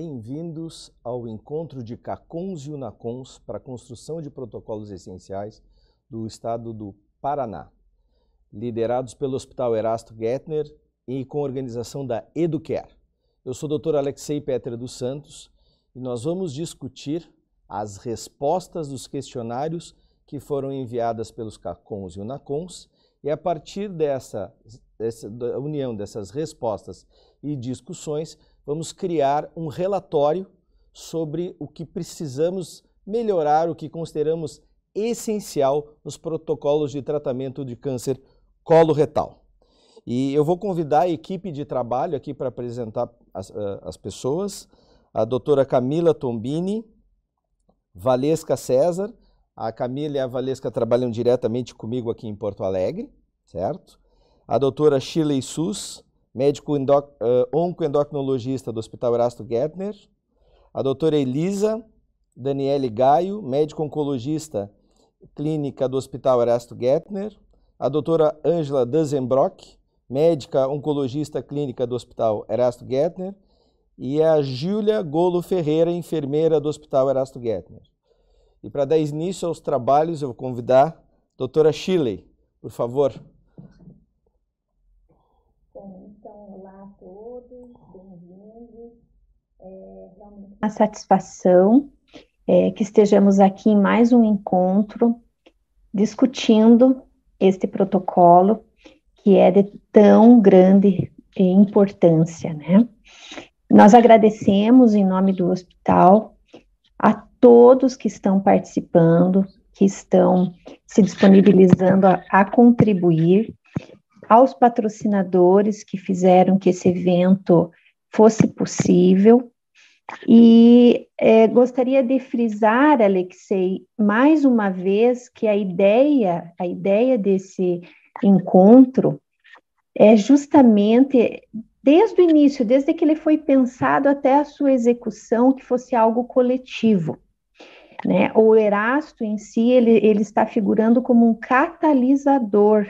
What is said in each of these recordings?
Bem-vindos ao encontro de CACONS e UNACONS para a construção de protocolos essenciais do Estado do Paraná, liderados pelo Hospital Erasto Gettner e com organização da Educare. Eu sou o Dr. Alexei Petra dos Santos e nós vamos discutir as respostas dos questionários que foram enviadas pelos CACONS e UNACONS e a partir dessa, dessa união dessas respostas e discussões, vamos criar um relatório sobre o que precisamos melhorar, o que consideramos essencial nos protocolos de tratamento de câncer coloretal. E eu vou convidar a equipe de trabalho aqui para apresentar as, as pessoas, a doutora Camila Tombini, Valesca César, a Camila e a Valesca trabalham diretamente comigo aqui em Porto Alegre, certo? A doutora Shirley Sus, médico uh, oncoendocrinologista do Hospital Erasto Gettner. A doutora Elisa Daniele Gaio, médico oncologista clínica do Hospital Erasto Gettner. A doutora Ângela Dazenbrock, médica oncologista clínica do Hospital Erasto Gettner. E a Júlia Golo Ferreira, enfermeira do Hospital Erasto Gettner. E para dar início aos trabalhos, eu vou convidar a doutora Shirley, por favor. Bom, então, olá a todos, bem-vindos. É uma satisfação é, que estejamos aqui em mais um encontro discutindo este protocolo que é de tão grande importância, né? Nós agradecemos em nome do hospital a todos que estão participando, que estão se disponibilizando a, a contribuir, aos patrocinadores que fizeram que esse evento fosse possível. E é, gostaria de frisar, Alexei, mais uma vez que a ideia, a ideia desse encontro é justamente desde o início, desde que ele foi pensado até a sua execução, que fosse algo coletivo. Né? O Erasto em si, ele, ele está figurando como um catalisador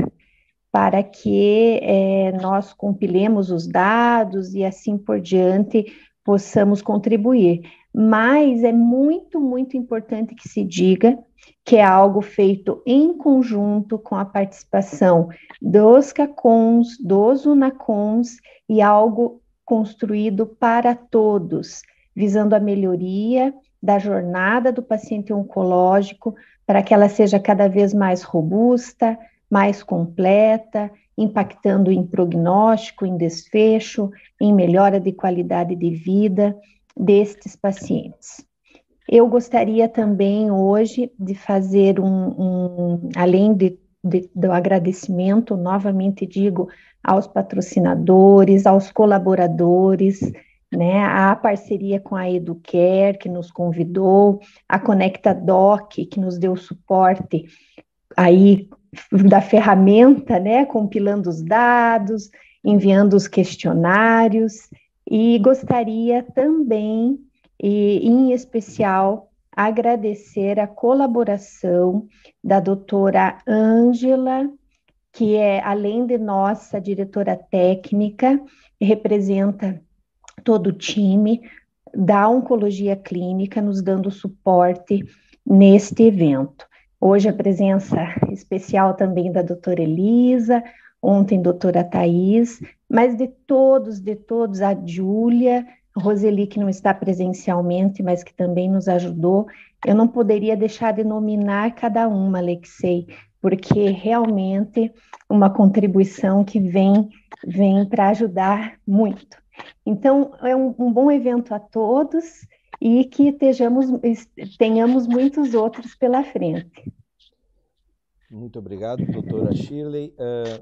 para que é, nós compilemos os dados e assim por diante possamos contribuir. Mas é muito, muito importante que se diga que é algo feito em conjunto com a participação dos CACONs, dos UNACONs e algo construído para todos, visando a melhoria da jornada do paciente oncológico para que ela seja cada vez mais robusta, mais completa, impactando em prognóstico, em desfecho, em melhora de qualidade de vida destes pacientes. Eu gostaria também hoje de fazer um, um além de, de, do agradecimento, novamente digo, aos patrocinadores, aos colaboradores, né, a parceria com a Educare, que nos convidou, a Conecta Doc, que nos deu suporte aí da ferramenta, né, compilando os dados, enviando os questionários, e gostaria também, e em especial, agradecer a colaboração da doutora Ângela, que é, além de nossa diretora técnica, representa todo o time da oncologia clínica, nos dando suporte neste evento. Hoje a presença especial também da doutora Elisa, ontem doutora Thais, mas de todos, de todos, a Júlia, Roseli, que não está presencialmente, mas que também nos ajudou. Eu não poderia deixar de nominar cada uma, Alexei, porque realmente uma contribuição que vem, vem para ajudar muito. Então, é um, um bom evento a todos e que tenhamos muitos outros pela frente. Muito obrigado, doutora Shirley.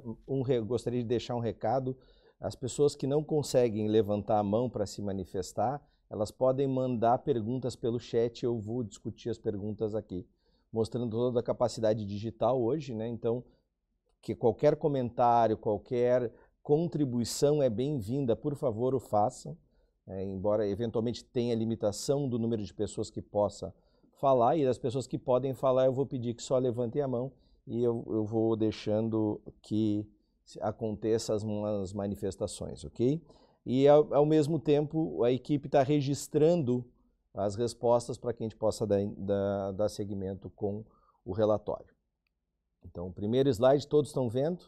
Uh, um, gostaria de deixar um recado. As pessoas que não conseguem levantar a mão para se manifestar, elas podem mandar perguntas pelo chat. Eu vou discutir as perguntas aqui, mostrando toda a capacidade digital hoje, né? Então, que qualquer comentário, qualquer contribuição é bem-vinda. Por favor, o façam é, embora eventualmente tenha limitação do número de pessoas que possa falar, e das pessoas que podem falar, eu vou pedir que só levantem a mão e eu, eu vou deixando que aconteçam as, manifestações, ok? e, ao, ao mesmo tempo, a equipe está registrando as respostas para que a gente possa dar, dar, dar seguimento com o relatório. Então, o primeiro slide, todos estão vendo?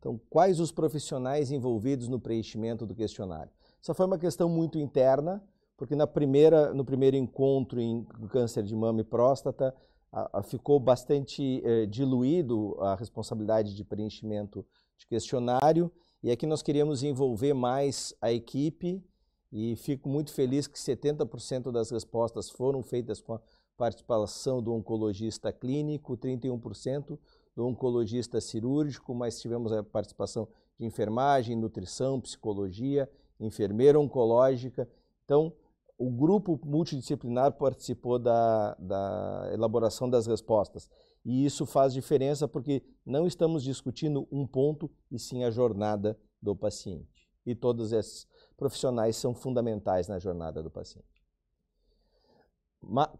Então, quais os profissionais envolvidos no preenchimento do questionário? Essa foi uma questão muito interna, porque na primeira, no primeiro encontro em câncer de mama e próstata, a, a, ficou bastante eh, diluído a responsabilidade de preenchimento de questionário, e aqui nós queríamos envolver mais a equipe, e fico muito feliz que 70% das respostas foram feitas com a participação do oncologista clínico, 31% do oncologista cirúrgico, mas tivemos a participação de enfermagem, nutrição, psicologia, enfermeira oncológica. Então, o grupo multidisciplinar participou da, da elaboração das respostas. E isso faz diferença porque não estamos discutindo um ponto, e sim a jornada do paciente. E todos esses profissionais são fundamentais na jornada do paciente.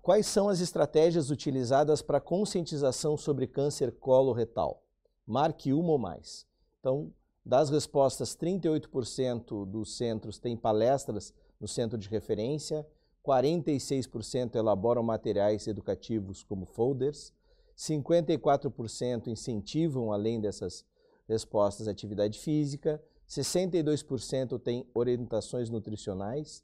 Quais são as estratégias utilizadas para conscientização sobre câncer coloretal? Marque uma ou mais. Então, das respostas, 38% dos centros têm palestras no centro de referência, 46% elaboram materiais educativos como folders, 54% incentivam, além dessas respostas, atividade física, 62% têm orientações nutricionais,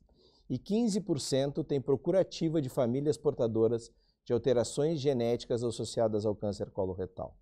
e 15% tem procura ativa de famílias portadoras de alterações genéticas associadas ao câncer coloretal.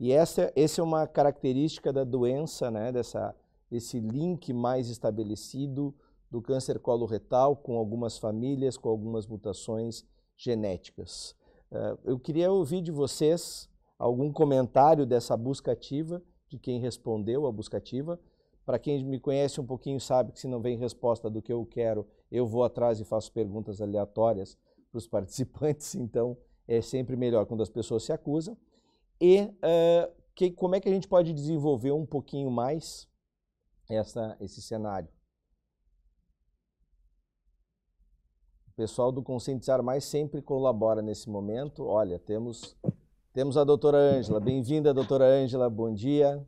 E essa, essa é uma característica da doença, né, dessa, desse link mais estabelecido do câncer coloretal com algumas famílias, com algumas mutações genéticas. Uh, eu queria ouvir de vocês algum comentário dessa busca ativa, de quem respondeu a busca ativa, para quem me conhece um pouquinho sabe que se não vem resposta do que eu quero, eu vou atrás e faço perguntas aleatórias para os participantes, então é sempre melhor quando as pessoas se acusam. E uh, que, como é que a gente pode desenvolver um pouquinho mais essa, esse cenário? O pessoal do Conscientizar Mais sempre colabora nesse momento. Olha, temos, temos a doutora Ângela. Bem-vinda, doutora Ângela, bom dia.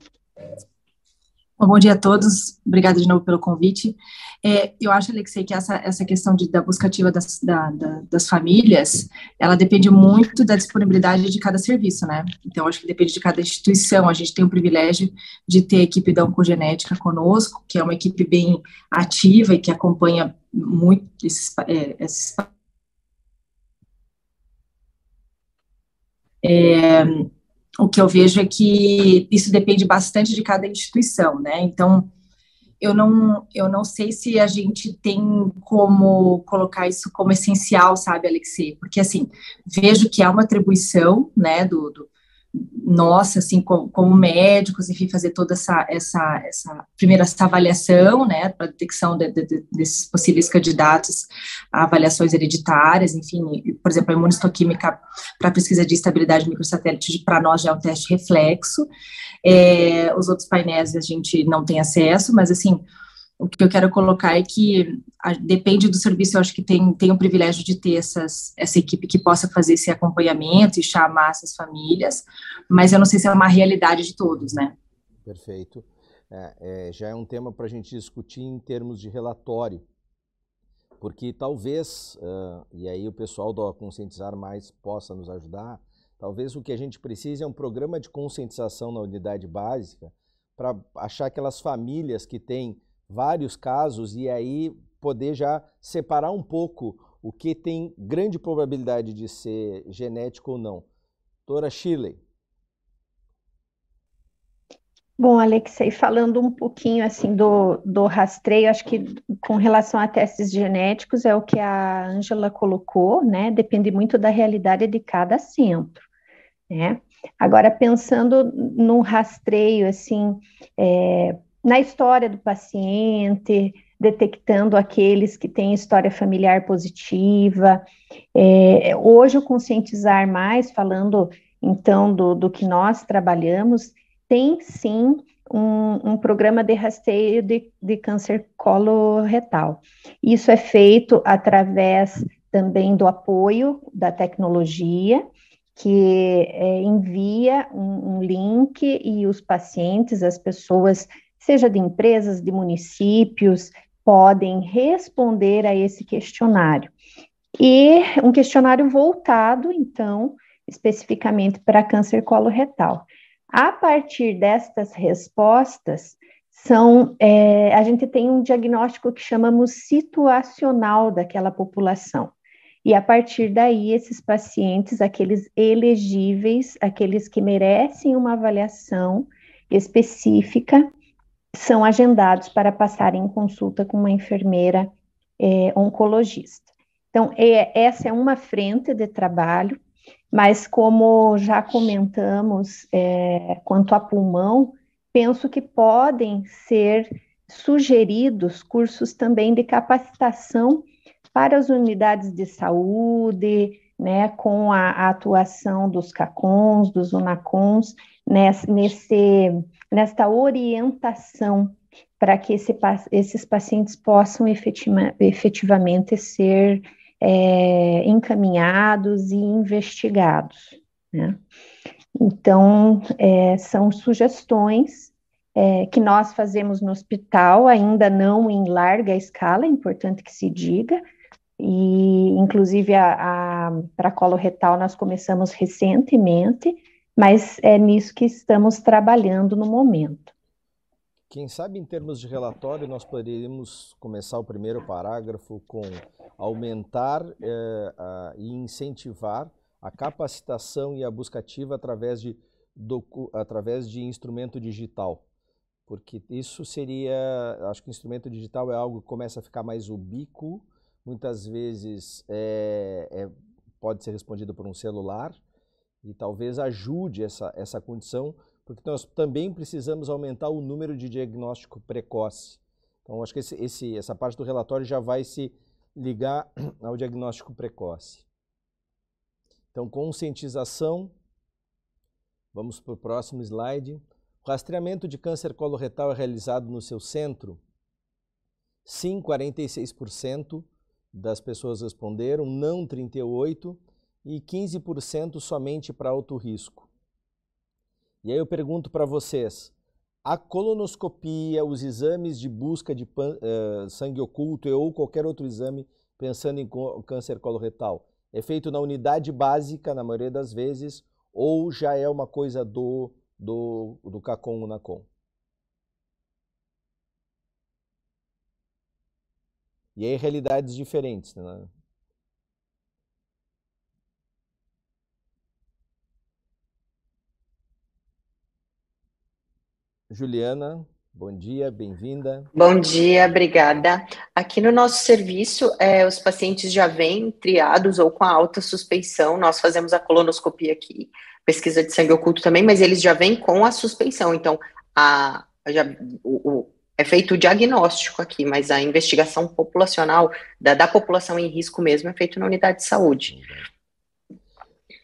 Bom dia a todos, obrigada de novo pelo convite. É, eu acho, Alexei, que essa, essa questão de, da busca ativa das, da, da, das famílias, ela depende muito da disponibilidade de cada serviço, né? Então, acho que depende de cada instituição. A gente tem o privilégio de ter a equipe da Oncogenética conosco, que é uma equipe bem ativa e que acompanha muito esses, é, esses é, o que eu vejo é que isso depende bastante de cada instituição, né? Então, eu não, eu não sei se a gente tem como colocar isso como essencial, sabe, Alexei? Porque, assim, vejo que há uma atribuição, né, do, do nossa, assim, como, médicos, enfim, fazer toda essa, essa, essa primeira essa avaliação, né, para detecção de, de, de, desses possíveis candidatos a avaliações hereditárias, enfim, por exemplo, a imunistoquímica para pesquisa de estabilidade microsatélite, para nós já é um teste reflexo, é, os outros painéis a gente não tem acesso, mas, assim, o que eu quero colocar é que a, depende do serviço, eu acho que tem, tem o privilégio de ter essas, essa equipe que possa fazer esse acompanhamento e chamar essas famílias, mas eu não sei se é uma realidade de todos, né? Perfeito. É, é, já é um tema para a gente discutir em termos de relatório, porque talvez, uh, e aí o pessoal do Conscientizar Mais possa nos ajudar, talvez o que a gente precisa é um programa de conscientização na unidade básica para achar aquelas famílias que têm vários casos e aí poder já separar um pouco o que tem grande probabilidade de ser genético ou não. Doutora Shirley. Bom, Alexei, falando um pouquinho assim do, do rastreio, acho que com relação a testes genéticos é o que a Ângela colocou, né? Depende muito da realidade de cada centro, né? Agora, pensando no rastreio, assim, é, na história do paciente, detectando aqueles que têm história familiar positiva. É, hoje, o Conscientizar Mais, falando então do, do que nós trabalhamos, tem sim um, um, programa de rastreio de, de, câncer coloretal. Isso é feito através também do apoio da tecnologia, que é, envia um, um, link e os pacientes, as pessoas seja de empresas, de municípios, podem responder a esse questionário. E um questionário voltado, então, especificamente para câncer coloretal. A partir destas respostas, são, é, a gente tem um diagnóstico que chamamos situacional daquela população. E a partir daí, esses pacientes, aqueles elegíveis, aqueles que merecem uma avaliação específica, são agendados para passarem em consulta com uma enfermeira é, oncologista. Então, é, essa é uma frente de trabalho, mas como já comentamos é, quanto a pulmão, penso que podem ser sugeridos cursos também de capacitação para as unidades de saúde, né, com a, a atuação dos CACONs, dos UNACONs, nesse, nesse, nesta orientação para que esse, esses pacientes possam efetiva, efetivamente ser é, encaminhados e investigados. Né? Então, é, são sugestões é, que nós fazemos no hospital, ainda não em larga escala, é importante que se diga, e inclusive a, a para coloretal nós começamos recentemente, mas é nisso que estamos trabalhando no momento. Quem sabe em termos de relatório nós poderíamos começar o primeiro parágrafo com aumentar eh, a, e incentivar a capacitação e a busca ativa através de, através de instrumento digital. Porque isso seria, acho que instrumento digital é algo que começa a ficar mais ubíquo, muitas vezes é, é, pode ser respondido por um celular, e talvez ajude essa, essa condição porque nós também precisamos aumentar o número de diagnóstico precoce. Então, acho que esse, esse, essa parte do relatório já vai se ligar ao diagnóstico precoce. Então, conscientização. Vamos para o próximo slide. O rastreamento de câncer coloretal é realizado no seu centro? Sim, 46% das pessoas responderam, não 38% e 15% somente para alto risco. E aí eu pergunto para vocês, a colonoscopia, os exames de busca de uh, sangue oculto ou qualquer outro exame pensando em câncer coloretal, é feito na unidade básica, na maioria das vezes, ou já é uma coisa do, do, do CACOM UNACOM? E aí realidades diferentes, né? Juliana, bom dia, bem-vinda. Bom dia, obrigada. Aqui no nosso serviço, é, os pacientes já vêm triados ou com alta suspeição. Nós fazemos a colonoscopia aqui, pesquisa de sangue oculto também, mas eles já vêm com a suspeição. Então, a, já, o, é feito o diagnóstico aqui, mas a investigação populacional da, da população em risco mesmo é feito na unidade de saúde.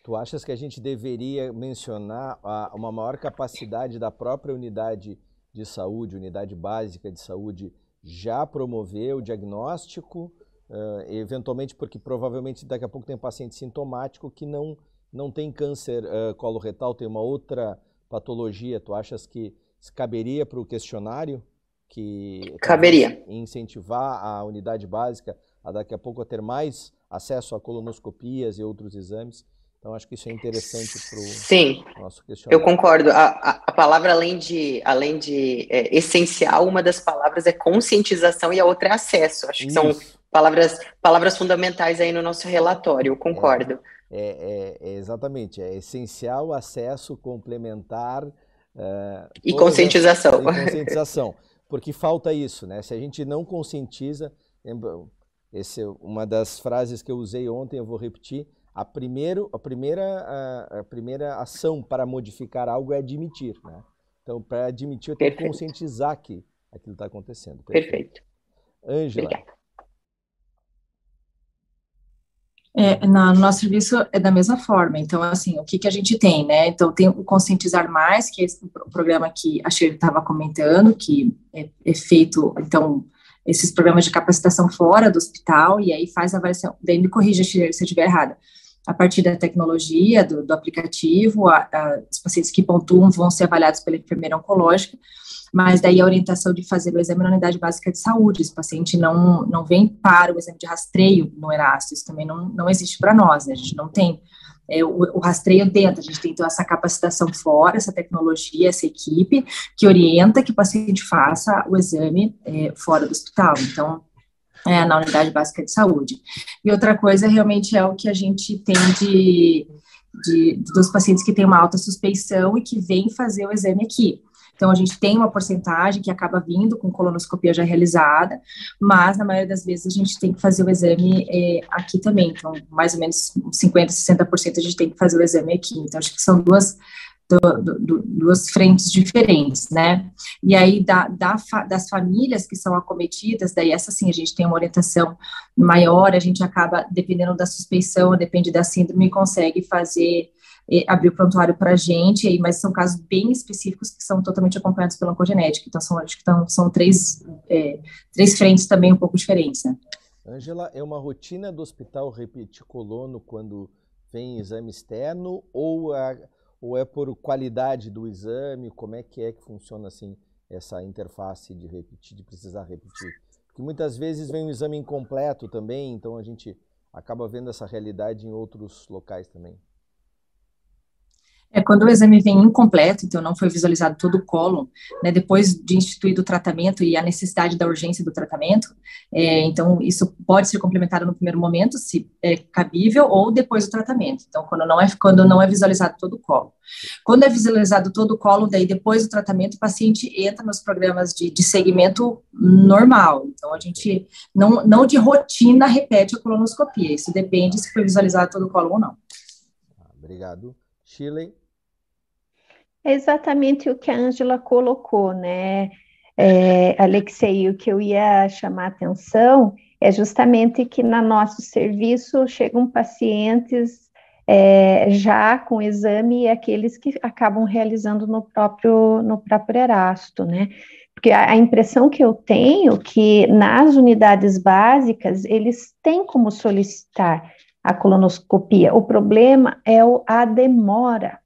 Tu achas que a gente deveria mencionar a, uma maior capacidade da própria unidade de saúde, unidade básica de saúde, já promover o diagnóstico, uh, eventualmente porque provavelmente daqui a pouco tem um paciente sintomático que não, não tem câncer uh, coloretal, tem uma outra patologia. Tu achas que caberia para o questionário? Que caberia incentivar a unidade básica a daqui a pouco a ter mais acesso a colonoscopias e outros exames então, acho que isso é interessante para o nosso questionamento. Eu concordo. A, a, a, palavra, além de, além de é, essencial, uma das palavras é conscientização e a outra é acesso. Acho que isso. são palavras, palavras fundamentais aí no nosso relatório, eu concordo. É, é, é exatamente, é essencial, acesso, complementar. Uh, e conscientização. E conscientização. Porque falta isso, né? Se a gente não conscientiza, essa é uma das frases que eu usei ontem, eu vou repetir, a, primeiro, a, primeira, a, a, primeira ação para modificar algo é admitir. Né? Então, para admitir, eu tenho Perfeito. que conscientizar que aquilo está acontecendo. Perfeito. Ângela. É, no nosso serviço é da mesma forma. Então, assim, o que, que a gente tem, né? Então, tem o Conscientizar Mais, que é esse programa que a Sheila estava comentando, que é, é, feito, então, esses programas de capacitação fora do hospital, e aí faz a avaliação, daí me corrija se eu estiver errada a partir da tecnologia, do, do aplicativo, a, a, os pacientes que pontuam vão ser avaliados pela enfermeira oncológica. mas daí a orientação de fazer o exame na unidade básica de saúde, esse paciente não, não vem para o exame de rastreio no Erasto, isso também não, não existe para nós, né? a gente não tem é, o, o, rastreio dentro, a gente tem então essa capacitação fora, essa tecnologia, essa equipe que orienta que o paciente faça o exame é, fora do hospital, então, é, na unidade básica de saúde. E outra coisa realmente é o que a gente tem de, de dos pacientes que têm uma alta suspeição e que vêm fazer o exame aqui. Então, a gente tem uma porcentagem que acaba vindo com colonoscopia já realizada, mas na maioria das vezes a gente tem que fazer o exame é, aqui também. Então, mais ou menos 50%, 60% a gente tem que fazer o exame aqui. Então, acho que são duas, do, do, duas frentes diferentes, né? E aí, da, da, das famílias que são acometidas, daí essa sim, a gente tem uma orientação maior, a gente acaba, dependendo da suspeição, depende da síndrome, consegue fazer abrir o prontuário para a gente, mas são casos bem específicos que são totalmente acompanhados pela oncogenética. Então, são, acho que são, são três, é, três frentes também um pouco diferentes, né? Angela, é uma rotina do hospital repetir colono quando vem exame externo ou, a, ou é por qualidade do exame? Como é que é que funciona assim essa interface de repetir, de precisar repetir? Porque muitas vezes vem um exame incompleto também, então a gente acaba vendo essa realidade em outros locais também. É quando o exame vem incompleto, então não foi visualizado todo o cólon, né, depois de instituído o tratamento e a necessidade da urgência do tratamento, é, então isso pode ser complementado no primeiro momento, se é cabível, ou depois do tratamento. Então, quando não é, quando não é visualizado todo o colo. Quando é visualizado todo o colo, daí depois do tratamento, o paciente entra nos programas de, de segmento normal. Então, a gente não, não de rotina repete a colonoscopia, isso depende se foi visualizado todo o colo ou não. Obrigado. Shirley? É exatamente o que a Ângela colocou, né? É, Alexei, o que eu ia chamar a atenção é justamente que no nosso serviço chegam pacientes é, já com exame e aqueles que acabam realizando no próprio, no próprio Erasto, né? Porque a, a impressão que eu tenho é que nas unidades básicas eles têm como solicitar a colonoscopia. O problema é o, a demora,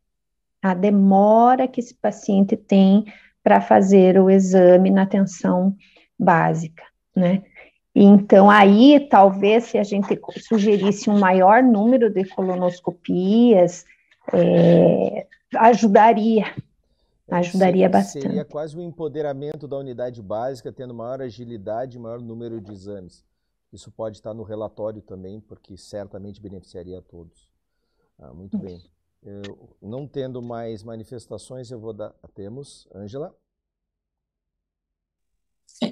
a demora que esse paciente tem para fazer o exame na atenção básica, né? Então, aí, talvez, se a gente sugerisse um maior número de colonoscopias, é, ajudaria, ajudaria seria, bastante. Seria quase o um empoderamento da unidade básica, tendo maior agilidade e maior número de exames. Isso pode estar no relatório também, porque certamente beneficiaria a todos. Ah, muito bem. Eu, não tendo mais manifestações, eu vou dar. Temos, Ângela?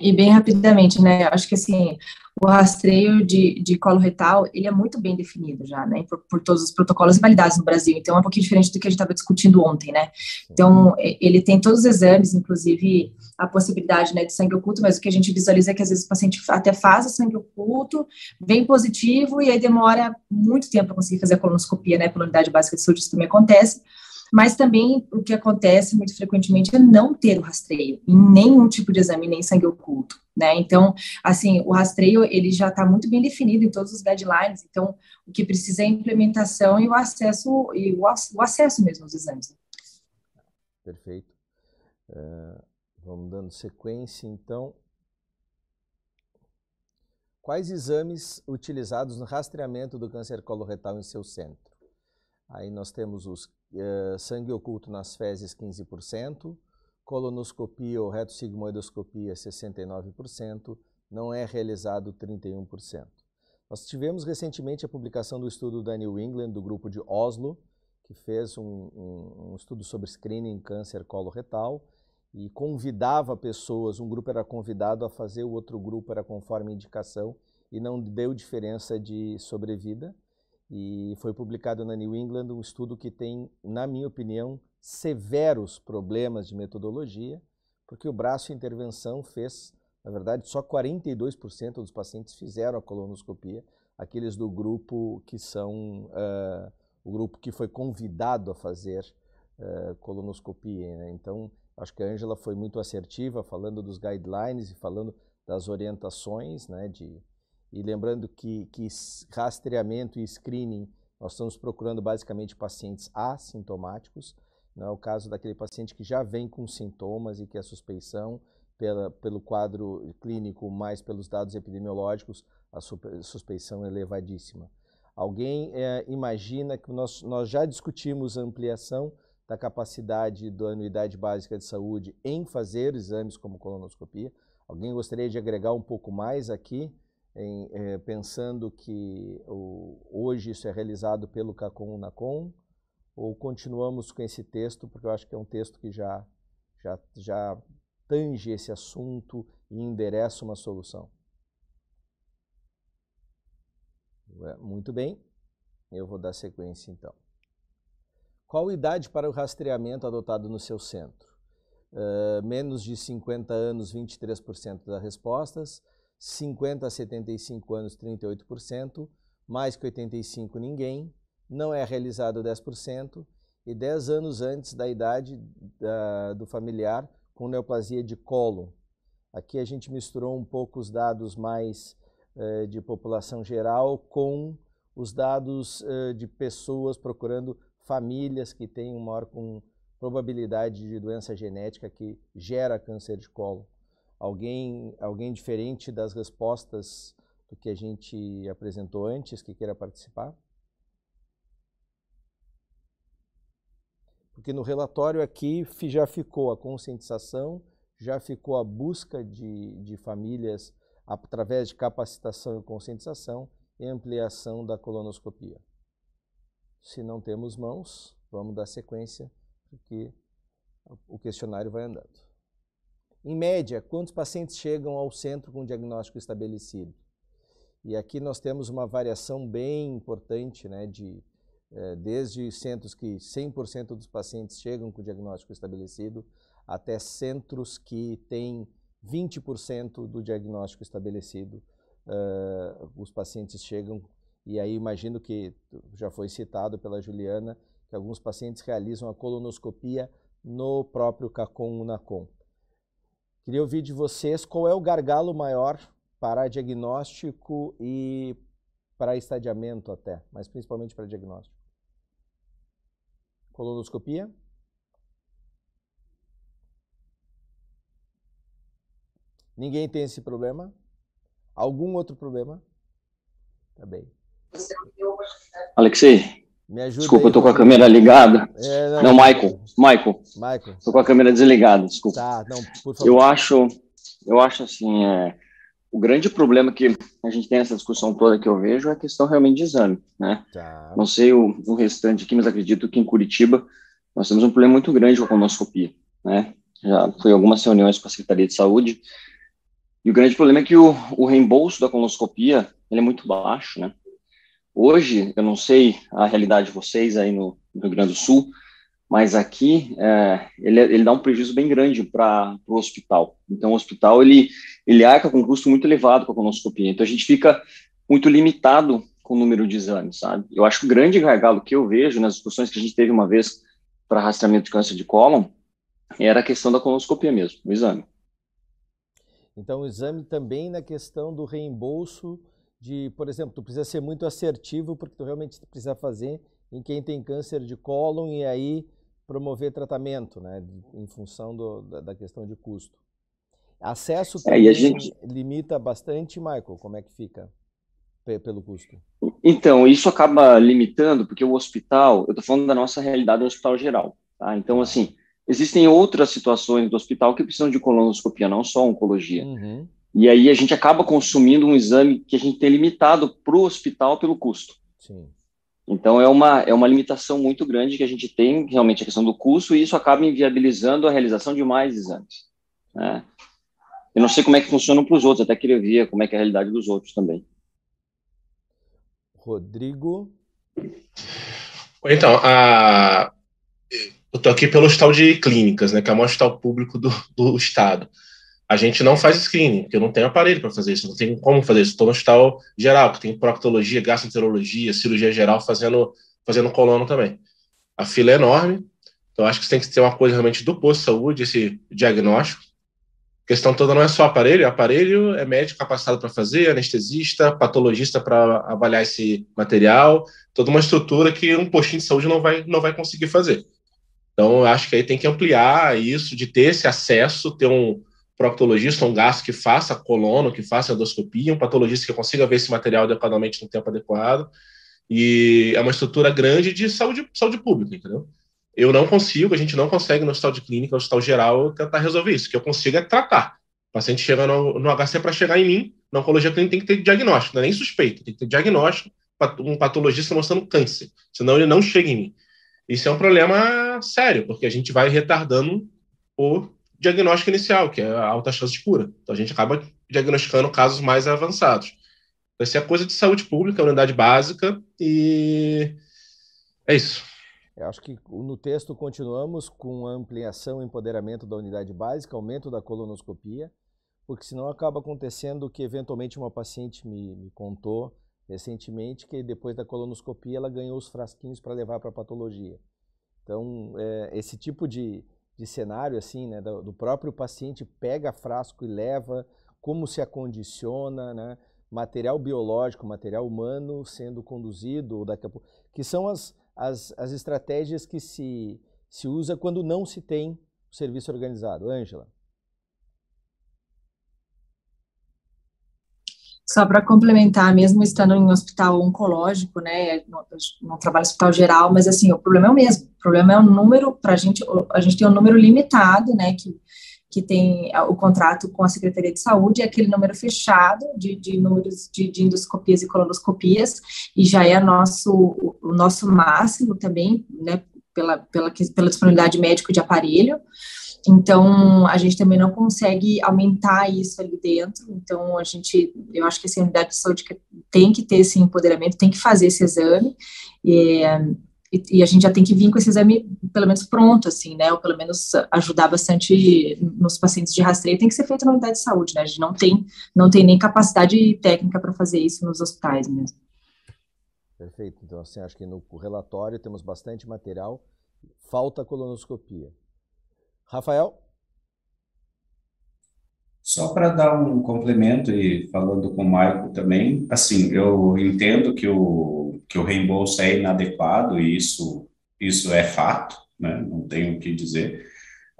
E bem rapidamente, né? Acho que assim, o rastreio de, de colo retal, ele é muito bem definido já, né? Por, por todos os protocolos validados no Brasil. Então, é um pouquinho diferente do que a gente estava discutindo ontem, né? Então, ele tem todos os exames, inclusive a possibilidade, né, de sangue oculto, mas o que a gente visualiza é que às vezes o paciente até faz o sangue oculto, vem positivo, e aí demora muito tempo para conseguir fazer a colonoscopia, né? Pela unidade básica de saúde, isso também acontece. Mas também o que acontece muito frequentemente é não ter o rastreio em nenhum tipo de exame, nem sangue oculto, né? Então, assim, o rastreio ele já está muito bem definido em todos os guidelines. Então, o que precisa é a implementação e o acesso e o, o acesso mesmo aos exames. Perfeito. Uh, vamos dando sequência, então. Quais exames utilizados no rastreamento do câncer coloretal em seu centro? Aí nós temos os uh, sangue oculto nas fezes 15%, colonoscopia ou retossigmoidoscopia 69%, não é realizado 31%. Nós tivemos recentemente a publicação do estudo da New England, do grupo de Oslo, que fez um, um, um estudo sobre screening câncer coloretal e convidava pessoas, um grupo era convidado a fazer, o outro grupo era conforme indicação e não deu diferença de sobrevida e foi publicado na New England um estudo que tem, na minha opinião, severos problemas de metodologia, porque o braço intervenção fez, na verdade, só 42% dos pacientes fizeram a colonoscopia, aqueles do grupo que são uh, o grupo que foi convidado a fazer uh, colonoscopia. Né? Então, acho que a Angela foi muito assertiva, falando dos guidelines e falando das orientações né, de, e lembrando que, que rastreamento e screening, nós estamos procurando basicamente pacientes assintomáticos. Não é o caso daquele paciente que já vem com sintomas e que a suspeição, pela, pelo quadro clínico, mais pelos dados epidemiológicos, a suspeição é elevadíssima. Alguém é, imagina que nós, nós já discutimos a ampliação da capacidade da unidade básica de saúde em fazer exames como colonoscopia. Alguém gostaria de agregar um pouco mais aqui, em, é, pensando que o, hoje isso é realizado pelo CACOM NACOM, ou continuamos com esse texto, porque eu acho que é um texto que já, já, já tange esse assunto e endereça uma solução? Muito bem, eu vou dar sequência então. Qual idade para o rastreamento adotado no seu centro? Uh, menos de 50 anos, 23% das respostas, 50 a 75 anos, 38%, mais que 85 ninguém, não é realizado 10%, e 10 anos antes da idade da, do familiar com neoplasia de colo. Aqui a gente misturou um pouco os dados mais uh, de população geral com os dados uh, de pessoas procurando famílias que têm uma maior com probabilidade de doença genética que gera câncer de colo. Alguém, alguém diferente das respostas do que a gente apresentou antes que queira participar? Porque no relatório aqui já ficou a conscientização, já ficou a busca de, de famílias através de capacitação e conscientização e ampliação da colonoscopia. Se não temos mãos, vamos dar sequência, porque o questionário vai andando. Em média, quantos pacientes chegam ao centro com diagnóstico estabelecido? E aqui nós temos uma variação bem importante, né, de é, desde centros que 100% dos pacientes chegam com diagnóstico estabelecido, até centros que têm 20% do diagnóstico estabelecido, uh, os pacientes chegam e aí imagino que já foi citado pela Juliana que alguns pacientes realizam a colonoscopia no próprio CACOM UNACOM. Queria ouvir de vocês qual é o gargalo maior para diagnóstico e para estadiamento até, mas principalmente para diagnóstico. Colonoscopia? Ninguém tem esse problema? Algum outro problema? Tá bem. Alexei, desculpa, eu tô com a câmera ligada. É, não, não, Michael, Michael. Michael. Tô com a câmera desligada, desculpa. Tá, não, por favor. Eu acho, eu acho assim, é, o grande problema que a gente tem nessa discussão toda que eu vejo é a questão realmente de exame, né? Tá. Não sei o, o, restante aqui, mas acredito que em Curitiba nós temos um problema muito grande com a colonoscopia, né? Já fui algumas reuniões com a Secretaria de Saúde e o grande problema é que o, o reembolso da colonoscopia ele é muito baixo, né? Hoje, eu não sei a realidade de vocês aí no, no Rio Grande do Sul, mas aqui é, ele, ele, dá um prejuízo bem grande para o hospital. Então, o hospital ele, ele arca com um custo muito elevado com a colonoscopia. Então, a gente fica muito limitado com o número de exames, sabe? Eu acho que o grande gargalo que eu vejo nas discussões que a gente teve uma vez para rastreamento de câncer de cólon era a questão da colonoscopia mesmo, o exame. Então, o exame também na questão do reembolso de, por exemplo, tu precisa ser muito assertivo porque tu realmente precisa fazer em quem tem câncer de cólon e aí promover tratamento, né, em função do, da, da, questão de custo. Acesso também é, gente... limita bastante, Michael, como é que fica pelo custo? Então, isso acaba limitando, porque o hospital, eu estou falando da nossa realidade do hospital geral, tá? Então, assim, existem outras situações do hospital que precisam de colonoscopia, não só oncologia. Uhum. E aí a gente acaba consumindo um exame que a gente tem limitado para o hospital pelo custo. Sim. Então é uma, é uma limitação muito grande que a gente tem, realmente, a questão do custo, e isso acaba inviabilizando a realização de mais exames. Né? Eu não sei como é que funciona para os outros, até queria ver como é que é a realidade dos outros também. Rodrigo? Então, a, eu estou aqui pelo hospital de clínicas, né, que é o maior hospital público do, do estado. A gente não faz screening, porque eu não tenho aparelho para fazer isso, não tem como fazer isso. Estou no hospital geral, que tem proctologia, gastroenterologia, cirurgia geral, fazendo, fazendo colono também. A fila é enorme, então acho que tem que ter uma coisa realmente do posto de saúde, esse diagnóstico. A questão toda não é só aparelho, aparelho é médico capacitado para fazer, anestesista, patologista para avaliar esse material, toda uma estrutura que um postinho de saúde não vai, não vai conseguir fazer. Então, acho que aí tem que ampliar isso, de ter esse acesso, ter um proctologista, um gasto que faça colono, que faça endoscopia, um patologista que consiga ver esse material adequadamente no tempo adequado. E é uma estrutura grande de saúde, saúde pública, entendeu? Eu não consigo, a gente não consegue no hospital de clínica, no hospital geral, tentar resolver isso. O que eu consigo é tratar. O paciente chega no, no HC para chegar em mim, na oncologia clínica tem que ter diagnóstico, não é nem suspeito, tem que ter diagnóstico, um patologista mostrando câncer, senão ele não chega em mim. Isso é um problema sério, porque a gente vai retardando o diagnóstico inicial, que é a alta chance de cura. Então a gente acaba diagnosticando casos mais avançados. Vai ser a coisa de saúde pública, unidade básica, e é isso. Eu acho que no texto continuamos com ampliação e empoderamento da unidade básica, aumento da colonoscopia, porque senão acaba acontecendo o que eventualmente uma paciente me, me contou recentemente, que depois da colonoscopia ela ganhou os frasquinhos para levar para a patologia. Então, é, esse tipo de, de cenário, assim, né, do, do, próprio paciente pega frasco e leva, como se acondiciona, né, material biológico, material humano sendo conduzido, daqui a pouco, que são as, as, as estratégias que se, se usa quando não se tem serviço organizado. Ângela. Só para complementar, mesmo estando em um hospital oncológico, né, não, trabalho em hospital geral, mas assim, o problema é o mesmo. O problema é o número, para a gente, a gente tem um número limitado, né, que que tem o contrato com a Secretaria de Saúde, é aquele número fechado de, de números de, de, endoscopias e colonoscopias, e já é nosso, o, o nosso máximo também, né, pela, pela, pela disponibilidade médica de aparelho. Então, a gente também não consegue aumentar isso ali dentro. Então, a gente, eu acho que essa unidade de saúde tem que ter esse empoderamento, tem que fazer esse exame. E, e, e, a gente já tem que vir com esse exame, pelo menos pronto, assim, né, ou pelo menos ajudar bastante nos pacientes de rastreio, tem que ser feito na unidade de saúde, né, a gente não tem, não tem nem capacidade técnica para fazer isso nos hospitais mesmo. Perfeito, então assim, acho que no relatório temos bastante material, falta colonoscopia. Rafael? Só para dar um complemento e falando com o Maico também, assim, eu entendo que o que o reembolso é inadequado, e isso, isso é fato, né? não tenho o que dizer.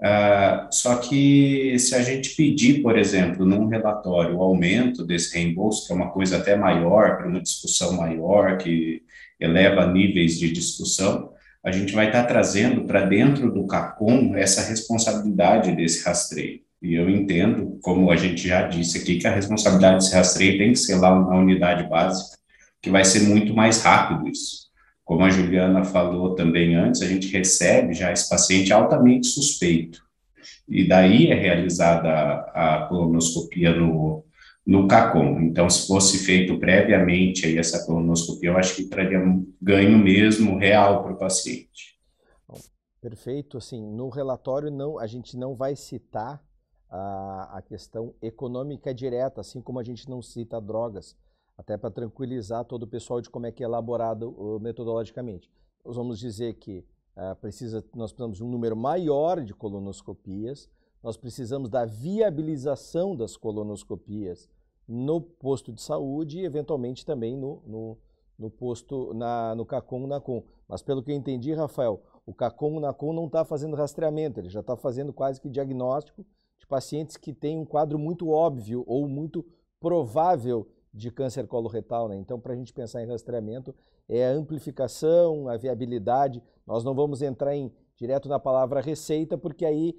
Uh, só que se a gente pedir, por exemplo, num relatório o aumento desse reembolso, que é uma coisa até maior, para uma discussão maior, que eleva níveis de discussão, a gente vai estar trazendo para dentro do CACOM essa responsabilidade desse rastreio. E eu entendo, como a gente já disse aqui, que a responsabilidade desse rastreio tem que ser lá na unidade básica, que vai ser muito mais rápido isso. Como a Juliana falou também antes, a gente recebe já esse paciente altamente suspeito. E daí é realizada a colonoscopia no, no CACOM. Então, se fosse feito previamente aí essa colonoscopia, eu acho que traria um ganho mesmo real para o paciente. Perfeito. Assim, no relatório não, a gente não vai citar a, a questão econômica direta, assim como a gente não cita drogas até para tranquilizar todo o pessoal de como é que é elaborado uh, metodologicamente. Nós vamos dizer que uh, precisa, nós precisamos de um número maior de colonoscopias, nós precisamos da viabilização das colonoscopias no posto de saúde e, eventualmente, também no, no, no posto, na, no CACOM, NACOM. Mas, pelo que eu entendi, Rafael, o CACOM, NACOM não está fazendo rastreamento, ele já está fazendo quase que diagnóstico de pacientes que têm um quadro muito óbvio ou muito provável de câncer coloretal, né? Então, para a gente pensar em rastreamento, é a amplificação, a viabilidade. Nós não vamos entrar em direto na palavra receita, porque aí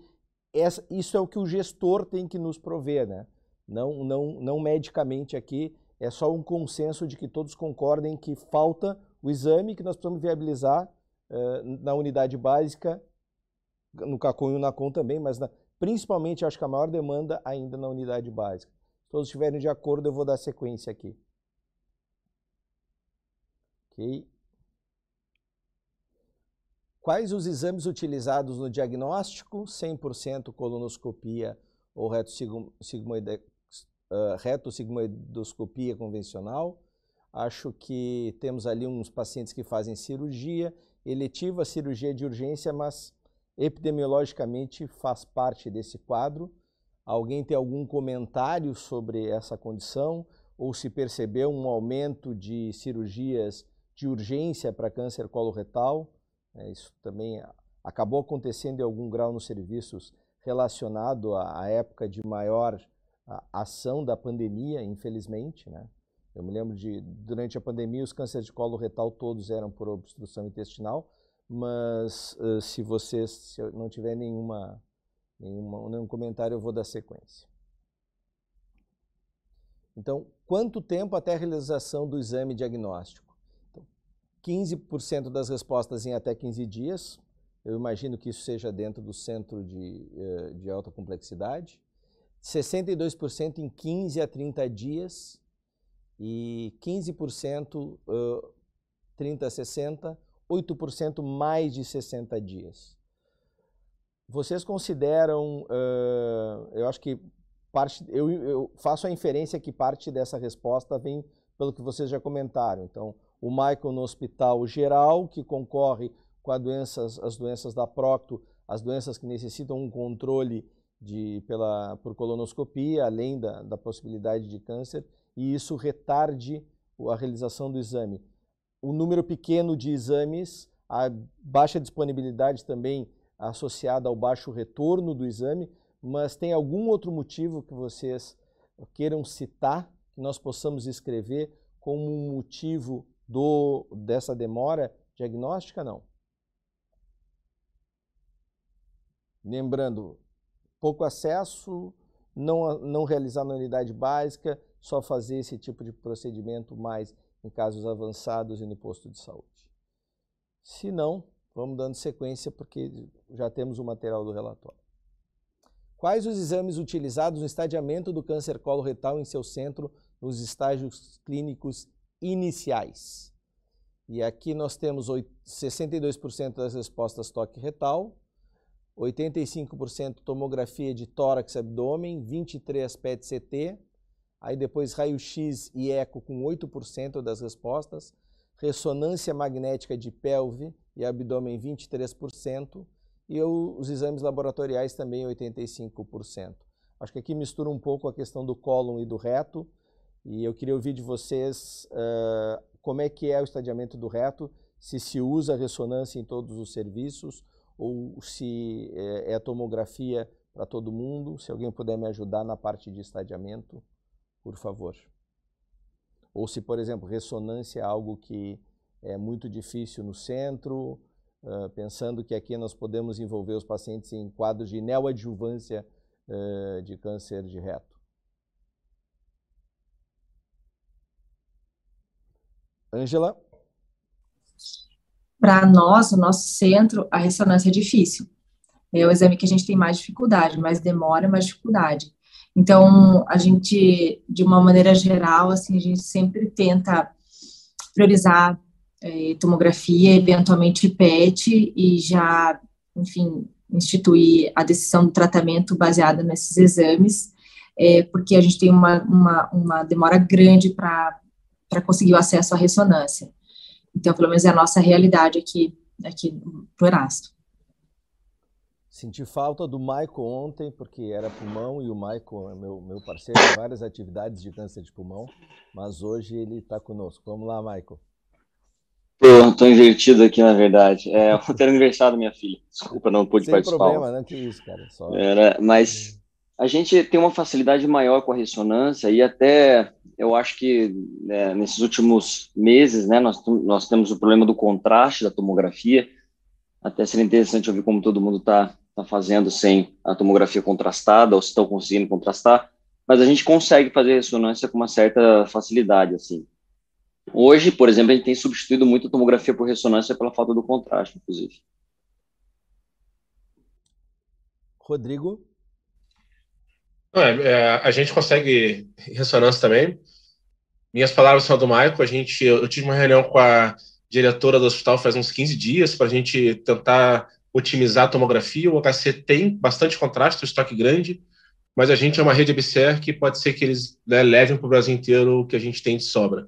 essa, isso é o que o gestor tem que nos prover, né? Não, não, não medicamente aqui, é só um consenso de que todos concordem que falta o exame que nós precisamos viabilizar uh, na unidade básica, no CACOM e no NACOM também, mas na, principalmente acho que a maior demanda ainda na unidade básica todos estiverem de acordo, eu vou dar sequência aqui. Ok. Quais os exames utilizados no diagnóstico? 100% colonoscopia ou retossigmoidoscopia uh, convencional. Acho que temos ali uns pacientes que fazem cirurgia, eletiva cirurgia de urgência, mas epidemiologicamente faz parte desse quadro. Alguém tem algum comentário sobre essa condição? Ou se percebeu um aumento de cirurgias de urgência para câncer coloretal? É, isso também acabou acontecendo em algum grau nos serviços relacionado à, à época de maior ação da pandemia, infelizmente, né? Eu me lembro de, durante a pandemia, os cânceres de colo retal todos eram por obstrução intestinal, mas uh, se vocês se não tiver nenhuma, nenhuma, nenhum comentário, eu vou dar sequência. Então, quanto tempo até a realização do exame diagnóstico? Então, 15% das respostas em até 15 dias. Eu imagino que isso seja dentro do centro de, eh, de alta complexidade. 62% em 15 a 30 dias e 15% uh, 30 a 60, 8% mais de 60 dias. Vocês consideram, eu acho que parte, eu, eu, faço a inferência que parte dessa resposta vem pelo que vocês já comentaram. Então, o Michael no hospital geral, que concorre com doenças, as doenças da Procto, as doenças que necessitam um controle de, pela, por colonoscopia, além da, da possibilidade de câncer, e isso retarde a realização do exame. O número pequeno de exames, a baixa disponibilidade também associada ao baixo retorno do exame, mas tem algum outro motivo que vocês queiram citar, que nós possamos escrever como um motivo do, dessa demora diagnóstica? Não. Lembrando, pouco acesso, não, não realizar na unidade básica, só fazer esse tipo de procedimento mais em casos avançados e no posto de saúde. Se não, vamos dando sequência porque já temos o material do relatório. Quais os exames utilizados no estadiamento do câncer coloretal em seu centro nos estágios clínicos iniciais? E aqui nós temos 62% das respostas toque retal, 85% tomografia de tórax e abdômen, 23% PET-CT, aí depois raio-x e eco com 8% das respostas, ressonância magnética de pelve e abdômen 23%, e os exames laboratoriais também 85%. Acho que aqui mistura um pouco a questão do cólon e do reto, e eu queria ouvir de vocês uh, como é que é o estadiamento do reto, se se usa ressonância em todos os serviços, ou se é, é tomografia para todo mundo, se alguém puder me ajudar na parte de estadiamento por favor. Ou se, por exemplo, ressonância é algo que é muito difícil no centro, uh, pensando que aqui nós podemos envolver os pacientes em quadros de neoadjuvância uh, de câncer de reto. Ângela? Para nós, o nosso centro, a ressonância é difícil. É o exame que a gente tem mais dificuldade, mais demora, mais dificuldade. Então, a gente, de uma maneira geral, assim, a gente sempre tenta priorizar é, tomografia, eventualmente PET, e já, enfim, instituir a decisão do tratamento baseada nesses exames, é, porque a gente tem uma, uma, uma demora grande para conseguir o acesso à ressonância. Então, pelo menos é a nossa realidade aqui, aqui no Erasto. Senti falta do Michael ontem, porque era pulmão e o Michael é meu, meu parceiro em várias atividades de câncer de pulmão, mas hoje ele está conosco. Vamos lá, Michael. Estou invertido aqui, na verdade. É ontem aniversário da minha filha. Desculpa, não pude Sem participar. Sem problema, não que isso, cara. Só... Era, mas a gente tem uma facilidade maior com a ressonância e até eu acho que né, nesses últimos meses, né, nós, nós temos o problema do contraste da tomografia. Até seria interessante ouvir como todo mundo está está fazendo sem a tomografia contrastada, ou se estão conseguindo contrastar, mas a gente consegue fazer ressonância com uma certa facilidade, assim. Hoje, por exemplo, a gente tem substituído muito a tomografia por ressonância pela falta do contraste, inclusive. Rodrigo? É, é, a gente consegue ressonância também. Minhas palavras são do Maico. A gente, eu, tive uma reunião com a diretora do hospital faz uns 15 dias para a gente tentar otimizar a tomografia. O HC tem bastante contraste, o estoque grande, mas a gente é uma rede BCR que pode ser que eles né, levem para o Brasil inteiro o que a gente tem de sobra.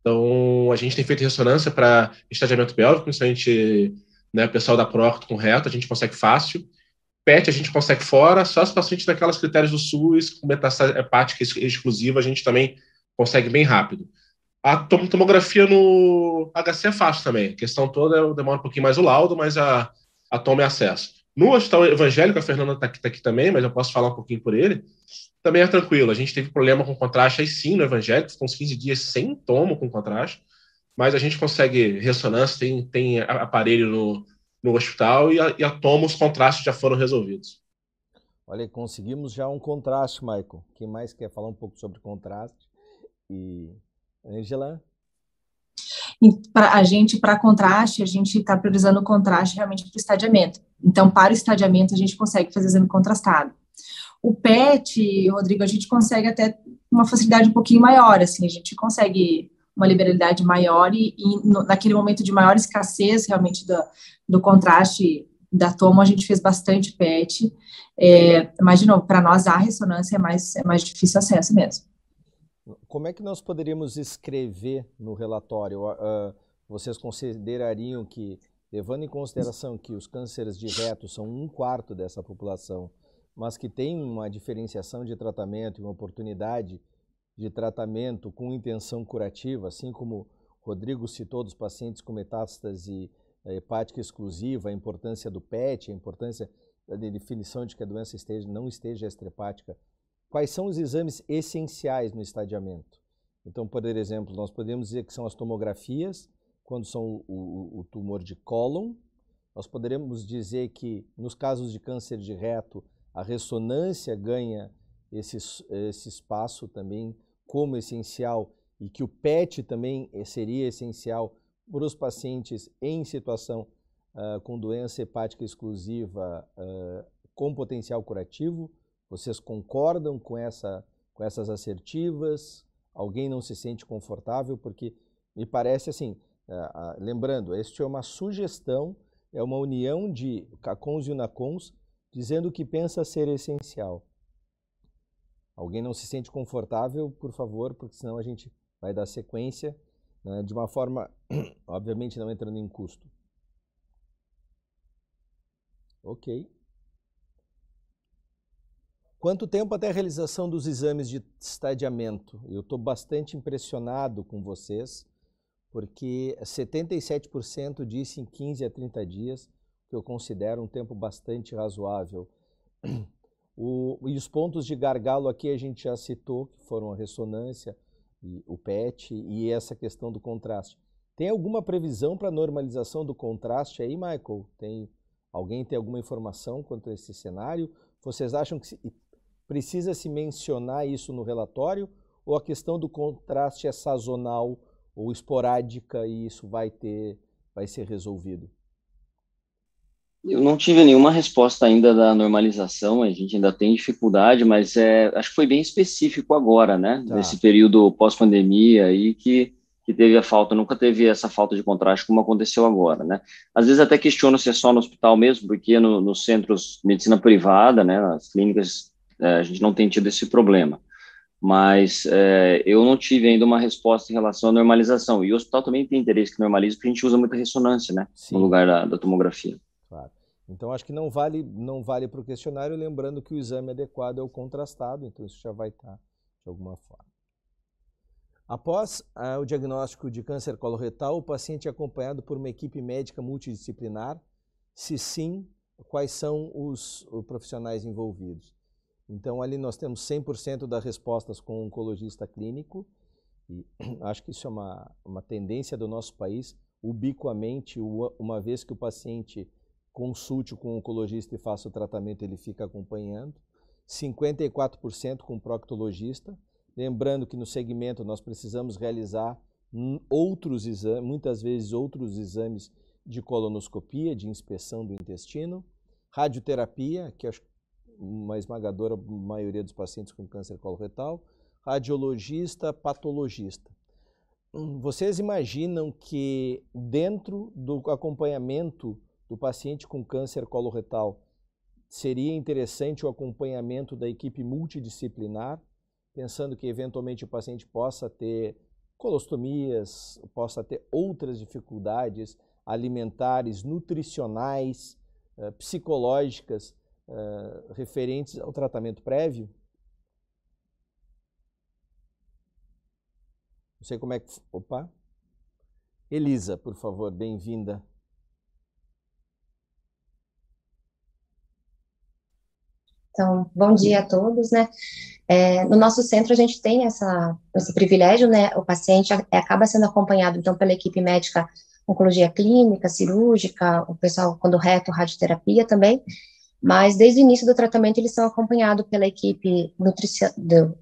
Então, a gente tem feito ressonância para estadiamento pélvico, principalmente né, pessoal da Procto com reto, a gente consegue fácil. PET a gente consegue fora, só os pacientes daquelas critérios do SUS, com metástase hepática exclusiva, a gente também consegue bem rápido. A tomografia no HC é fácil também. A questão toda é demora um pouquinho mais o laudo, mas a, a toma e acesso. No hospital evangélico, a Fernanda está aqui, tá aqui, também, mas eu posso falar um pouquinho por ele. Também é tranquilo. A gente teve problema com contraste aí sim no evangélico, ficou uns 15 dias sem tomo com contraste, mas a gente consegue ressonância, tem, tem aparelho no, no hospital e a, e a toma, os contrastes já foram resolvidos. Olha, conseguimos já um contraste, Michael. Quem mais quer falar um pouco sobre contraste? E Angela? Pra, a gente, para contraste, a gente está priorizando o contraste realmente para o estadiamento. Então, para o estadiamento, a gente consegue fazer exame contrastado. O PET, Rodrigo, a gente consegue até uma facilidade um pouquinho maior, assim, a gente consegue uma liberalidade maior e, e no, naquele momento de maior escassez, realmente, do, do contraste da toma, a gente fez bastante PET, é, mas, de novo, para nós, a ressonância é mais, é mais difícil acesso mesmo. Como é que nós poderíamos escrever no relatório? Uh, vocês considerariam que, levando em consideração que os cânceres de reto são um quarto dessa população, mas que tem uma diferenciação de tratamento e uma oportunidade de tratamento com intenção curativa, assim como Rodrigo citou dos pacientes com metástase eh, hepática exclusiva, a importância do PET, a importância da definição de que a doença esteja, não esteja extrahepática Quais são os exames essenciais no estadiamento? Então, por exemplo, nós podemos dizer que são as tomografias, quando são o, o, tumor de cólon. Nós poderemos dizer que, nos casos de câncer de reto, a ressonância ganha esse, esse espaço também como essencial e que o PET também seria essencial para os pacientes em situação uh, com doença hepática exclusiva uh, com potencial curativo. Vocês concordam com, essa, com essas assertivas? Alguém não se sente confortável? Porque me parece assim, uh, lembrando, este é uma sugestão, é uma união de CACONs e UNACONs dizendo que pensa ser essencial. Alguém não se sente confortável, por favor, porque senão a gente vai dar sequência né, de uma forma, obviamente, não entrando em custo. Ok. Quanto tempo até a realização dos exames de estadiamento? Eu estou bastante impressionado com vocês, porque 77% disse em 15 a 30 dias, que eu considero um tempo bastante razoável. O, e os pontos de gargalo aqui a gente já citou, que foram a ressonância, o PET e essa questão do contraste. Tem alguma previsão para normalização do contraste aí, Michael? Tem alguém tem alguma informação quanto a esse cenário? Vocês acham que Precisa se mencionar isso no relatório ou a questão do contraste é sazonal ou esporádica e isso vai ter vai ser resolvido? Eu não tive nenhuma resposta ainda da normalização, a gente ainda tem dificuldade, mas é, acho que foi bem específico agora, né? Tá. Nesse período pós-pandemia aí que, que teve a falta, nunca teve essa falta de contraste como aconteceu agora, né? Às vezes até questiono se é só no hospital mesmo, porque no, nos centros de medicina privada, né, as clínicas é, a gente não tem tido esse problema. Mas é, eu não tive ainda uma resposta em relação à normalização. E o hospital também tem interesse que normalize, porque a gente usa muita ressonância, né? Sim. No lugar da, da tomografia. Então, acho que não vale, não vale para o questionário, lembrando que o exame adequado é o contrastado, então isso já vai estar de alguma forma. Após ah, o diagnóstico de câncer coloretal, o paciente é acompanhado por uma equipe médica multidisciplinar? Se sim, quais são os, os profissionais envolvidos? Então, ali nós temos 100% das respostas com o oncologista clínico, e acho que isso é uma, uma tendência do nosso país, ubiquamente, uma vez que o paciente consulte com o oncologista e faça o tratamento, ele fica acompanhando. 54% com proctologista. Lembrando que no segmento nós precisamos realizar outros exames, muitas vezes outros exames de colonoscopia, de inspeção do intestino. Radioterapia, que acho uma esmagadora maioria dos pacientes com câncer coloretal, radiologista, patologista. Hum, vocês imaginam que dentro do acompanhamento do paciente com câncer coloretal seria interessante o acompanhamento da equipe multidisciplinar, pensando que eventualmente o paciente possa ter colostomias, possa ter outras dificuldades alimentares, nutricionais, eh, psicológicas uh, referentes ao tratamento prévio. Não sei como é que. Opa! Elisa, por favor, bem-vinda. Então, bom dia a todos, né? É, no nosso centro, a gente tem essa, esse privilégio, né? O paciente acaba sendo acompanhado, então, pela equipe médica oncologia clínica, cirúrgica, o pessoal quando reto, radioterapia também, mas desde o início do tratamento eles são acompanhados pela equipe nutricio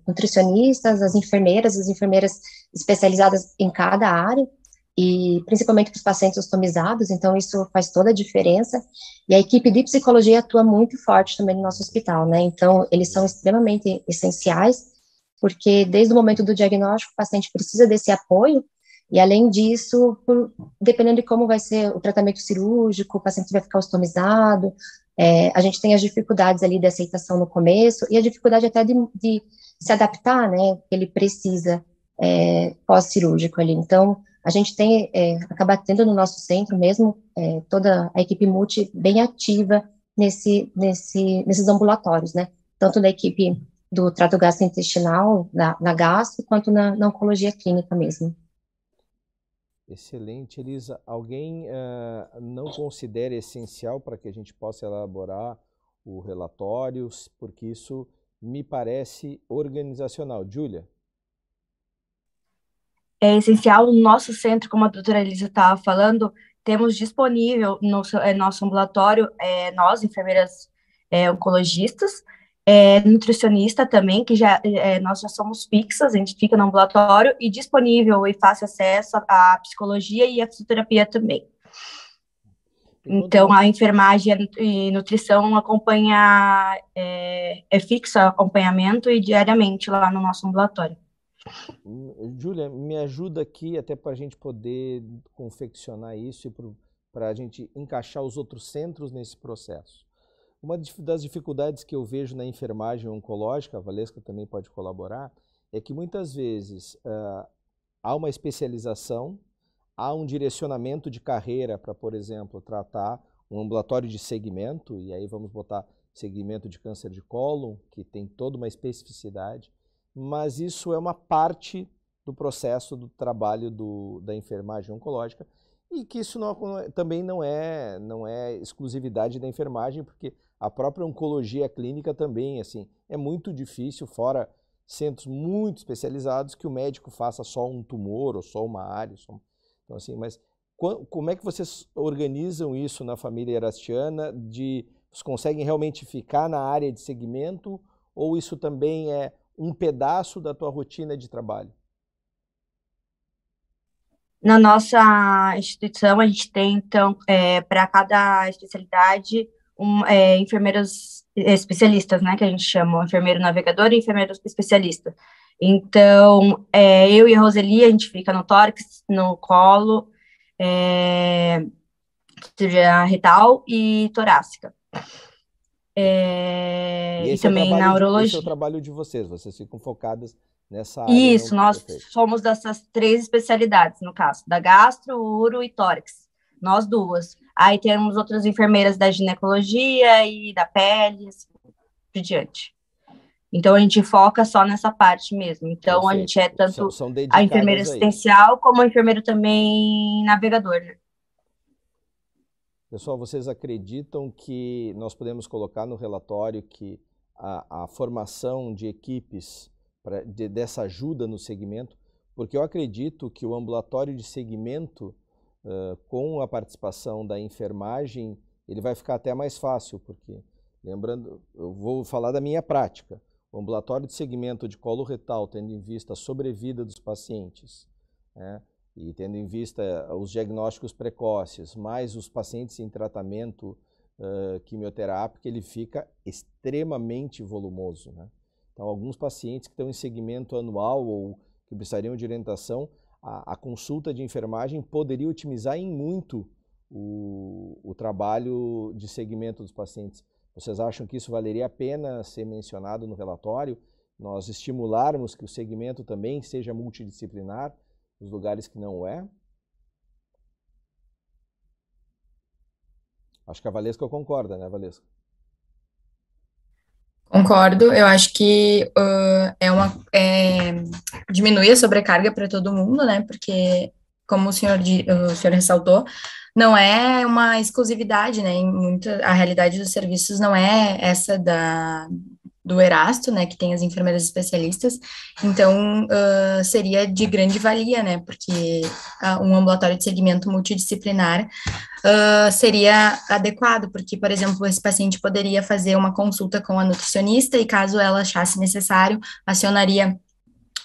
nutricionistas, as enfermeiras, as enfermeiras especializadas em cada área, e principalmente para os pacientes ostomizados, então isso faz toda a diferença. E a equipe de psicologia atua muito forte também no nosso hospital, né? Então, eles são extremamente essenciais, porque desde o momento do diagnóstico, o paciente precisa desse apoio, e além disso, por, dependendo de como vai ser o tratamento cirúrgico, o paciente vai ficar ostomizado, é, a gente tem as dificuldades ali de aceitação no começo, e a dificuldade até de, de se adaptar, né? Ele precisa é, pós-cirúrgico ali. Então, a gente tem, é, acaba tendo no nosso centro mesmo, é, toda a equipe multi bem ativa nesse, nesse, nesses ambulatórios, né? Tanto na equipe do trato gastrointestinal, na, na gastro, quanto na, na, oncologia clínica mesmo. Excelente, Elisa. Alguém uh, não considera essencial para que a gente possa elaborar o relatório, porque isso me parece organizacional. Júlia? É essencial no nosso centro, como a doutora Elisa estava falando, temos disponível no é, nosso ambulatório, é, nós, enfermeiras é, oncologistas, é, nutricionista também, que já é, nós já somos fixas, a gente fica no ambulatório, e disponível e fácil acesso à psicologia e à fisioterapia também. Então, a enfermagem e nutrição acompanha, é, é fixo acompanhamento e diariamente lá no nosso ambulatório. Júlia, me ajuda aqui até para a gente poder confeccionar isso e para a gente encaixar os outros centros nesse processo. Uma das dificuldades que eu vejo na enfermagem oncológica, a Valesca também pode colaborar, é que muitas vezes uh, há uma especialização, há um direcionamento de carreira para, por exemplo, tratar um ambulatório de segmento, e aí vamos botar segmento de câncer de cólon, que tem toda uma especificidade, mas isso é uma parte do processo do trabalho do, da enfermagem oncológica e que isso não, também não é, não é exclusividade da enfermagem, porque a própria oncologia clínica também, assim, é muito difícil, fora centros muito especializados, que o médico faça só um tumor ou só uma área. Só... Então, assim, mas como é que vocês organizam isso na família erastiana? De, vocês conseguem realmente ficar na área de segmento ou isso também é um pedaço da tua rotina de trabalho? Na nossa instituição, a gente tem, então, é, para cada especialidade, um, é, enfermeiros especialistas, né, que a gente chama, enfermeiro navegador e enfermeiro especialista. Então, é, eu e a Roseli, a gente fica no tórax, no colo, é, cirurgia retal e torácica. É, e, e também é na urologia. esse é o trabalho de vocês, vocês ficam focadas nessa área. Isso, nós perfeito. somos dessas três especialidades, no caso, da gastro, uro e tórax, nós duas. Aí temos outras enfermeiras da ginecologia e da pele, assim, por diante. Então a gente foca só nessa parte mesmo. Então perfeito. a gente é tanto são, são a enfermeira assistencial como a enfermeira também navegador. Né? Pessoal, vocês acreditam que nós podemos colocar no relatório que a, a formação de equipes pra, de, dessa ajuda no segmento, porque eu acredito que o ambulatório de segmento, uh, com a participação da enfermagem, ele vai ficar até mais fácil, porque, lembrando, eu vou falar da minha prática, o ambulatório de segmento de colo retal, tendo em vista a sobrevida dos pacientes, né, e tendo em vista eh, os diagnósticos precoces, mais os pacientes em tratamento uh, quimioterápico, ele fica extremamente volumoso. Né? Então, alguns pacientes que estão em segmento anual ou que precisariam de orientação, a, a consulta de enfermagem poderia otimizar em muito o, o trabalho de segmento dos pacientes. Vocês acham que isso valeria a pena ser mencionado no relatório? Nós estimularmos que o segmento também seja multidisciplinar, os lugares que não é. Acho que a Valesca concorda, né, Valesca? Concordo, eu acho que uh, é uma é, diminuir a sobrecarga para todo mundo, né? Porque, como o senhor, o senhor ressaltou, não é uma exclusividade, né? Em muita, a realidade dos serviços não é essa da, do Erasto, né, que tem as enfermeiras especialistas, então uh, seria de grande valia, né, porque uh, um ambulatório de segmento multidisciplinar uh, seria adequado, porque, por exemplo, esse paciente poderia fazer uma consulta com a nutricionista e, caso ela achasse necessário, acionaria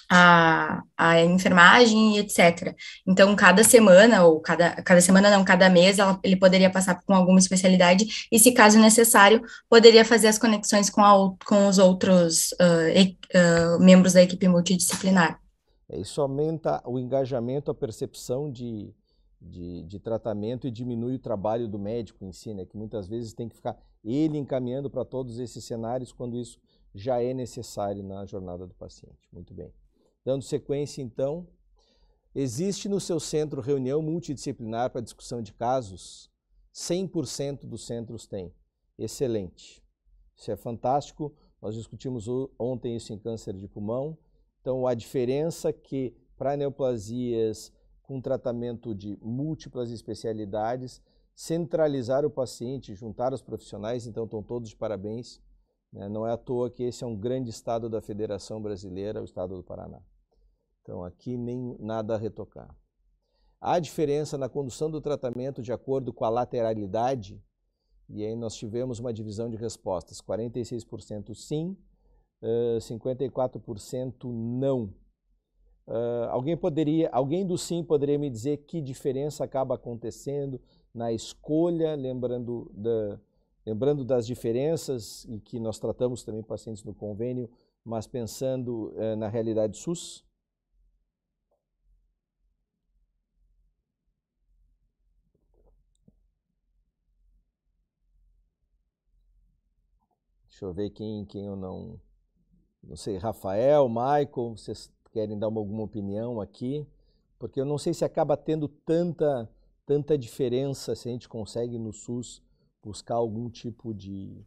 a, a enfermagem e etc. Então, cada semana, ou cada, cada semana não, cada mês, ela, ele poderia passar com alguma especialidade e, se caso necessário, poderia fazer as conexões com, a, com os outros uh, e, uh, membros da equipe multidisciplinar. É, isso aumenta o engajamento, a percepção de, de, de, tratamento e diminui o trabalho do médico em si, né? que muitas vezes tem que ficar ele encaminhando para todos esses cenários quando isso já é necessário na jornada do paciente. Muito bem. Dando sequência, então, existe no seu centro reunião multidisciplinar para discussão de casos? 100% dos centros têm. Excelente. Isso é fantástico. Nós discutimos ontem isso em câncer de pulmão. Então, a diferença que para neoplasias com tratamento de múltiplas especialidades, centralizar o paciente, juntar os profissionais, então estão todos de parabéns. Né? Não é à toa que esse é um grande estado da Federação Brasileira, o estado do Paraná. Então, aqui nem nada a retocar. Há diferença na condução do tratamento de acordo com a lateralidade, e aí nós tivemos uma divisão de respostas: 46% sim, uh, 54% não. Alguém poderia, alguém do sim poderia me dizer que diferença acaba acontecendo na escolha, lembrando, da, lembrando das diferenças e que nós tratamos também pacientes no convênio, mas pensando na realidade SUS? Deixa eu ver quem, quem eu não. Não sei, Rafael, Michael, vocês querem dar uma, alguma opinião aqui? Porque eu não sei se acaba tendo tanta, tanta diferença se a gente consegue no SUS buscar algum tipo de,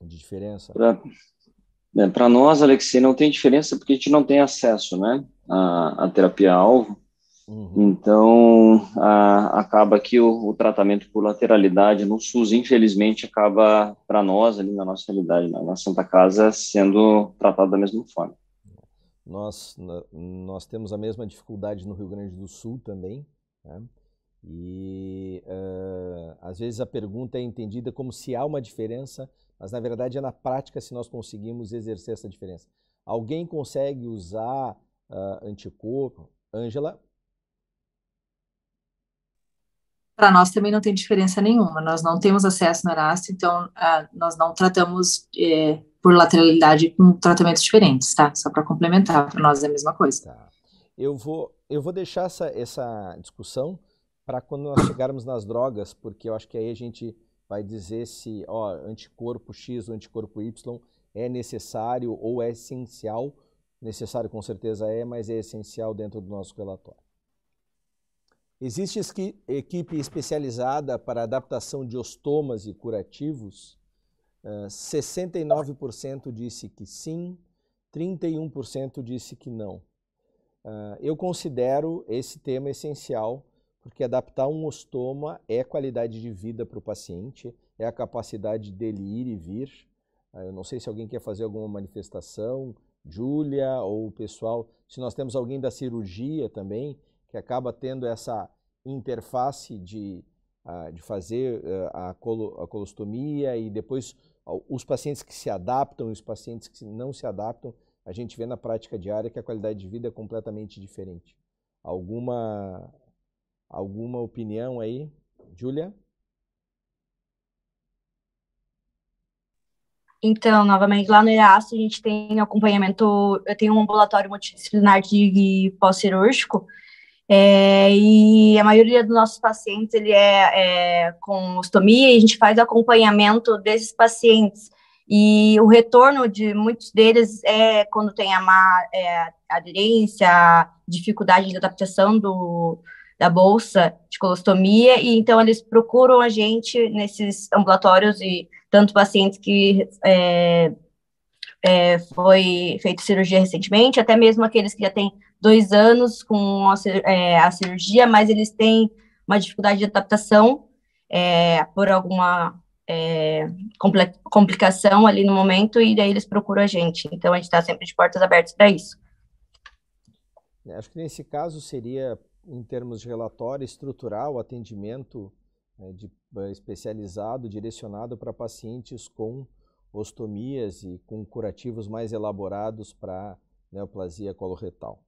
de diferença. Para nós, Alexei, não tem diferença porque a gente não tem acesso né, à, à terapia-alvo. Uhum. Então, a, acaba que o, o, tratamento por lateralidade no SUS, infelizmente, acaba, para nós, ali na nossa realidade, na, na Santa Casa, sendo tratado da mesma forma. Nós, nós temos a mesma dificuldade no Rio Grande do Sul também, né? e uh, às vezes a pergunta é entendida como se há uma diferença, mas na verdade é na prática se nós conseguimos exercer essa diferença. Alguém consegue usar uh, anticorpo? Ângela, para nós também não tem diferença nenhuma. Nós não temos acesso no Erasto, então uh, nós não tratamos é, por lateralidade com tratamentos diferentes, tá? Só para complementar, para nós é a mesma coisa. Tá. Eu vou, eu vou deixar essa, essa discussão para quando nós chegarmos nas drogas, porque eu acho que aí a gente vai dizer se ó, anticorpo X ou anticorpo Y é necessário ou é essencial. Necessário com certeza é, mas é essencial dentro do nosso relatório. Existe equipe especializada para adaptação de ostomas e curativos? Uh, 69% disse que sim, 31% disse que não. Uh, eu considero esse tema essencial, porque adaptar um ostoma é qualidade de vida para o paciente, é a capacidade dele ir e vir. Uh, eu não sei se alguém quer fazer alguma manifestação, Júlia ou o pessoal, se nós temos alguém da cirurgia também, que acaba tendo essa interface de, uh, de fazer uh, a, colo, a colostomia e depois uh, os pacientes que se adaptam e os pacientes que não se adaptam, a gente vê na prática diária que a qualidade de vida é completamente diferente. Alguma, alguma opinião aí, Júlia? Então, novamente, lá no EASO a gente tem acompanhamento, eu tenho um ambulatório multidisciplinar de pós-cirúrgico, é, e a maioria dos nossos pacientes ele é, é com ostomia e a gente faz acompanhamento desses pacientes. E o retorno de muitos deles é quando tem a má é, aderência, dificuldade de adaptação do, da bolsa de colostomia, e então eles procuram a gente nesses ambulatórios e tanto pacientes que é, é, foi feito cirurgia recentemente, até mesmo aqueles que já têm dois anos com a, é, a cirurgia, mas eles têm uma dificuldade de adaptação é, por alguma é, complicação ali no momento e daí eles procuram a gente. Então a gente está sempre de portas abertas para isso. É, acho que nesse caso seria, em termos de relatório, estrutural, atendimento né, de, eh, especializado, direcionado para pacientes com ostomias e com curativos mais elaborados para neoplasia coloretal.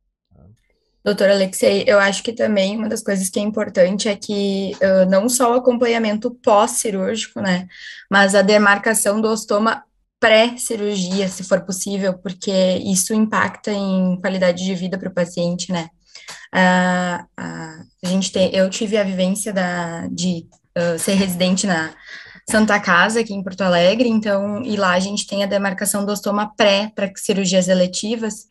Doutor Alexei, eu acho que também uma das coisas que é importante é que uh, não só o acompanhamento pós-cirúrgico, né, mas a demarcação do ostoma pré-cirurgia, se for possível, porque isso impacta em qualidade de vida para o paciente, né. Uh, uh, a gente tem, eu tive a vivência da, de ser residente na Santa Casa, aqui em Porto Alegre, então, e lá a gente tem a demarcação do ostoma pré para cirurgias eletivas,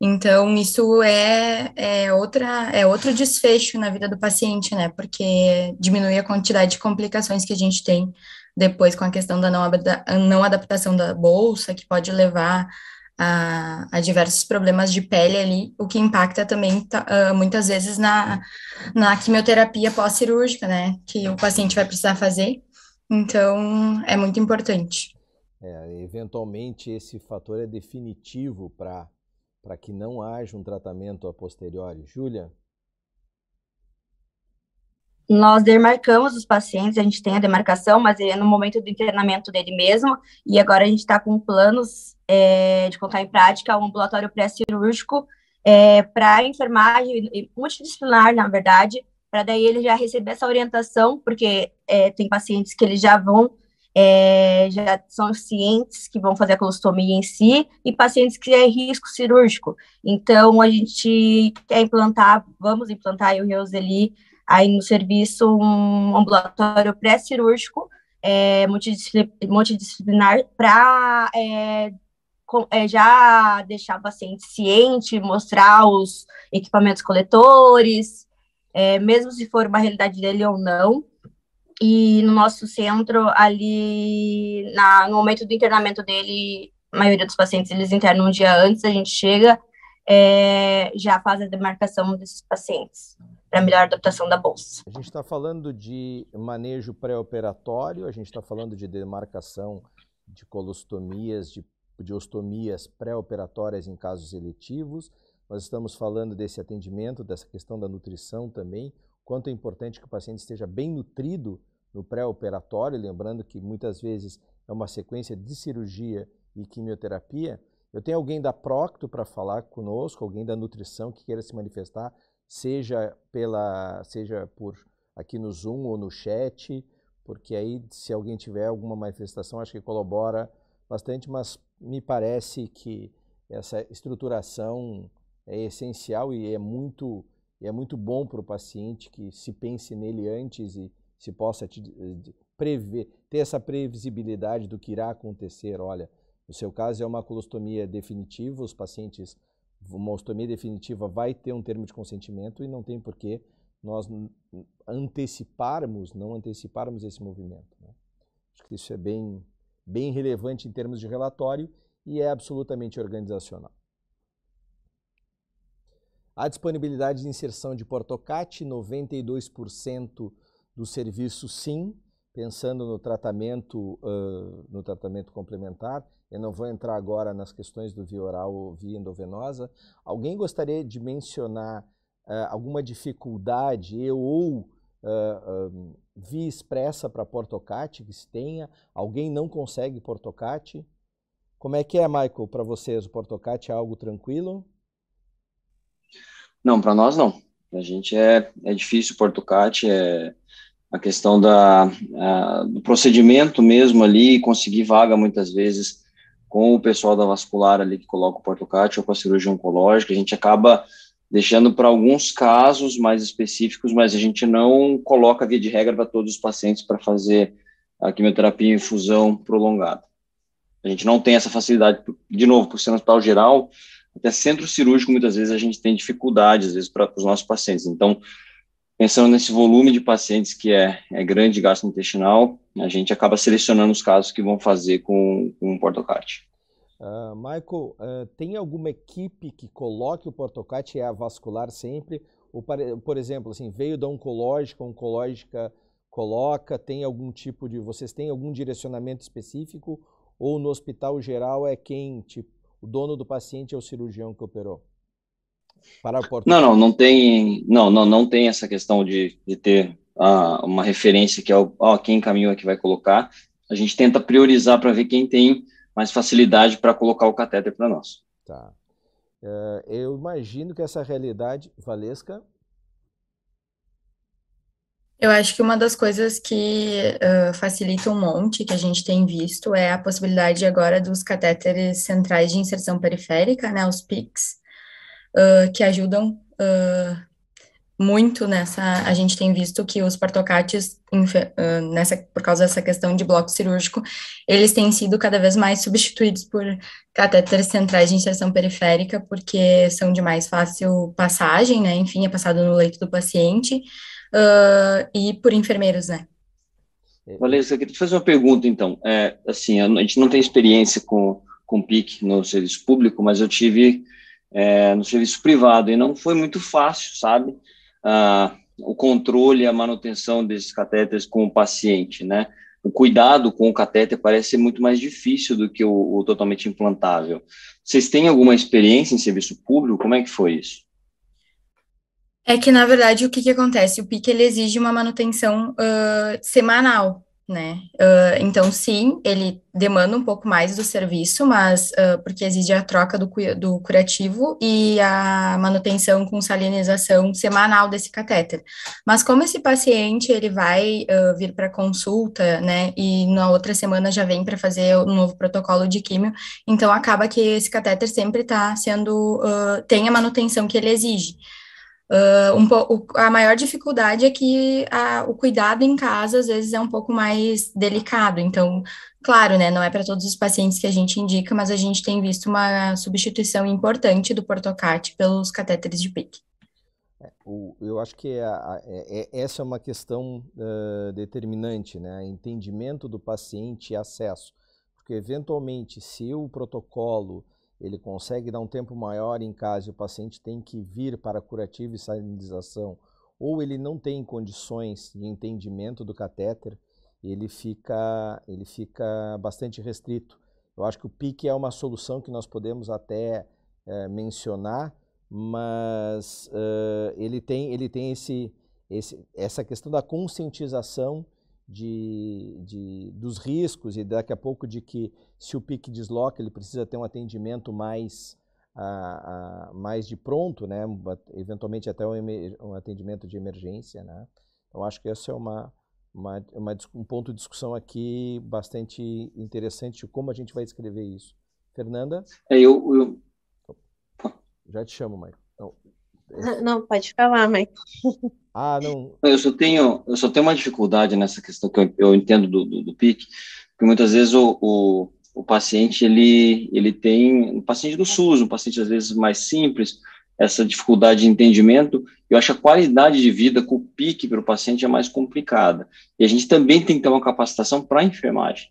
então, isso é, é, outra, é outro desfecho na vida do paciente, né? Porque diminui a quantidade de complicações que a gente tem depois com a questão da não, não adaptação da bolsa, que pode levar a, a, diversos problemas de pele ali, o que impacta também uh, muitas vezes na, na quimioterapia pós-cirúrgica, né? Que o paciente vai precisar fazer. Então, é muito importante. É, eventualmente, esse fator é definitivo para para que não haja um tratamento a posteriori. Júlia? Nós demarcamos os pacientes, a gente tem a demarcação, mas é no momento do internamento dele mesmo, e agora a gente está com planos é, de colocar em prática um ambulatório pré-cirúrgico é, para enfermagem multidisciplinar, na verdade, para daí ele já receber essa orientação, porque é, tem pacientes que eles já vão é, já são cientes que vão fazer a colostomia em si e pacientes que é risco cirúrgico. Então, a gente quer implantar, vamos implantar o Reuseli aí no serviço um ambulatório pré-cirúrgico é, multidisciplinar para é, é, já deixar o paciente ciente, mostrar os equipamentos coletores, é, mesmo se for uma realidade dele ou não, e no nosso centro, ali, na, no momento do internamento dele, a maioria dos pacientes, eles internam um dia antes, a gente chega, é, já faz a demarcação desses pacientes, para melhor adaptação da bolsa. A gente está falando de manejo pré-operatório, a gente está falando de demarcação de colostomias, de, de ostomias pré-operatórias em casos eletivos, nós estamos falando desse atendimento, dessa questão da nutrição também, quanto é importante que o paciente esteja bem nutrido no pré-operatório, lembrando que muitas vezes é uma sequência de cirurgia e quimioterapia. Eu tenho alguém da Procto para falar conosco, alguém da nutrição que queira se manifestar, seja pela, seja por aqui no Zoom ou no chat, porque aí se alguém tiver alguma manifestação, acho que colabora bastante, mas me parece que essa estruturação é essencial e é muito e é muito bom para o paciente que se pense nele antes e se possa te, prever, ter essa previsibilidade do que irá acontecer. Olha, no seu caso é uma colostomia definitiva, os pacientes, uma ostomia definitiva vai ter um termo de consentimento e não tem por que nós anteciparmos, não anteciparmos esse movimento. Né? Acho que isso é bem, bem relevante em termos de relatório e é absolutamente organizacional. A disponibilidade de inserção de Portocat, 92% do serviço sim, pensando no tratamento, uh, no tratamento complementar. Eu não vou entrar agora nas questões do via oral ou via endovenosa. Alguém gostaria de mencionar uh, alguma dificuldade ou uh, via expressa para Portocat que se tenha? Alguém não consegue Portocat? Como é que é, Michael, para vocês? O Portocat é algo tranquilo? Não, para nós não. A gente é, é difícil o Portucat, é a questão da, a, do procedimento mesmo ali, conseguir vaga muitas vezes com o pessoal da vascular ali que coloca o Portucat ou com a cirurgia oncológica, a gente acaba deixando para alguns casos mais específicos, mas a gente não coloca via de regra para todos os pacientes para fazer a quimioterapia em infusão prolongada. A gente não tem essa facilidade, de novo, por ser um hospital geral, até centro cirúrgico, muitas vezes a gente tem dificuldade, às vezes, para os nossos pacientes. Então, pensando nesse volume de pacientes que é, é grande gastrointestinal, a gente acaba selecionando os casos que vão fazer com, com o Portocat. Uh, Michael, uh, tem alguma equipe que coloque o Portocat e é a vascular sempre, por exemplo, assim, veio da oncológica, oncológica coloca, tem algum tipo de, vocês têm algum direcionamento específico ou no hospital geral é quem, tipo, o dono do paciente é o cirurgião que operou? Para o não, não, não tem, não, não, não tem essa questão de, de ter uh, uma referência que é o, ó, quem caminho é que vai colocar. A gente tenta priorizar para ver quem tem mais facilidade para colocar o catéter para nós. Tá. Uh, eu imagino que essa realidade, Valesca, eu acho que uma das coisas que uh, facilita um monte que a gente tem visto é a possibilidade agora dos catéteres centrais de inserção periférica, né, os PICs, uh, que ajudam uh, muito nessa. A gente tem visto que os portocates, nessa, por causa dessa questão de bloco cirúrgico, eles têm sido cada vez mais substituídos por catéteres centrais de inserção periférica, porque são de mais fácil passagem, né, enfim, é passado no leito do paciente uh, e por enfermeiros, né? Valência, eu queria te fazer uma pergunta, então. É, assim, a gente não tem experiência com, com PIC no serviço público, mas eu tive é, no serviço privado e não foi muito fácil, sabe? Ah, o controle a manutenção desses catéteres com o paciente, né? O cuidado com o catéter parece ser muito mais difícil do que o, o totalmente implantável. Vocês têm alguma experiência em serviço público? Como é que foi isso? É que, na verdade, o que, que acontece? O PIC, ele exige uma manutenção uh, semanal, né? Uh, então, sim, ele demanda um pouco mais do serviço, mas uh, porque exige a troca do, do curativo e a manutenção com salinização semanal desse catéter. Mas como esse paciente, ele vai vir para consulta, né, e na outra semana já vem para fazer um novo protocolo de químio, então acaba que esse catéter sempre está sendo, tem a manutenção que ele exige. Uh, um a maior dificuldade é que a, o cuidado em casa, às vezes, é um pouco mais delicado. Então, claro, né, não é para todos os pacientes que a gente indica, mas a gente tem visto uma substituição importante do portocate pelos catéteres de PIC. É, eu acho que a, é, é, essa é uma questão uh, determinante, né? Entendimento do paciente e acesso. Porque, eventualmente, se o protocolo ele consegue dar um tempo maior em casa e o paciente tem que vir para curativo e salinização, ou ele não tem condições de entendimento do catéter, ele fica, ele fica bastante restrito. Eu acho que o PIC é uma solução que nós podemos até é, mencionar, mas uh, ele tem, ele tem esse, esse, essa questão da conscientização de, de, dos riscos e daqui a pouco de que se o pique desloca, ele precisa ter um atendimento mais, a, a, mais de pronto, né? eventualmente até um, um, atendimento de emergência. Né? Então, acho que esse é uma, uma, uma, um ponto de discussão aqui bastante interessante de como a gente vai escrever isso. Fernanda? É, eu, eu... Já te chamo, Maicon. Não, não pode falar, Maicon. Ah, não. Eu só tenho, eu só tenho uma dificuldade nessa questão que eu, eu entendo do, do, do PIC, porque muitas vezes o, o, o, paciente, ele, ele tem, um paciente do SUS, um paciente às vezes mais simples, essa dificuldade de entendimento, eu acho a qualidade de vida com o PIC para o paciente é mais complicada. E a gente também tem que ter uma capacitação para a enfermagem.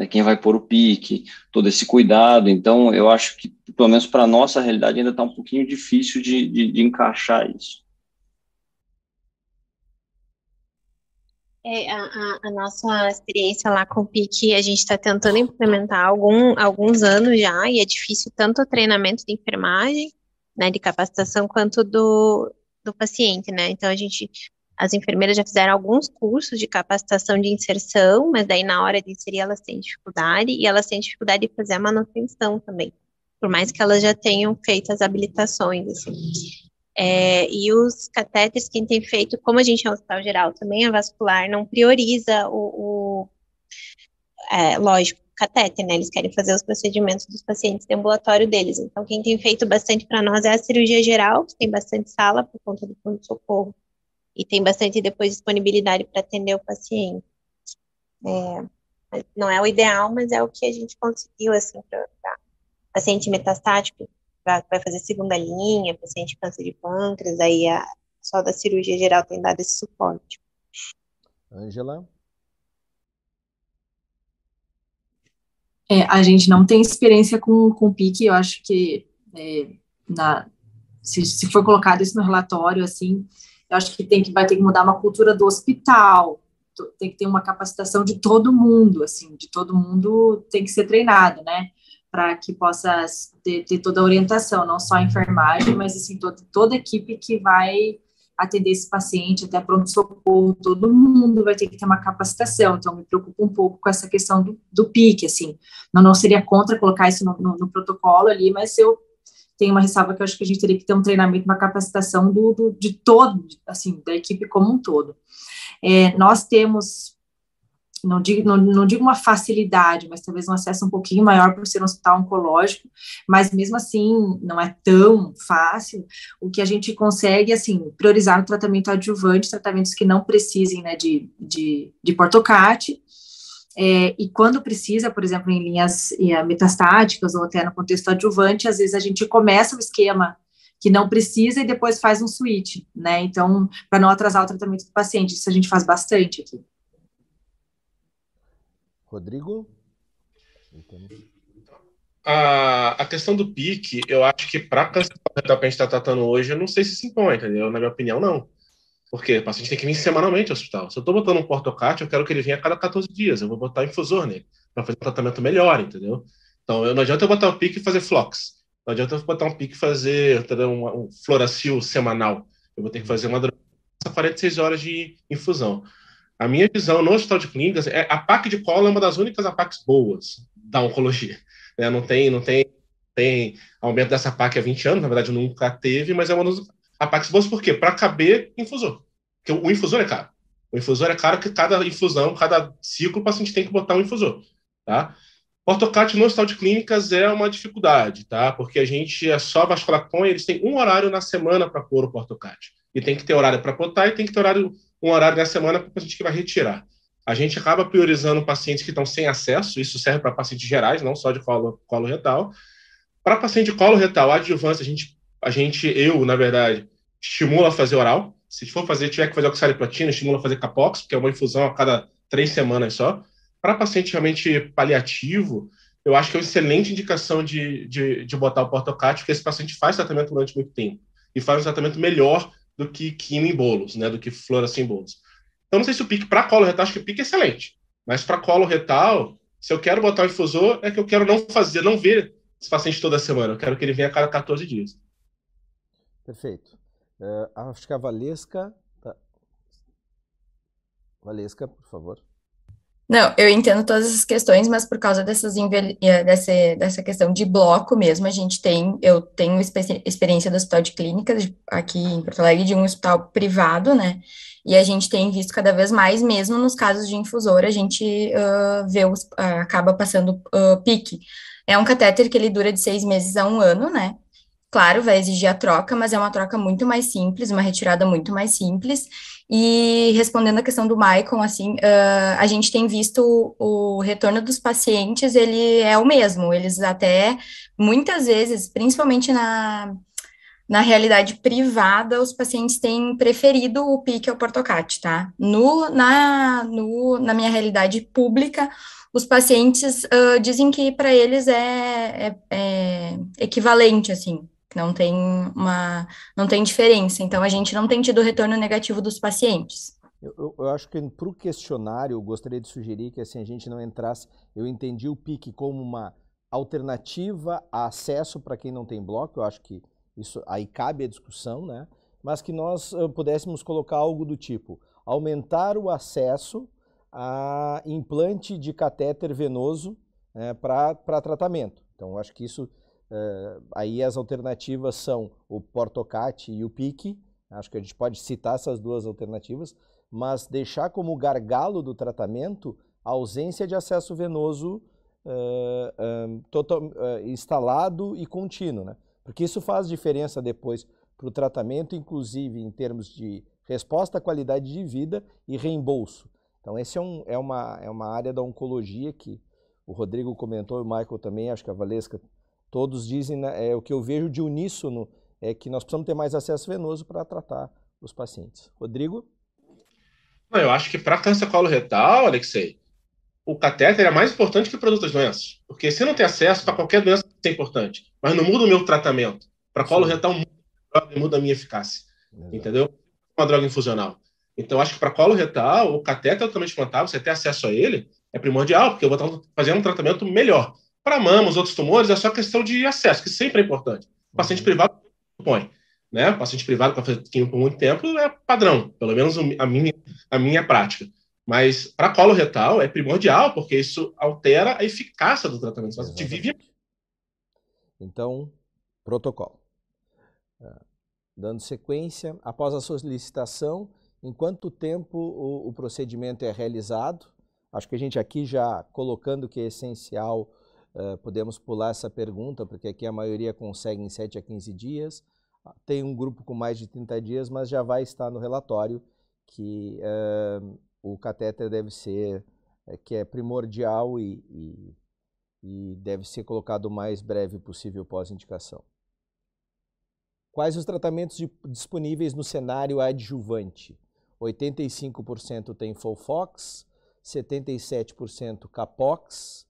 Né, quem vai pôr o pique, todo esse cuidado. Então, eu acho que, pelo menos para a nossa realidade, ainda está um pouquinho difícil de, de, de encaixar isso. É, a, a, nossa experiência lá com o PIC, a gente está tentando implementar há algum, alguns anos já, e é difícil tanto o treinamento de enfermagem, né, de capacitação, quanto do, do paciente, né, então a gente, as enfermeiras já fizeram alguns cursos de capacitação de inserção, mas daí na hora de inserir elas têm dificuldade, e elas têm dificuldade de fazer a manutenção também, por mais que elas já tenham feito as habilitações, assim. É, e os catéteres, quem tem feito, como a gente é um hospital geral também, a vascular não prioriza o, o é, lógico, catéter, né? Eles querem fazer os procedimentos dos pacientes de ambulatório deles. Então, quem tem feito bastante para nós é a cirurgia geral, que tem bastante sala por conta do pronto-socorro, e tem bastante depois disponibilidade para atender o paciente. É, não é o ideal, mas é o que a gente conseguiu, assim, para paciente metastático, vai fazer segunda linha, paciente câncer de pâncreas, aí a, só da cirurgia geral tem dado esse suporte. Ângela? É, a gente não tem experiência com, com PIC, eu acho que é, na, se, se for colocado isso no relatório, assim, eu acho que tem que vai ter que mudar uma cultura do hospital, tem que ter uma capacitação de todo mundo, assim, de todo mundo tem que ser treinado, né? Para que possa ter, ter, toda a orientação, não só a enfermagem, mas assim, toda, toda a equipe que vai atender esse paciente, até pronto-socorro, todo mundo vai ter que ter uma capacitação, então me preocupa um pouco com essa questão do, do assim, não, não seria contra colocar isso no, no, no protocolo ali, mas eu tenho uma ressalva que eu acho que a gente teria que ter um treinamento, uma capacitação do, do de todo, assim, da equipe como um todo. É, nós temos, não digo, não, não digo uma facilidade, mas talvez um acesso um pouquinho maior por ser um hospital oncológico, mas mesmo assim não é tão fácil. O que a gente consegue, assim, priorizar no tratamento adjuvante, tratamentos que não precisem, né, de, de, de portocate, é, e quando precisa, por exemplo, em linhas metastáticas ou até no contexto adjuvante, às vezes a gente começa o esquema que não precisa e depois faz um switch, né? Então, para não atrasar o tratamento do paciente, isso a gente faz bastante aqui. Rodrigo? A, a questão do pique, eu acho que para a câncer que a gente está tratando hoje, eu não sei se se impõe, entendeu? Na minha opinião, não. Porque o paciente tem que vir semanalmente ao hospital. Se eu estou botando um portocate, eu quero que ele venha a cada 14 dias. Eu vou botar infusor nele, para fazer um tratamento melhor, entendeu? Então, eu, não adianta eu botar o pique e fazer flox. Não adianta eu botar um pique e fazer um, um floracil semanal. Eu vou ter que fazer uma 46 horas de infusão. A minha visão no hospital de clínicas é a PAC de cola é uma das únicas APACs boas da oncologia. Né? Não tem, não tem, tem aumento dessa PAC há 20 anos, na verdade nunca teve, mas é uma das APACs boas por quê? Para caber infusor. Porque o infusor é caro. O infusor é caro que cada infusão, cada ciclo, o paciente tem que botar um infusor. Tá? Ortocate no hospital de clínicas é uma dificuldade, tá? Porque a gente é só vascular com eles têm um horário na semana para pôr o portocate. E tem que ter horário para botar e tem que ter horário, um horário na semana para o paciente que vai retirar. A gente acaba priorizando pacientes que estão sem acesso, isso serve para pacientes gerais, não só de colo, colo retal. Para paciente de colo retal, adjuvância, a gente, a gente, eu, na verdade, estimula a fazer oral. Se for fazer, tiver que fazer oxaliplatina, estimula a fazer capox, porque é uma infusão a cada três semanas só. Para paciente realmente paliativo, eu acho que é uma excelente indicação de, de, de botar o portocate, porque esse paciente faz tratamento durante muito tempo e faz um tratamento melhor do que quimio em bolos, né, do que fluorescência em bolos. Então, não sei se o pique para colo retal, acho que o pique é excelente, mas para colo retal, se eu quero botar o infusor, é que eu quero não fazer, não ver esse paciente toda semana, eu quero que ele venha a cada 14 dias. Perfeito. Uh, acho que a Valesca. Tá... Valesca, por favor. Não, eu entendo todas essas questões, mas por causa dessas eh, dessa, dessa questão de bloco mesmo, a gente tem, eu tenho experiência do hospital de clínicas aqui em Porto Alegre, de um hospital privado, né? E a gente tem visto cada vez mais, mesmo nos casos de infusor, a gente uh, vê os, uh, acaba passando uh, pique. É um catéter que ele dura de seis meses a um ano, né? Claro, vai exigir a troca, mas é uma troca muito mais simples, uma retirada muito mais simples. E respondendo a questão do Maicon, assim, uh, a gente tem visto o, o, retorno dos pacientes, ele é o mesmo. Eles até, muitas vezes, principalmente na, na realidade privada, os pacientes têm preferido o pique ao portocate, tá? No, na, no, na minha realidade pública, os pacientes uh, dizem que para eles é, é, é equivalente, assim, não tem uma não tem diferença. Então a gente não tem tido retorno negativo dos pacientes. Eu, eu, eu acho que para o questionário eu gostaria de sugerir que assim a gente não entrasse. Eu entendi o PIC como uma alternativa a acesso para quem não tem bloco. Eu acho que isso aí cabe a discussão, né? Mas que nós uh, pudéssemos colocar algo do tipo aumentar o acesso a implante de catéter venoso né, para tratamento. Então, acho que isso Uh, aí as alternativas são o Portocate e o Pique. Acho que a gente pode citar essas duas alternativas, mas deixar como gargalo do tratamento a ausência de acesso venoso uh, uh, total, instalado e contínuo, né? Porque isso faz diferença depois para o tratamento, inclusive em termos de resposta à qualidade de vida e reembolso. Então, essa é, um, é, uma, é uma área da oncologia que o Rodrigo comentou, o Michael também, acho que a Valesca todos dizem, né, é, o que eu vejo de uníssono é que nós precisamos ter mais acesso venoso para tratar os pacientes. Rodrigo? Não, eu acho que para câncer coloretal, Alexei, o catéter é mais importante que o produto das doenças. Porque se não tem acesso, para qualquer doença é importante. Mas não muda o meu tratamento. Para colo retal, droga e muda a minha eficácia. Exato. Entendeu? Uma droga infusional. Então, acho que para colo retal, o cateter altamente implantável, você ter acesso a ele, é primordial, porque eu vou estar fazendo um tratamento melhor. Para mama, os outros tumores, é só questão de acesso, que sempre é importante. O paciente uhum. privado põe. Né? O paciente privado para fazer por muito tempo é padrão, pelo menos a minha, a minha prática. Mas para colo retal é primordial, porque isso altera a eficácia do tratamento. Você paciente vive. Então, protocolo. Ah, dando sequência, após a solicitação, em quanto tempo o, o procedimento é realizado? Acho que a gente aqui já colocando que é essencial, uh, podemos pular essa pergunta, porque aqui a maioria consegue em 7 a 15 dias. Tem um grupo com mais de 30 dias, mas já vai estar no relatório que uh, o catéter deve ser, uh, que é primordial e, e, e deve ser colocado o mais breve possível pós-indicação. Quais os tratamentos de, disponíveis no cenário adjuvante? 85% tem Folfox, 77% Capox,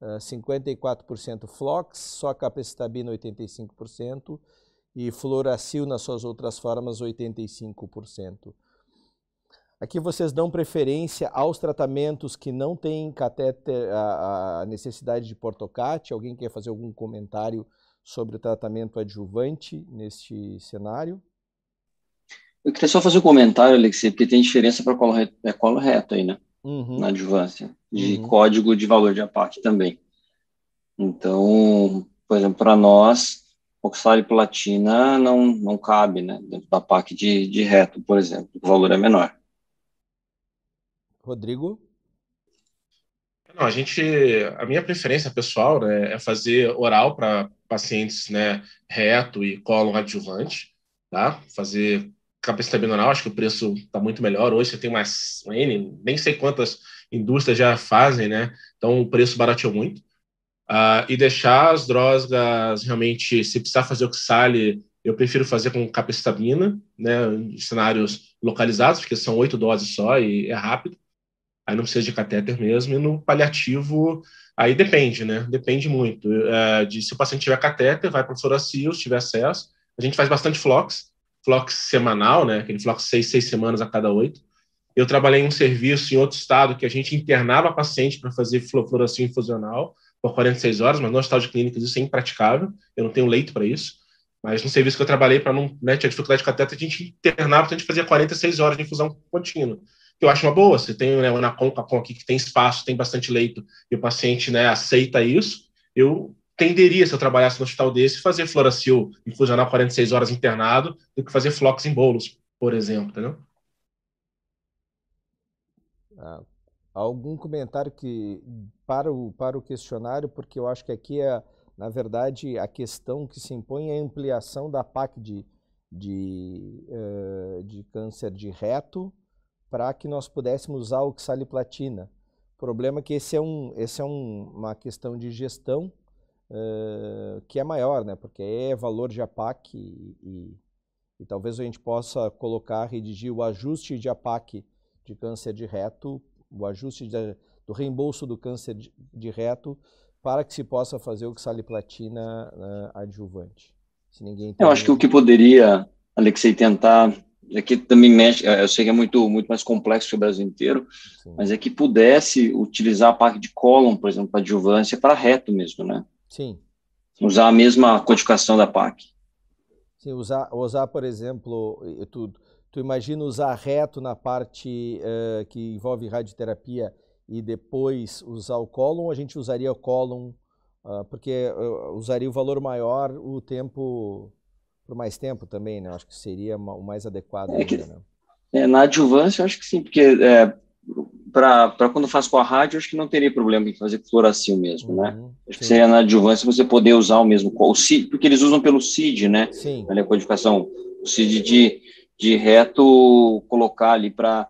54% Flox, só capecitabina 85% e fluoracil nas suas outras formas 85%. Aqui vocês dão preferência aos tratamentos que não têm catéter, a, a necessidade de portocate. Alguém quer fazer algum comentário sobre o tratamento adjuvante neste cenário? Eu queria só fazer um comentário, Alexei, porque tem diferença para colo, reto, é colo reto aí, né? Uhum. Na adjuvância, de uhum. código de valor de APAC também. Então, por exemplo, para nós, oxalio platina não, não cabe, né? Dentro da PAC de, de reto, por exemplo, o valor é menor. Rodrigo? Não, a gente, a minha preferência pessoal né, é fazer oral para pacientes né, reto e colo adjuvante, tá? Fazer capacidade oral, acho que o preço está muito melhor. Hoje você tem mais N, nem sei quantas indústrias já fazem, né? Então o preço barateou muito. Uh, e deixar as drogas realmente, se precisar fazer oxale, eu prefiro fazer com capacitabina, né? Em cenários localizados, porque são oito doses só e é rápido aí não precisa de catéter mesmo, e no paliativo, aí depende, né? Depende muito. É, de se o paciente tiver catéter, vai para o se tiver acesso. A gente faz bastante flox, flox semanal, né? Aquele flox seis, seis semanas a cada oito. Eu trabalhei em um serviço em outro estado que a gente internava paciente para fazer fluoração infusional por 46 horas, mas no hospital de clínicas isso é impraticável, eu não tenho leito para isso. Mas no serviço que eu trabalhei, para não né, dificuldade de catéter, a gente internava, então a gente fazia 46 horas de infusão contínua que eu acho uma boa. Você tem né, o Anacom, Capom aqui que tem espaço, tem bastante leito, e o paciente né, aceita isso. Eu tenderia, se eu trabalhasse no hospital desse, fazer Floracil infusionar 46 horas internado do que fazer Flox em bolos, por exemplo, entendeu? Ah, algum comentário que para o, para o questionário, porque eu acho que aqui é, na verdade, a questão que se impõe é a ampliação da PAC de, de, uh, de câncer de reto para que nós pudéssemos usar oxaliplatina. O problema é que esse é, um, esse é um, uma questão de gestão uh, que é maior, né? porque é valor de APAC e, e, e, talvez a gente possa colocar, redigir o ajuste de APAC de câncer de reto, o ajuste de, do reembolso do câncer de, de, reto, para que se possa fazer o oxaliplatina uh, adjuvante. Se ninguém Eu acho que o que poderia, Alexei, tentar é que também mexe, é, eu sei que é muito, muito mais complexo que o Brasil inteiro, Sim. mas é que pudesse utilizar a parte de column, por exemplo, para adjuvância, para reto mesmo, né? Sim. Usar a mesma codificação da PAC. Sim, usar, usar por exemplo, tu, tu imagina usar reto na parte uh, que envolve radioterapia e depois usar o column, a gente usaria o column, uh, porque usaria o valor maior o tempo por mais tempo também, né? Acho que seria o mais adequado. É que, ainda, né? é, na adjuvância, acho que sim, porque é, para quando faz com a rádio, acho que não teria problema em fazer com fluoracil mesmo, né? uhum, né? Acho sim. que seria na adjuvância você poder usar o mesmo, o CID, porque eles usam pelo CID, né? Sim. Na codificação, o CID de, de reto, colocar ali para,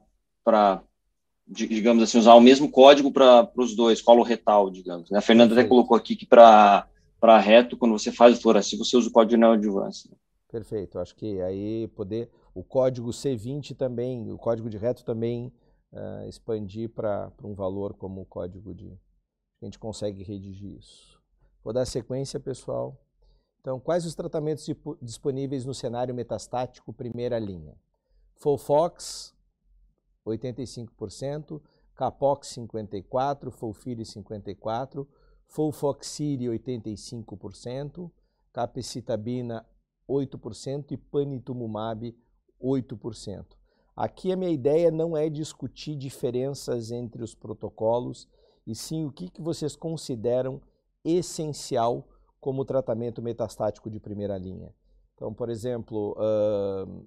digamos assim, usar o mesmo código para os dois, colo retal, digamos. Né? A Fernanda até colocou aqui que para reto, quando você faz o fluoracil, você usa o código de neoadjuvância. Perfeito. Acho que aí poder o código C20 também, o código de reto também uh, expandir para um valor como o código de. A gente consegue redigir isso. Vou dar sequência, pessoal. Então, quais os tratamentos disponíveis no cenário metastático primeira linha? Folfox, 85%, Capox, 54%, Folfiri, 54%, Folfoxiri, 85%, Capecitabina, 8% e Panitumumab, 8%. Aqui a minha ideia não é discutir diferenças entre os protocolos, e sim o que, que vocês consideram essencial como tratamento metastático de primeira linha. Então, por exemplo, uh,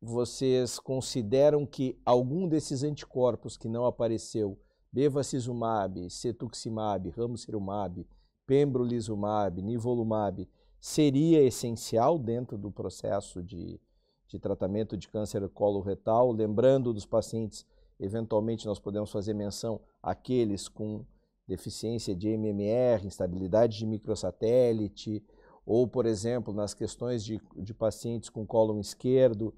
vocês consideram que algum desses anticorpos que não apareceu, bevacizumab, cetuximab, ramucirumab, pembrolizumab, nivolumab, seria essencial dentro do processo de, de tratamento de câncer coloretal, lembrando dos pacientes, eventualmente nós podemos fazer menção àqueles com deficiência de MMR, instabilidade de microsatélite, ou, por exemplo, nas questões de, de pacientes com cólon esquerdo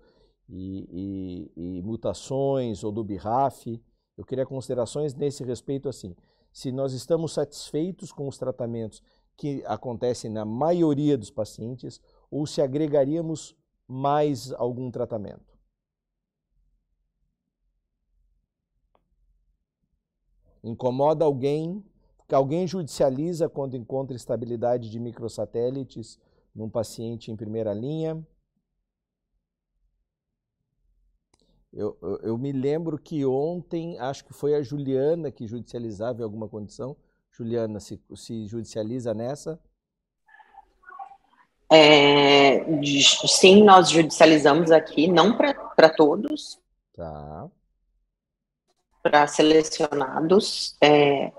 e, e, e mutações, ou do BRAF. Eu queria considerações nesse respeito assim. Se nós estamos satisfeitos com os tratamentos que acontecem na maioria dos pacientes, ou se agregaríamos mais algum tratamento. Incomoda alguém, que alguém judicializa quando encontra estabilidade de microsatélites num paciente em primeira linha. Eu, eu, eu, me lembro que ontem, acho que foi a Juliana que judicializava em alguma condição. Juliana, se, se judicializa nessa? É, sim, nós judicializamos aqui, não para todos. Tá para selecionados. É...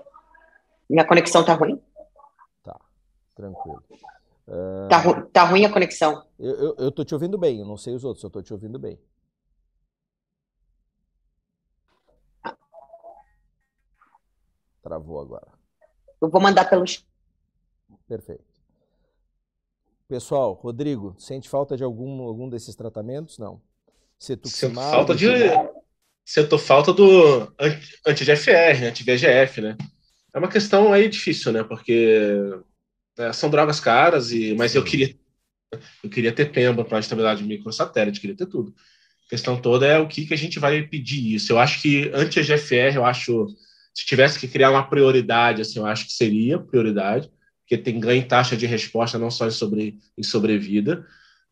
Minha conexão tá ruim? Tá, tranquilo. Uh... Tá, ru tá, ruim a conexão? Eu, eu, eu, tô te ouvindo bem, eu não sei os outros, eu tô te ouvindo bem. Travou agora. Eu vou mandar pelo. Perfeito. Pessoal, Rodrigo, sente falta de algum, algum desses tratamentos? Não. Cetuximab? Falta de sentou falta do anti-GFR, anti-VGF, né? É uma questão aí difícil, né? Porque é, são drogas caras, e, mas eu queria eu queria ter PEMBA para estabilidade microsatélite, queria ter tudo. A questão toda é o que, que a gente vai pedir isso. Eu acho que anti-GFR, eu acho, se tivesse que criar uma prioridade, assim, eu acho que seria prioridade, porque tem ganho em taxa de resposta, não só em, sobre, em sobrevida,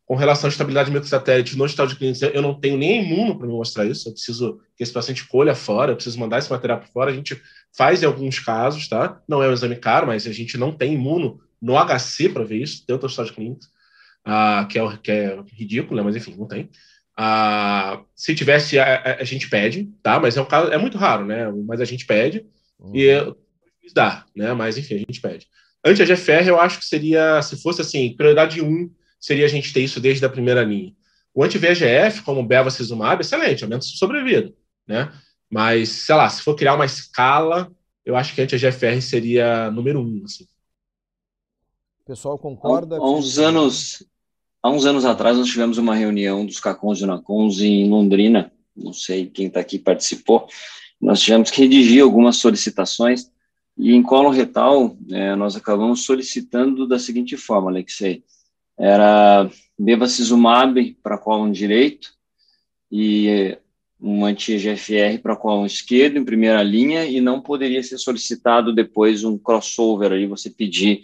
com relação à estabilidade microsatélite no hospital de clínica, eu não tenho nem imuno para me mostrar isso. Eu preciso que esse paciente colha fora, eu preciso mandar esse material para fora. A gente faz em alguns casos, tá? Não é um exame caro, mas a gente não tem imuno no HC para ver isso, dentro do hospital de clínica, ah, que, é, que é ridículo, né? mas enfim, não tem. Ah, se tivesse, a, a, gente pede, tá? Mas é um caso, é muito raro, né? Mas a gente pede uhum. e dá, né? Mas enfim, a gente pede. Antes a GFR, eu acho que seria, se fosse assim, prioridade 1 seria a gente ter isso desde a primeira linha. O anti-VEGF, como o bevacizumab, excelente, aumenta a sobrevida, né? Mas, sei lá, se for criar uma escala, eu acho que anti-GFR seria número um, assim. O pessoal concorda? Há, há uns anos, há uns anos atrás, nós tivemos uma reunião dos CACONs e NACONs em Londrina, não sei quem está aqui participou, nós tivemos que redigir algumas solicitações, e em colo retal, é, nós acabamos solicitando da seguinte forma, Alexei, era bevacizumab para cólon direito e um anti-GFR para cólon esquerdo em primeira linha e não poderia ser solicitado depois um crossover aí você pedir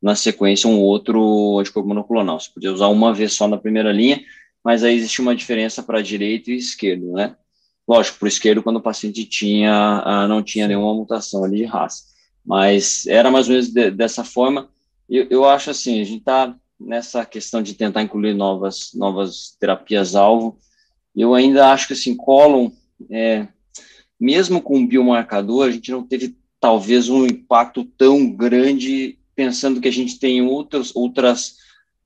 na sequência um outro anticorpo monoclonal. Você podia usar uma vez só na primeira linha, mas aí existe uma diferença para direito e esquerdo, né? Lógico, para o esquerdo quando o paciente tinha ah, não tinha nenhuma mutação ali de raça, mas era mais ou menos de, dessa forma. Eu, eu acho assim, a gente está nessa questão de tentar incluir novas, novas terapias-alvo. Eu ainda acho que, assim, Colon, é, mesmo com biomarcador, a gente não teve, talvez, um impacto tão grande, pensando que a gente tem outras, outras,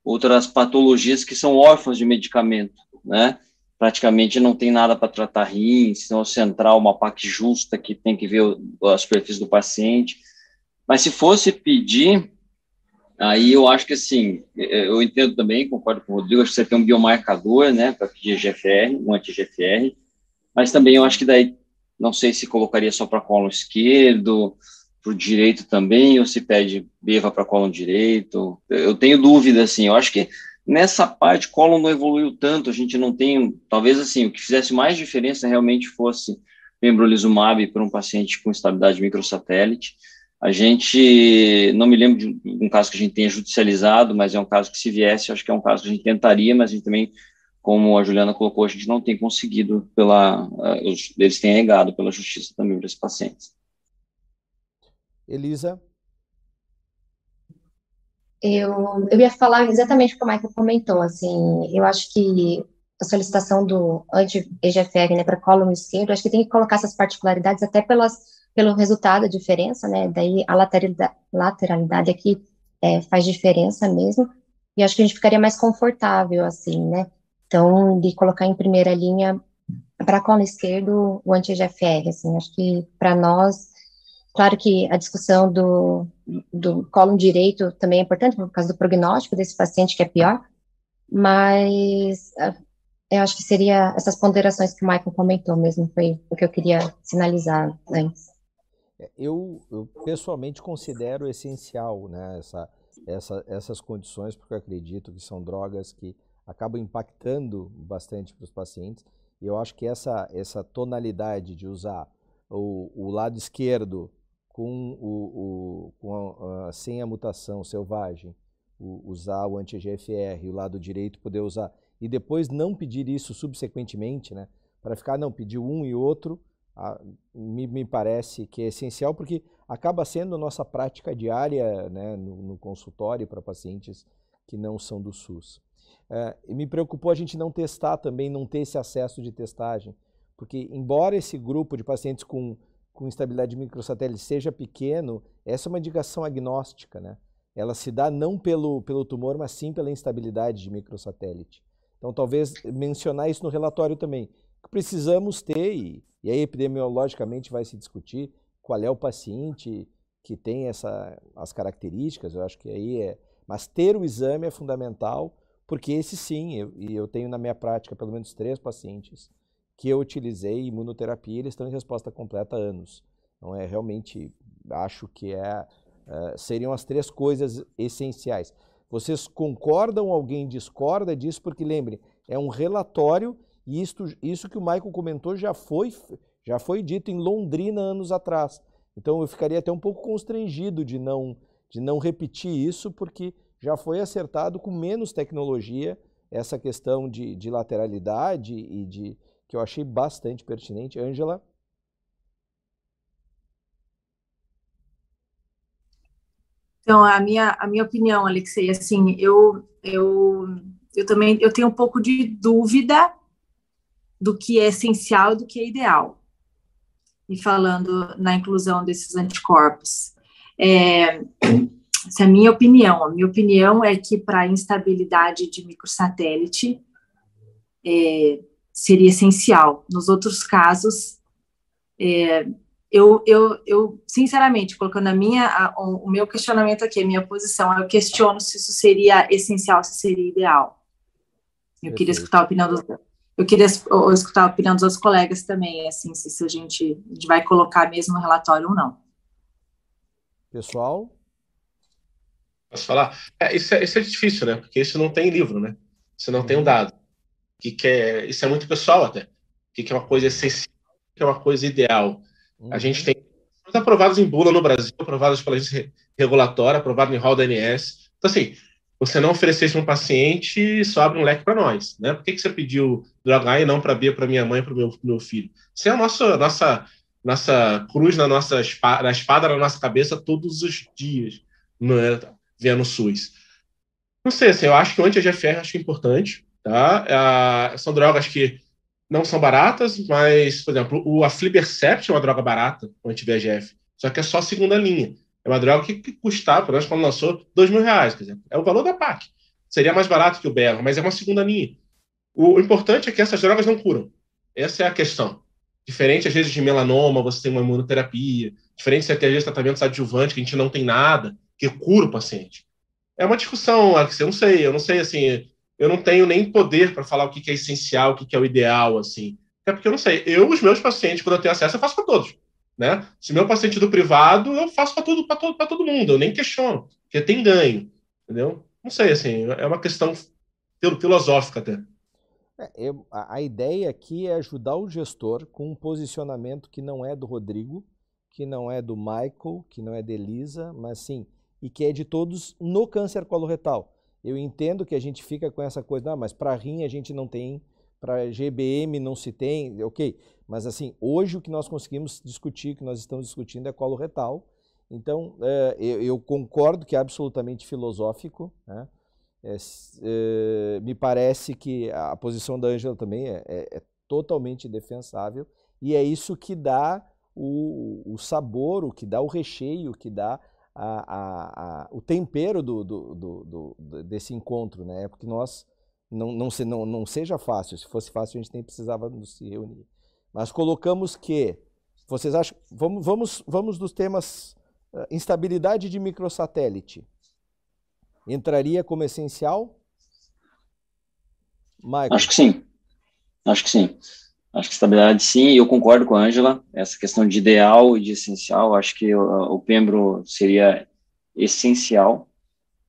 outras patologias que são órfãos de medicamento, né? Praticamente não tem nada para tratar rins, senão central, uma PAC justa que tem que ver as superfície do paciente. Mas se fosse pedir, Aí eu acho que assim, é, eu entendo também, concordo com o Rodrigo, acho que você tem um biomarcador, né, para GFR, um anti-GFR, mas também eu acho que daí, não sei se colocaria só para colo esquerdo, para o direito também, ou se pede beva para cólon direito. Eu tenho dúvida, assim, eu acho que nessa parte, cólon não evoluiu tanto, a gente não tem, talvez, assim, o que fizesse mais diferença realmente fosse pembrolizumab para um paciente com estabilidade microsatélite. A gente, não me lembro de um caso que a gente tenha judicializado, mas é um caso que se viesse, acho que é um caso que a gente tentaria, mas a gente também, como a Juliana colocou, a gente não tem conseguido pela, uh, eles têm negado pela justiça também para esses pacientes. Elisa? Eu, eu ia falar exatamente o que o Michael comentou, assim, eu acho que a solicitação do anti-EGFR, né, para colo esquerdo, acho que tem que colocar essas particularidades até pelas, pelo resultado, a diferença, né, daí a lateralidade, lateralidade aqui é, faz diferença mesmo, e acho que a gente ficaria mais confortável, assim, né, então, de colocar em primeira linha para colo esquerdo o anti-EGFR, assim, acho que para nós Claro que a discussão do, do colo direito também é importante, por causa do prognóstico desse paciente que é pior, mas ah, eu acho que seria essas ponderações que o Michael comentou mesmo, foi o que eu queria sinalizar antes. É, eu, eu pessoalmente considero essencial né, essa, essa, essas condições, porque eu acredito que são drogas que acabam impactando bastante para os pacientes, e eu acho que essa, essa tonalidade de usar o, o lado esquerdo com, o, o, com a, sem a mutação selvagem, o, usar o anti-GFR, o lado direito poder usar, e depois não pedir isso subsequentemente, né, para ficar, não, pedir um e outro, a, me, me, parece que é essencial, porque acaba sendo nossa prática diária né, no, no consultório para pacientes que não são do SUS. É, me preocupou a gente não testar também, não ter esse acesso de testagem, porque embora esse grupo de pacientes com com instabilidade de microsatélite seja pequeno, essa é uma indicação agnóstica, né? Ela se dá não pelo, pelo tumor, mas sim pela instabilidade de microsatélite. Então, talvez mencionar isso no relatório também. Precisamos ter, e, e aí epidemiologicamente vai se discutir, qual é o paciente que tem essa, as características, eu acho que aí é. Mas ter o exame é fundamental, porque esse sim, e eu tenho na minha prática pelo menos três pacientes que eu utilizei imunoterapia, eles estão em resposta completa há anos. Então, é realmente, acho que é, é, seriam as três coisas essenciais. Vocês concordam, alguém discorda disso? Porque lembre, é um relatório e isto, isso que o Michael comentou já foi, já foi dito em Londrina anos atrás. Então eu ficaria até um pouco constrangido de não, de não repetir isso, porque já foi acertado com menos tecnologia essa questão de, de lateralidade e de, que eu achei bastante pertinente. Ângela? Então, a minha, a minha opinião, Alexei, assim, eu, eu, eu também eu tenho um pouco de dúvida do que é essencial do que é ideal. E falando na inclusão desses anticorpos. É, essa é a minha opinião. A minha opinião é que para instabilidade de microsatélite, é, seria essencial. Nos outros casos, é, eu, eu, eu, sinceramente, colocando a minha, a, o, meu questionamento aqui, a minha posição, eu questiono se isso seria essencial, se seria ideal. Eu queria escutar a opinião dos, eu queria escutar a opinião dos outros colegas também, assim, se, se a, gente, a gente vai colocar mesmo no relatório ou não. Pessoal? Posso falar? É, isso, é, isso é difícil, né? Porque isso não tem livro, né? Isso não tem um dado que, que é, isso é muito pessoal até, o que, que é uma coisa essencial, o que é uma coisa ideal. Uhum. A gente tem aprovados em bula no Brasil, aprovados pela agência regulatória, aprovado em hall da ANS. Então, assim, você não para um paciente, só abre um leque para nós, né? Por que, que você pediu droga A e não para B, para minha mãe, para o meu, meu filho? Isso é a nossa, nossa, nossa cruz na nossa espada, na espada na nossa cabeça todos os dias, né? vendo o SUS. Não sei, assim, eu acho que o anti-GFR acho importante, Tá? são drogas que não são baratas, mas, por exemplo, o Aflibercept é uma droga barata, o anti-VEGF, só que é só segunda linha. É uma droga que, custava, por exemplo, quando lançou, dois mil reais, quer dizer, é o valor da PAC. Seria mais barato que o Belo, mas é uma segunda linha. O, importante é que essas drogas não curam. Essa é a questão. Diferente, às vezes, de melanoma, você tem uma imunoterapia. Diferente se às vezes, tratamento adjuvante, que a gente não tem nada, que cura o paciente. É uma discussão, Alex, eu não sei, eu não sei, assim, eu não tenho nem poder para falar o que, é essencial, o que, é o ideal, assim. Até porque eu não sei. Eu, os meus pacientes, quando eu tenho acesso, eu faço com todos. Né? Se meu paciente do privado, eu faço para todo, todo, todo mundo, eu nem questiono, porque tem ganho, entendeu? Não sei, assim, é uma questão filosófica até. É, eu, a, a, ideia aqui é ajudar o gestor com um posicionamento que não é do Rodrigo, que não é do Michael, que não é de Elisa, mas sim, e que é de todos no câncer coloretal. Eu entendo que a gente fica com essa coisa, ah, mas para rim a gente não tem, para GBM não se tem, ok. Mas assim, hoje o que nós conseguimos discutir, que nós estamos discutindo é coloretal. Então, é, eu, eu, concordo que é absolutamente filosófico, né? É, é, me parece que a posição da Ângela também é, é, é, totalmente defensável e é isso que dá o, o, sabor, o que dá o recheio, o que dá a, a, a, o tempero do, do, do, desse encontro, né? Porque nós não, não, se, não, não seja fácil, se fosse fácil a gente nem precisava se reunir. Mas colocamos que, vocês acham, vamos, vamos, vamos dos temas uh, instabilidade de microsatélite entraria como essencial? Michael. Acho que sim. Acho que sim. Acho que estabilidade sim, eu concordo com a Ângela, essa questão de ideal e de essencial, acho que o, o Pembro seria essencial.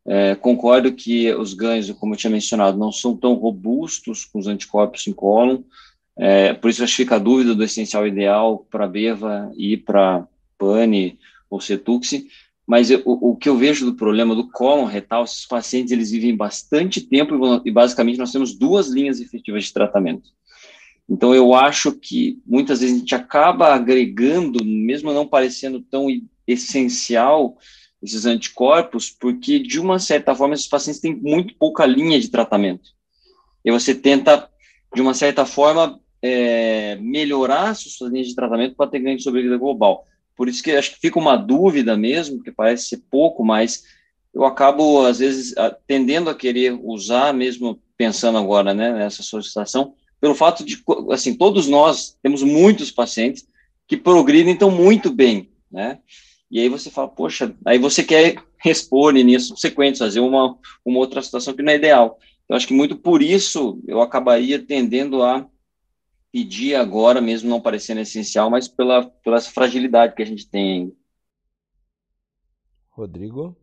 É, concordo que os ganhos, como eu tinha mencionado, não são tão robustos com os anticorpos em cólon, é, por isso acho que fica a dúvida do essencial ideal para Beva e para Pane ou Cetuxi, mas eu, o, o, que eu vejo do problema do cólon retal, esses pacientes eles vivem bastante tempo e, basicamente nós temos duas linhas efetivas de tratamento. Então eu acho que muitas vezes a gente acaba agregando, mesmo não parecendo tão essencial, esses anticorpos, porque de uma certa forma esses pacientes têm muito pouca linha de tratamento. E você tenta, de uma certa forma, é, melhorar suas linhas de tratamento para ter ganho de sobrevida global. Por isso que acho que fica uma dúvida mesmo, porque parece ser pouco, mas eu acabo, às vezes, tendendo a querer usar, mesmo pensando agora né, nessa solicitação, pelo fato de, assim, todos nós temos muitos pacientes que progridem então muito bem, né? E aí você fala, poxa, aí você quer expor nisso subsequente, fazer uma, uma outra situação que não é ideal. Eu acho que muito por isso eu acabaria tendendo a pedir agora, mesmo não parecendo essencial, mas pela, pela essa fragilidade que a gente tem. Rodrigo?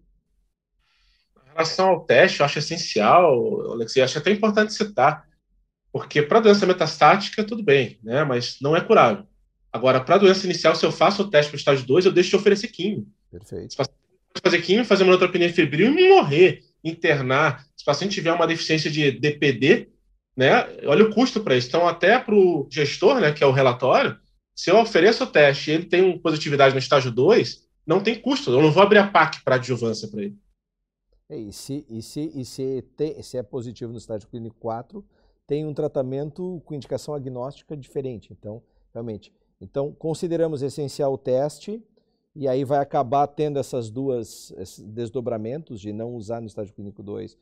Em relação ao teste, eu acho essencial, Alexei, acho até importante citar, porque para doença metastática, tudo bem, né? mas não é curável. Agora, para doença inicial, se eu faço o teste para o estágio 2, eu deixo de oferecer químio. Perfeito. Se fazer químio, fazer uma neutropenia febril e morrer, internar. Se o paciente tiver uma deficiência de DPD, né? Olha o custo para isso. Então, até para o gestor, né, que é o relatório, se eu ofereço o teste e ele tem positividade no estágio 2, não tem custo. Eu não vou abrir a PAC para adjuvância para ele. É, e se, e se, e se, tem, se é positivo no estágio clínico 4, tem um tratamento com indicação agnóstica diferente. Então, realmente. Então, consideramos essencial o teste, e aí vai acabar tendo essas duas esses desdobramentos de não usar no estágio clínico 2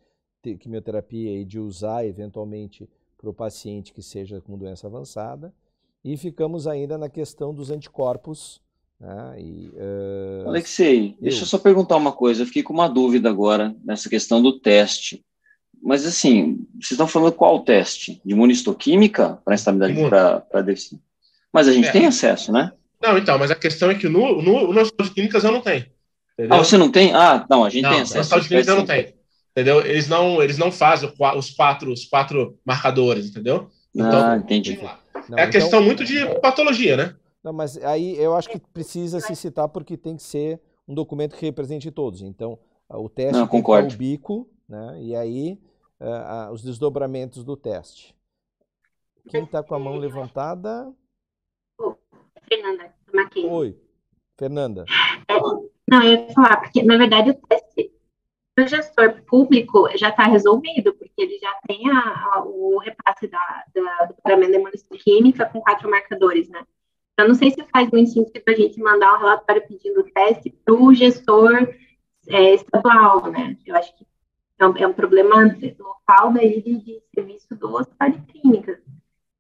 quimioterapia e de usar eventualmente para o paciente que seja com doença avançada. E ficamos ainda na questão dos anticorpos. Né? E, uh... Alexei, eu... deixa eu só perguntar uma coisa. Eu fiquei com uma dúvida agora nessa questão do teste. Mas assim, vocês estão falando qual teste? De imunistoquímica para instabilidade para deficiência? Mas a gente é. tem acesso, né? Não, então, mas a questão é que no, no, no hospital de clínicas eu não tenho. Entendeu? Ah, você não tem? Ah, não, a gente não, tem acesso. No hospital de clínicas eu não tenho entendeu? Eles não, eles não fazem os quatro, os quatro marcadores, entendeu? Então, ah, entendi. Não, é então, questão muito de patologia, né? Não, mas aí eu acho que precisa se citar porque tem que ser um documento que represente todos. Então, o teste não, concordo. o bico, né? E aí uh, uh, os desdobramentos do teste. Quem está com a mão levantada? Fernanda, Oi, Fernanda. É, não, eu ia falar, porque na verdade o teste o gestor público já está resolvido, porque ele já tem a, a, o repasse da, da, do pagamento de química com quatro marcadores, né? Eu não sei se faz muito sentido a gente mandar um relatório pedindo teste para o gestor é, estadual, né? Eu acho que é um, é um problema local daí de, de serviço do hospital de clínicas,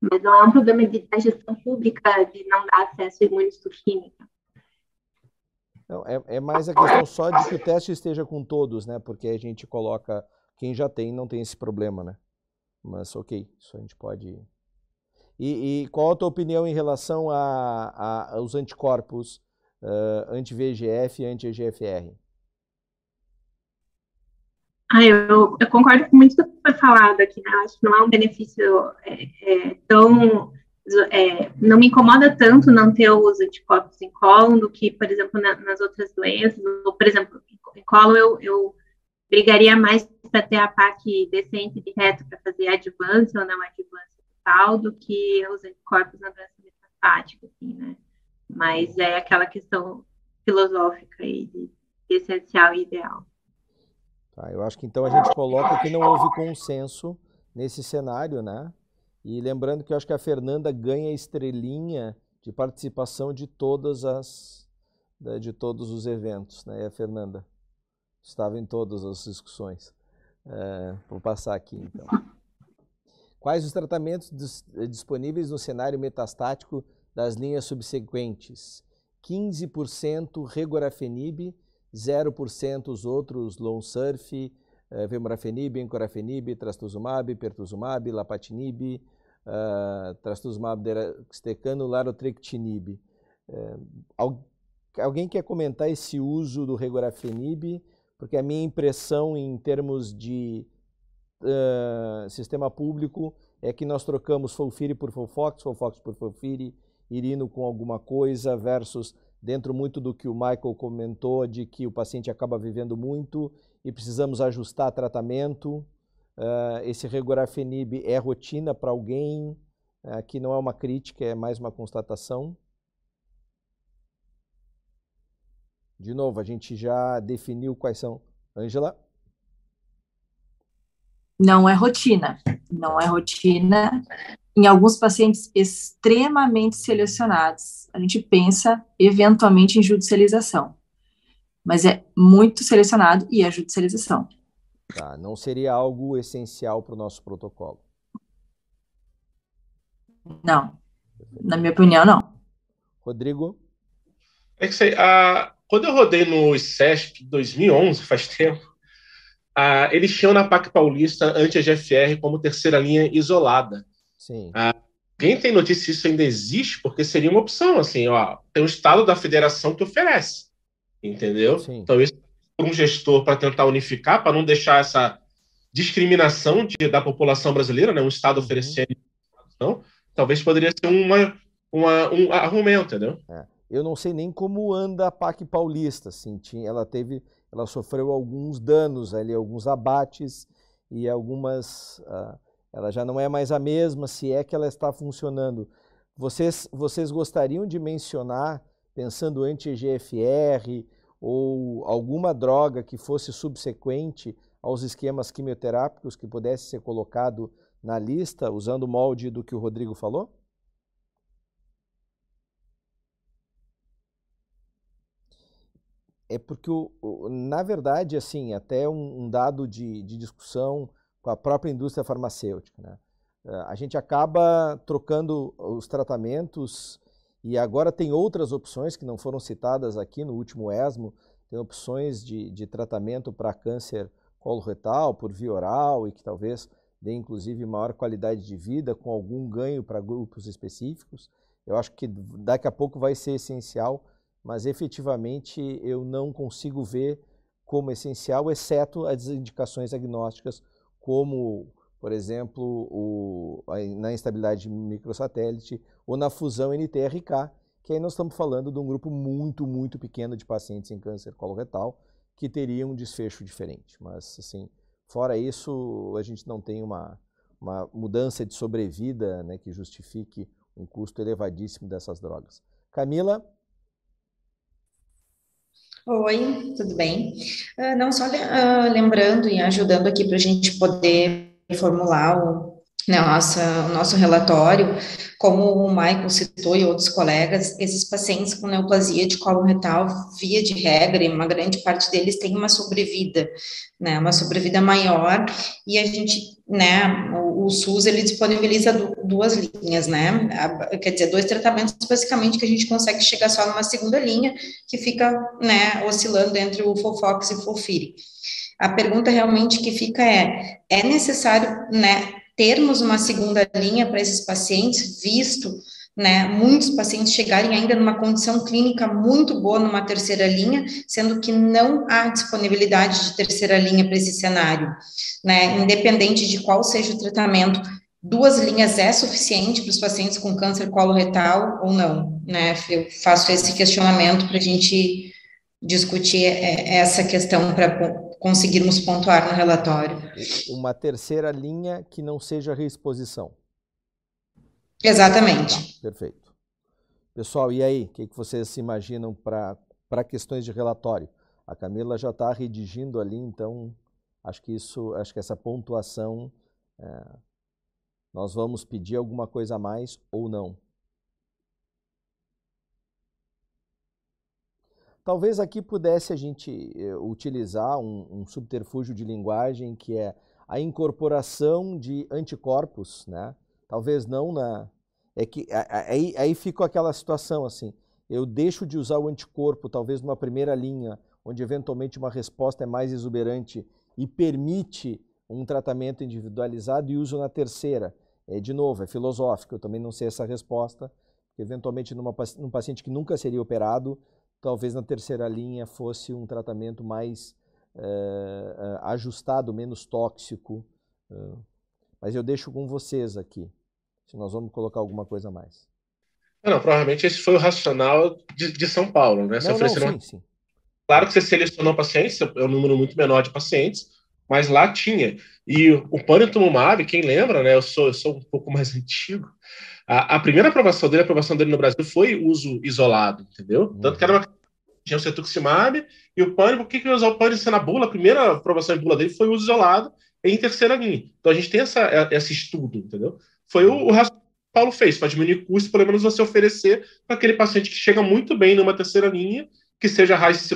mas não é um problema de, gestão pública de não dar acesso à imunistoquímica. Não, é, é mais a questão só de que o teste esteja com todos, né? Porque a gente coloca quem já tem não tem esse problema, né? Mas ok, isso a gente pode. E, e, qual a tua opinião em relação a, a aos anticorpos uh, anti-VEGF e anti-EGFR? Ah, eu, eu, concordo com muito do que foi falado aqui, né? Acho que não é um benefício é, é, tão. É, não me incomoda tanto não ter os anticorpos em colo do que, por exemplo, na, nas outras doenças. Ou, por exemplo, em colo eu, eu brigaria mais para ter a PAC decente de reto para fazer advance ou não advance tal do que os anticorpos na doença metastática, assim, né? Mas é aquela questão filosófica aí de, de essencial e ideal. Tá, eu acho que então a gente coloca que não houve consenso nesse cenário, né? E lembrando que eu acho que a Fernanda ganha estrelinha de participação de todas as né, de todos os eventos, né? E a Fernanda estava em todas as discussões. É, vou passar aqui então. Quais os tratamentos dis disponíveis no cenário metastático das linhas subsequentes? 15% regorafenib 0% os outros, Lonsurf, eh, Vemurafenib, Encorafenib, Trastuzumab, Pertuzumab, Lapatinib, uh, Trastuzumab deruxtecano, Larotrectinib. Uh, alguém quer comentar esse uso do Regorafenib? Porque a minha impressão em termos de uh, sistema público é que nós trocamos Folfiri por Folfox, Folfox por Folfiri, Irino com alguma coisa versus dentro muito do que o Michael comentou, de que o paciente acaba vivendo muito e precisamos ajustar tratamento. Uh, esse regorafenib é rotina para alguém, aqui uh, não é uma crítica, é mais uma constatação. De novo, a gente já definiu quais são. Ângela? Não é rotina. Não é rotina em alguns pacientes extremamente selecionados, a gente pensa eventualmente em judicialização. Mas é muito selecionado e é judicialização. Tá, não seria algo essencial para o nosso protocolo? Não. Na minha opinião, não. Rodrigo? É que sei, a, quando eu rodei no SESP 2011, faz tempo, a, eles tinham na PAC Paulista anti-GFR como terceira linha isolada. Sim. Ah, quem tem notícia se isso ainda existe, porque seria uma opção, assim, ó, tem um estado da federação que oferece, entendeu? Sim. Então, isso um gestor para tentar unificar, para não deixar essa discriminação de, da população brasileira, né, um estado uhum. oferecendo, talvez poderia ser uma, uma, um argumento, entendeu? É. Eu não sei nem como anda a PAC paulista, assim, tinha, ela teve, ela sofreu alguns danos ali, alguns abates e algumas... Uh, ela já não é mais a mesma, se é que ela está funcionando. Vocês, vocês gostariam de mencionar, pensando anti-EGFR ou alguma droga que fosse subsequente aos esquemas quimioterápicos que pudesse ser colocado na lista, usando o molde do que o Rodrigo falou? É porque, na verdade, assim, até um, dado de, de discussão com a própria indústria farmacêutica. Né? Eh, a gente acaba trocando os tratamentos e agora tem outras opções que não foram citadas aqui no último ESMO, tem opções de, de tratamento para câncer coloretal por via oral e que talvez dê inclusive maior qualidade de vida com algum ganho para grupos específicos. Eu acho que daqui a pouco vai ser essencial, mas efetivamente eu não consigo ver como essencial, exceto as indicações agnósticas como, por exemplo, o, na instabilidade microsatélite ou na fusão NTRK, que aí nós estamos falando de um grupo muito, muito pequeno de pacientes em câncer coloretal que teriam um desfecho diferente. Mas, assim, fora isso, a gente não tem uma, uma mudança de sobrevida né, que justifique um custo elevadíssimo dessas drogas. Camila? Oi, tudo bem? Uh, não só uh, lembrando e ajudando aqui para a gente poder formular o, né, nossa, o nosso relatório, como o Michael citou e outros colegas, esses pacientes com neoplasia de colo retal, via de regra, e uma grande parte deles tem uma sobrevida, né, uma sobrevida maior, e a gente, né, o, o SUS, ele disponibiliza duas linhas, né, quer dizer, dois tratamentos, basicamente, que a gente consegue chegar só numa segunda linha, que fica, né, oscilando entre o Fofox e o Fofiri. A pergunta realmente que fica é, é necessário, né, termos uma segunda linha para esses pacientes, visto né, muitos pacientes chegarem ainda numa condição clínica muito boa numa terceira linha, sendo que não há disponibilidade de terceira linha para esse cenário, né, independente de qual seja o tratamento, duas linhas é suficiente para os pacientes com câncer coloretal ou não, né, eu faço esse questionamento para a gente discutir é, essa questão para conseguirmos pontuar no relatório. Uma terceira linha que não seja reexposição. Exatamente. Tá, perfeito. Pessoal, e aí? O que, que vocês se imaginam para questões de relatório? A Camila já está redigindo ali, então acho que isso, acho que essa pontuação, é, nós vamos pedir alguma coisa a mais ou não. Talvez aqui pudesse a gente eh, utilizar um, um, subterfúgio de linguagem que é a incorporação de anticorpos, né? Talvez não na, é que aí, aí fica aquela situação assim, eu deixo de usar o anticorpo, talvez numa primeira linha, onde eventualmente uma resposta é mais exuberante e permite um tratamento individualizado e uso na terceira. É, de novo, é filosófico, eu também não sei essa resposta, eventualmente numa, num paciente que nunca seria operado, talvez na terceira linha fosse um tratamento mais é, ajustado, menos tóxico. mas eu deixo com vocês aqui se nós vamos colocar alguma coisa a mais. Não, provavelmente esse foi o racional de, de São Paulo, né? Você não, não, sim, sim. Claro que você selecionou pacientes, é um número muito menor de pacientes, mas lá tinha. E o panitumumab, quem lembra, né? Eu sou, eu sou um pouco mais antigo. A, a, primeira aprovação dele, a aprovação dele no Brasil foi uso isolado, entendeu? Uhum. Tanto que era uma tinha o cetuximab e o pânico, por que que usar o pânico na bula? A primeira aprovação em bula dele foi uso isolado em terceira linha. Então a gente tem essa, esse estudo, entendeu? Foi o, o que Paulo fez, para diminuir custo, pelo menos você oferecer para aquele paciente que chega muito bem numa terceira linha, que seja raiz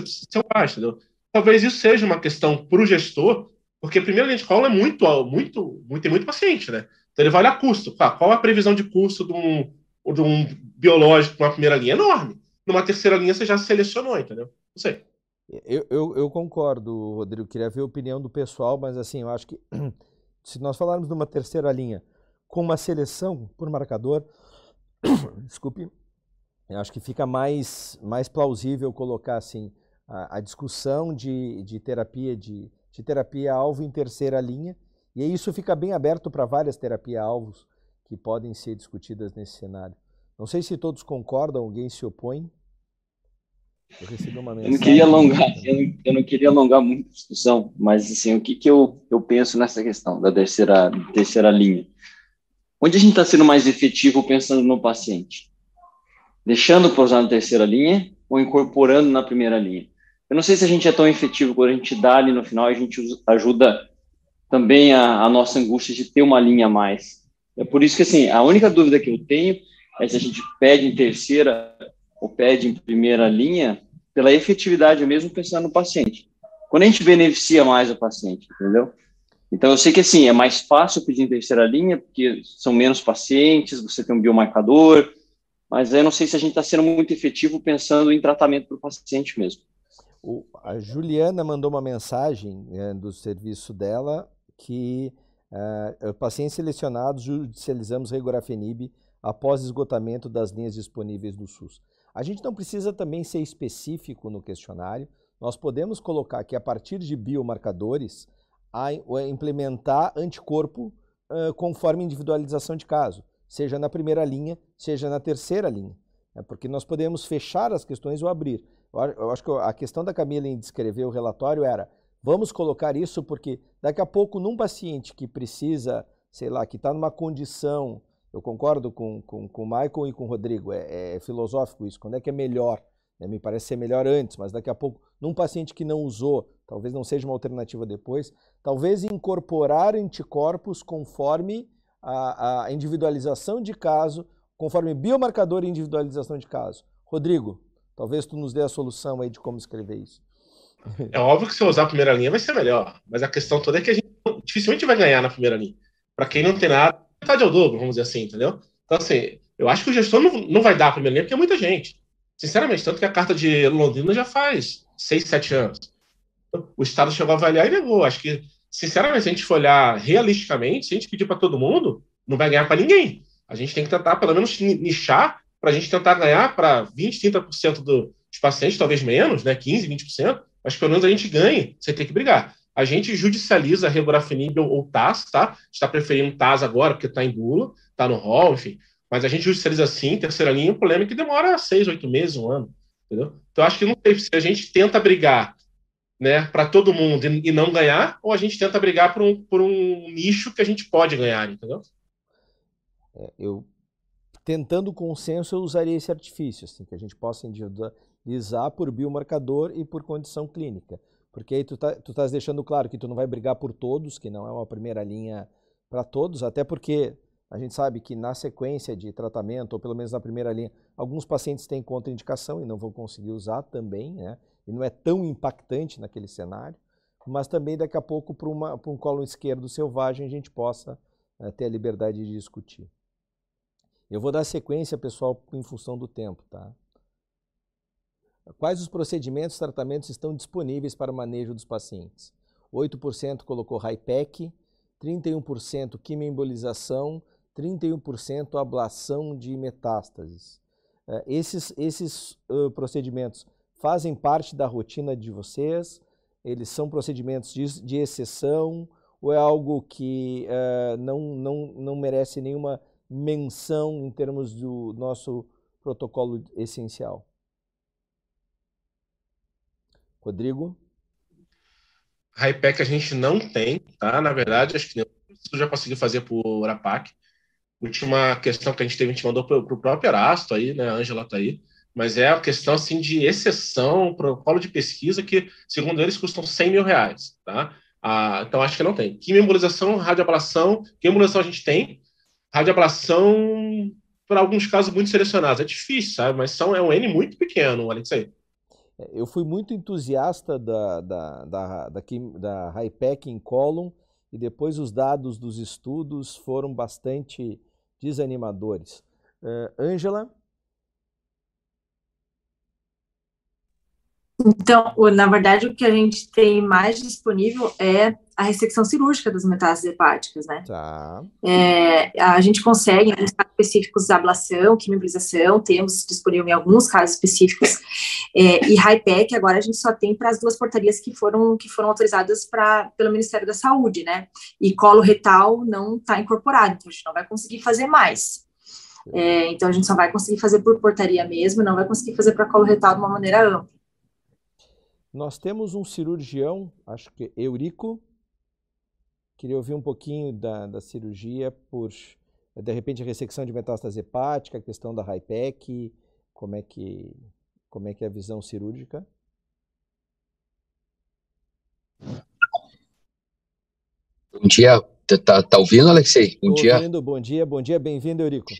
baixo, entendeu? Talvez isso seja uma questão para o gestor, porque a primeira linha de colo é muito, muito, muito, tem muito paciente, né? Então ele vai olhar custo. qual a previsão de custo de um, de um biológico numa primeira linha? Enorme. Numa terceira linha você já selecionou, entendeu? Não sei. Eu, eu, eu, concordo, Rodrigo. Queria ver a opinião do pessoal, mas assim, eu acho que se nós falarmos de uma terceira linha com uma seleção por marcador, desculpe, acho que fica mais, mais plausível colocar assim a, a discussão de, de terapia de, de terapia alvo em terceira linha, e isso fica bem aberto para várias terapias alvos que podem ser discutidas nesse cenário. Não sei se todos concordam, alguém se opõe. Eu recebi uma mensagem. Eu não queria alongar, eu não, eu não queria alongar muito a discussão, mas assim, o que, que eu, eu penso nessa questão da terceira, terceira linha? Onde a gente está sendo mais efetivo pensando no paciente? Deixando para usar na terceira linha ou incorporando na primeira linha? Eu não sei se a gente é tão efetivo quando a gente dá ali no final, a gente ajuda também a, a nossa angústia de ter uma linha a mais. É por isso que, assim, a única dúvida que eu tenho é se a gente pede em terceira ou pede em primeira linha pela efetividade mesmo pensando no paciente. Quando a gente beneficia mais o paciente, entendeu? Então, eu sei que, assim, é mais fácil pedir em terceira linha, porque são menos pacientes, você tem um biomarcador, mas eu não sei se a gente está sendo muito efetivo pensando em tratamento para o paciente mesmo. O, a Juliana mandou uma mensagem é, do serviço dela que uh, pacientes selecionados judicializamos regorafenib após esgotamento das linhas disponíveis do SUS. A gente não precisa também ser específico no questionário, nós podemos colocar que a partir de biomarcadores a implementar anticorpo uh, conforme individualização de caso, seja na primeira linha, seja na terceira linha. É porque nós podemos fechar as questões ou abrir. Eu, acho que a questão da Camila em descrever o relatório era, vamos colocar isso porque daqui a pouco num paciente que precisa, sei lá, que está numa condição, eu concordo com, com, com o Michael e com o Rodrigo, é, é filosófico isso, quando é que é melhor? Né? Me parece ser melhor antes, mas daqui a pouco, num paciente que não usou, talvez não seja uma alternativa depois, talvez incorporar anticorpos conforme a, a individualização de caso, conforme biomarcador e individualização de caso. Rodrigo, talvez tu nos dê a solução aí de como escrever isso. É óbvio que se eu usar a primeira linha vai ser melhor, mas a questão toda é que a gente dificilmente vai ganhar na primeira linha. Para quem não tem nada, metade ao dobro, vamos dizer assim, entendeu? Então, assim, eu acho que o gestor não, não vai dar a primeira linha porque é muita gente. Sinceramente, tanto que a carta de Londrina já faz seis, sete anos. O Estado chegou a avaliar e negou. Acho que sinceramente, se a gente for olhar realisticamente, se a gente pedir para todo mundo, não vai ganhar para ninguém. A gente tem que tentar, pelo menos, nichar para a gente tentar ganhar para 20, 30% do, dos pacientes, talvez menos, né, 15, 20%, mas pelo menos a gente ganhe sem ter que brigar. A gente judicializa regorafenib ou TAS, tá? está preferindo TAS agora, porque está em bula, está no rol, enfim. Mas a gente judicializa sim, terceira linha, o problema é que demora seis, oito meses, um ano. Entendeu? Então, acho que não tem, se a gente tenta brigar né, para todo mundo e, e, não ganhar, ou a gente tenta brigar por um, por um nicho que a gente pode ganhar, entendeu? É, eu, tentando consenso, eu usaria esse artifício, assim, que a gente possa individualizar por biomarcador e por condição clínica. Porque aí tu tá, tu estás deixando claro que tu não vai brigar por todos, que não é uma primeira linha para todos, até porque a gente sabe que na sequência de tratamento, ou pelo menos na primeira linha, alguns pacientes têm contraindicação e não vão conseguir usar também, né? E não é tão impactante naquele cenário, mas também daqui a pouco para um colo esquerdo selvagem a gente possa é, ter a liberdade de discutir. Eu vou dar sequência, pessoal, em função do tempo, tá? Quais os procedimentos e tratamentos estão disponíveis para o manejo dos pacientes? 8% colocou HIPEC, 31% quimioembolização, 31% ablação de metástases. É, esses esses uh, procedimentos fazem parte da rotina de vocês? Eles são procedimentos de, de exceção ou é algo que uh, não, não, não merece nenhuma menção em termos do nosso protocolo essencial? Rodrigo? Hypec a gente não tem, tá? Na verdade, acho que eu já consegui fazer por APAC. Última questão que a gente teve, a gente mandou para o próprio Erasto aí, né? A Ângela está aí. Mas é a questão assim de exceção, protocolo de pesquisa que, segundo eles, custam 100 mil reais, tá? Ah, então acho que não tem. Quimioembolização, radioablação, quimioembolização a gente tem, radioablação para alguns casos muito selecionados. É difícil, sabe? Mas são, é um N muito pequeno, Alexei. Eu fui muito entusiasta da, da, da, da, da HIPEC em Column e depois os dados dos estudos foram bastante desanimadores. Ângela? Uh, Então, na verdade, o que a gente tem mais disponível é a ressecção cirúrgica das metástases hepáticas, né? Tá. É, a gente consegue, em casos específicos, ablação, quimiobilização, temos disponível em alguns casos específicos, é, e HIPEC agora a gente só tem para as duas portarias que foram, que foram autorizadas pra, pelo Ministério da Saúde, né? E colo retal não está incorporado, então a gente não vai conseguir fazer mais. É, então a gente só vai conseguir fazer por portaria mesmo, não vai conseguir fazer para colo retal de uma maneira ampla. Nós temos um cirurgião, acho que Eurico, queria ouvir um pouquinho da, da cirurgia por, de repente, a ressecção de metástase hepática, a questão da HIPEC, como é que, como é, que é a visão cirúrgica? Bom dia, tá, tá, tá ouvindo, Alexei? Bom dia. Ouvindo, bom dia, bom dia, bem-vindo, Eurico.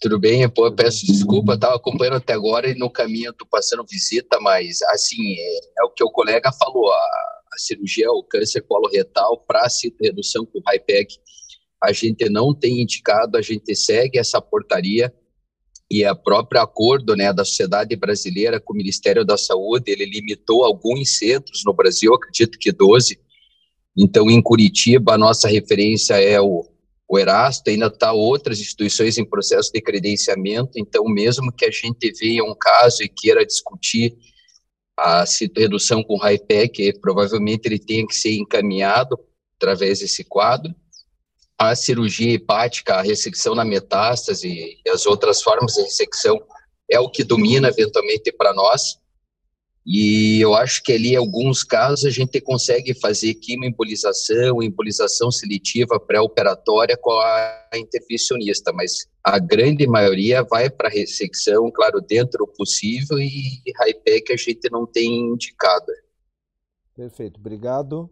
Tudo bem? Pô, peço desculpa, estava acompanhando até agora e no caminho estou passando visita, mas assim, é, é, o que o colega falou, a, a cirurgia, o câncer coloretal para redução com HIPEC, a gente não tem indicado, a gente segue essa portaria e a própria acordo né, da Sociedade Brasileira com o Ministério da Saúde, ele limitou alguns centros no Brasil, acredito que 12, então em Curitiba a nossa referência é o o Erasto, ainda está outras instituições em processo de credenciamento, então mesmo que a gente veja um caso e queira discutir a redução com HIPEC, provavelmente ele tenha que ser encaminhado através desse quadro. A cirurgia hepática, a ressecção na metástase e as outras formas de ressecção é o que domina eventualmente para nós. E eu acho que ali, em alguns casos, a gente consegue fazer quimioembolização, embolização seletiva pré-operatória com a intervencionista, mas a grande maioria vai para ressecção, claro, dentro do possível, e HIPEC a gente não tem indicado. Perfeito, obrigado.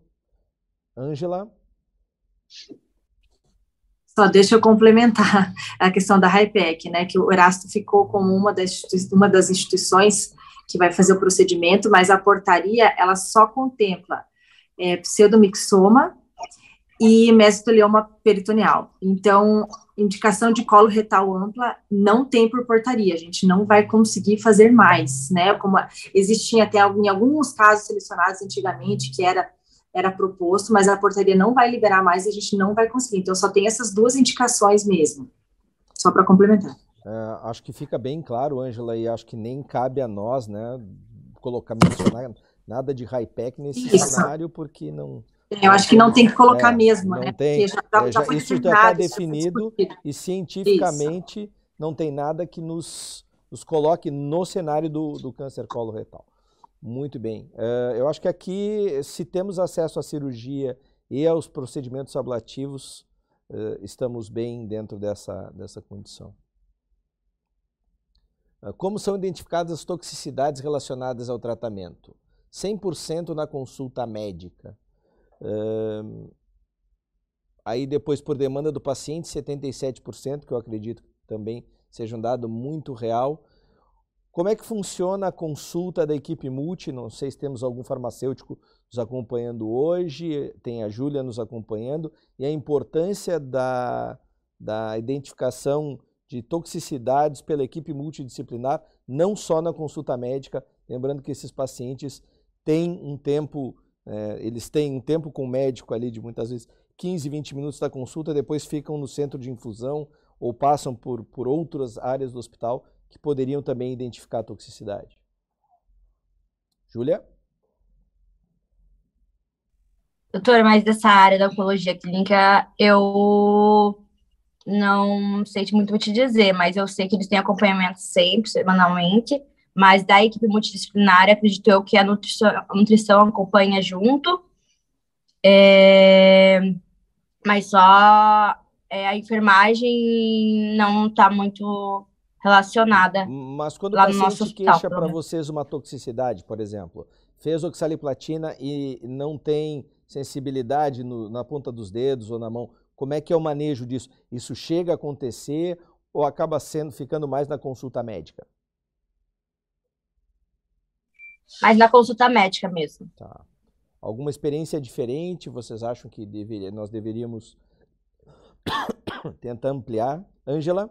Ângela? Só deixa eu complementar a questão da HIPEC, né, que o Erasto ficou como uma das, uma das instituições que vai fazer o procedimento, mas a portaria, ela só contempla é, pseudomixoma e mesotelioma peritoneal. Então, indicação de colo retal ampla não tem por portaria, a gente não vai conseguir fazer mais, né, como existia até em alguns casos selecionados antigamente, que era era proposto, mas a portaria não vai liberar mais e a gente não vai conseguir. Então, só tem essas duas indicações mesmo, só para complementar. É, acho que fica bem claro, Ângela, e acho que nem cabe a nós, né, colocar, mencionar nada de high-tech nesse Isso. cenário, porque não... Eu acho que não tem que colocar é, mesmo, não né? Tem, já, já, é, já, isso já está definido e cientificamente isso. não tem nada que nos, nos coloque no cenário do, do câncer coloretal. Muito bem. Uh, eu acho que aqui, se temos acesso à cirurgia e aos procedimentos ablativos, uh, estamos bem dentro dessa, dessa condição. Uh, como são identificadas as toxicidades relacionadas ao tratamento? 100% na consulta médica. aí depois, por demanda do paciente, 77%, que eu acredito também seja um dado muito real. Como é que funciona a consulta da equipe multi? Não sei se temos algum farmacêutico nos acompanhando hoje, tem a Júlia nos acompanhando, e a importância da, da identificação de toxicidades pela equipe multidisciplinar, não só na consulta médica, lembrando que esses pacientes têm um tempo, é, eles têm um tempo com o médico ali de muitas vezes 15, 20 minutos da consulta, depois ficam no centro de infusão ou passam por, por outras áreas do hospital que poderiam também identificar a toxicidade. Júlia? Doutor, mais dessa área da oncologia clínica, eu não sei muito te dizer, mas eu sei que eles têm acompanhamento sempre, semanalmente, mas da equipe multidisciplinar, acredito eu que a nutrição, a nutrição acompanha junto, é, mas só é, a enfermagem não está muito relacionada. Mas quando o paciente queixa para vocês uma toxicidade, por exemplo, fez oxaliplatina e não tem sensibilidade no, na ponta dos dedos ou na mão, como é que é o manejo disso? Isso chega a acontecer ou acaba sendo ficando mais na consulta médica? Mais na consulta médica mesmo. Tá. Alguma experiência diferente? Vocês acham que deveria, nós deveríamos tentar ampliar? Ângela?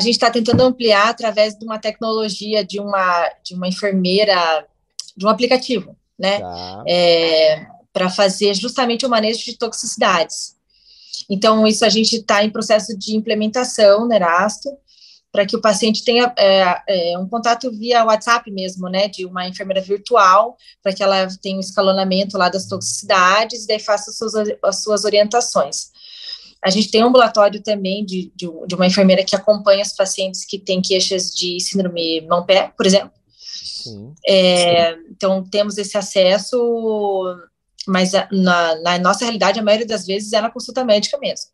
A gente está tentando ampliar através de uma tecnologia de uma, de uma enfermeira, de um aplicativo, né? Tá. É, para fazer justamente o manejo de toxicidades. Então, isso a gente está em processo de implementação no Erasto, para que o paciente tenha é, é, um contato via WhatsApp mesmo, né, de uma enfermeira virtual, para que ela tenha um escalonamento lá das toxicidades e daí faça as suas, as suas orientações. A gente tem um ambulatório também de, de, de, uma enfermeira que acompanha os pacientes que têm queixas de síndrome mão-pé, por exemplo. É, então, temos esse acesso, mas na, na, nossa realidade, a maioria das vezes é na consulta médica mesmo.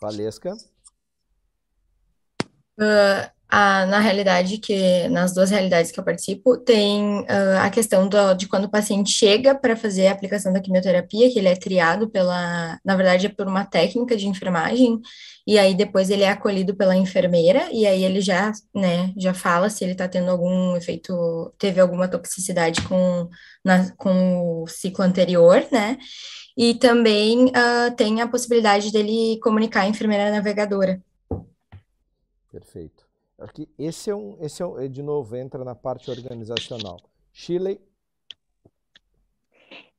Valesca? Uh, na realidade, que nas duas realidades que eu participo, tem uh, a questão do, de quando o paciente chega para fazer a aplicação da quimioterapia, que ele é triado pela, na verdade, é por uma técnica de enfermagem, e aí depois ele é acolhido pela enfermeira, e aí ele já, né, já fala se ele está tendo algum efeito, teve alguma toxicidade com, na, com o ciclo anterior, né, e também uh, tem a possibilidade dele comunicar a enfermeira navegadora. Perfeito. Que esse é um, esse é um, de novo, entra na parte organizacional. Chile.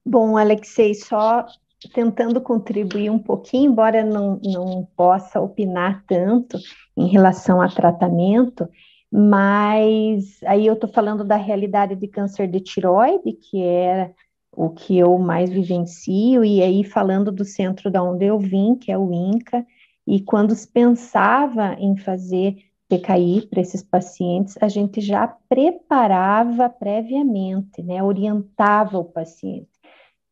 Bom, Alexei, só tentando contribuir um pouquinho, embora não, não possa opinar tanto em relação a tratamento, mas aí eu estou falando da realidade de câncer de tiroide, que é o que eu mais vivencio, e aí falando do centro da onde eu vim, que é o INCA, e quando se pensava em fazer PKI para esses pacientes, a gente já preparava previamente, né, orientava o paciente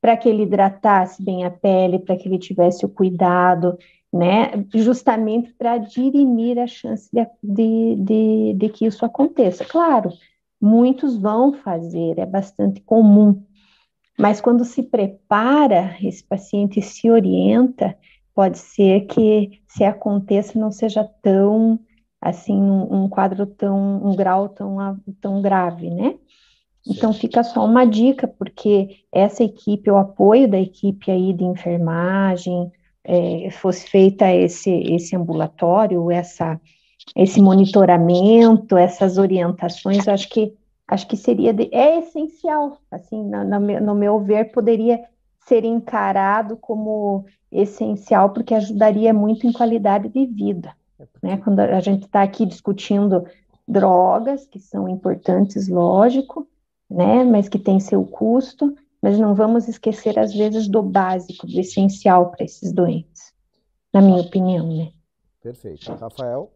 para que ele hidratasse bem a pele, para que ele tivesse o cuidado, né, justamente para dirimir a chance de, de, de, de que isso aconteça. Claro, muitos vão fazer, é bastante comum, mas quando se prepara, esse paciente se orienta, pode ser que se aconteça não seja tão assim, um, um quadro tão, um grau tão, tão grave, né? Então fica só uma dica, porque essa equipe, o apoio da equipe aí de enfermagem, é, fosse feita esse, esse ambulatório, essa, esse monitoramento, essas orientações, acho que acho que seria de, é essencial, assim, no, no, no meu ver, poderia ser encarado como essencial, porque ajudaria muito em qualidade de vida. Né? Quando a gente está aqui discutindo drogas, que são importantes, lógico, né? mas que tem seu custo, mas não vamos esquecer, às vezes, do básico, do essencial para esses doentes, na minha opinião. Né? Perfeito. Rafael?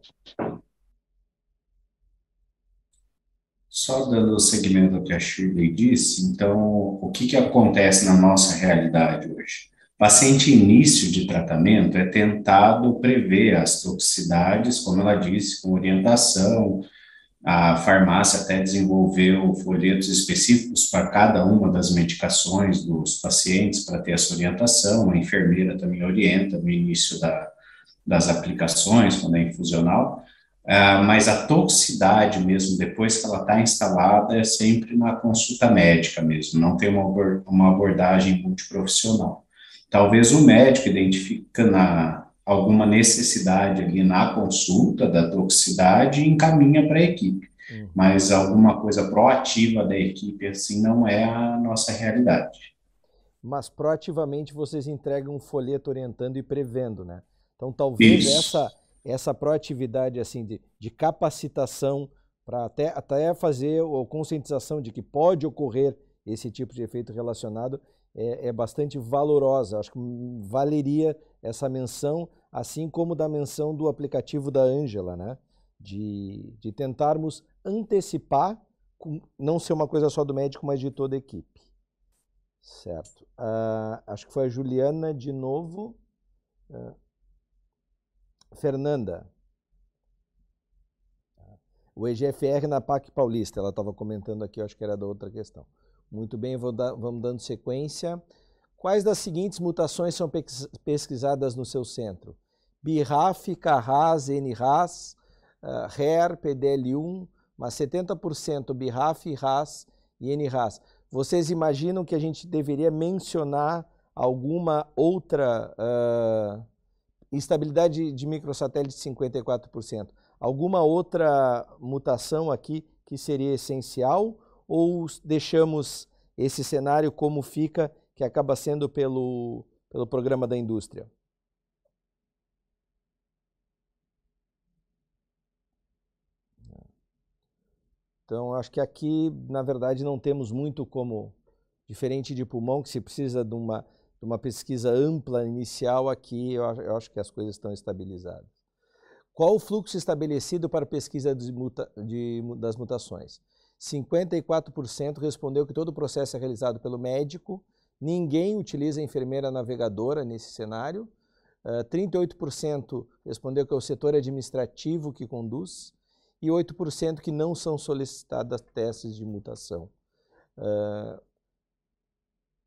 Só dando seguimento ao que a Shirley disse, então, o que, que acontece na nossa realidade hoje? Paciente início de tratamento é tentado prever as toxicidades, como ela disse, com orientação. A farmácia até desenvolveu folhetos específicos para cada uma das medicações dos pacientes para ter essa orientação. A enfermeira também orienta no início da, das aplicações, quando é infusional. Uh, mas a toxicidade mesmo, depois que ela está instalada, é sempre na consulta médica mesmo, não tem uma, uma abordagem multiprofissional. Talvez o médico identifica na, alguma necessidade ali na consulta da toxicidade e encaminha para a equipe, uhum. mas alguma coisa proativa da equipe assim não é a nossa realidade. Mas proativamente vocês entregam um folheto orientando e prevendo, né? Então talvez Isso. essa essa proatividade assim de, de capacitação para até, até fazer a conscientização de que pode ocorrer esse tipo de efeito relacionado é, é bastante valorosa. Acho que valeria essa menção, assim como da menção do aplicativo da Ângela, né? De, de tentarmos antecipar, não ser uma coisa só do médico, mas de toda a equipe. Certo. Uh, acho que foi a Juliana de novo. Uh, Fernanda. O EGFR na PAC Paulista, ela estava comentando aqui, acho que era da outra questão. Muito bem, vamos dando sequência. Quais das seguintes mutações são pesquisadas no seu centro? BRAF, CARRAS, NRAS, uh, HER, PDL1, mas 70% BRAF, RAS e NRAS. Vocês imaginam que a gente deveria mencionar alguma outra uh, Instabilidade de microsatélite 54%. Alguma outra mutação aqui que seria essencial ou deixamos esse cenário como fica, que acaba sendo pelo, pelo programa da indústria? Então, acho que aqui, na verdade, não temos muito como, diferente de pulmão, que se precisa de uma uma pesquisa ampla inicial aqui, eu, eu acho que as coisas estão estabilizadas. Qual o fluxo estabelecido para pesquisa de, de, das mutações? 54% respondeu que todo o processo é realizado pelo médico, ninguém utiliza a enfermeira navegadora nesse cenário, uh, eh, 38% respondeu que é o setor administrativo que conduz, e 8% que não são solicitadas testes de mutação. Uh,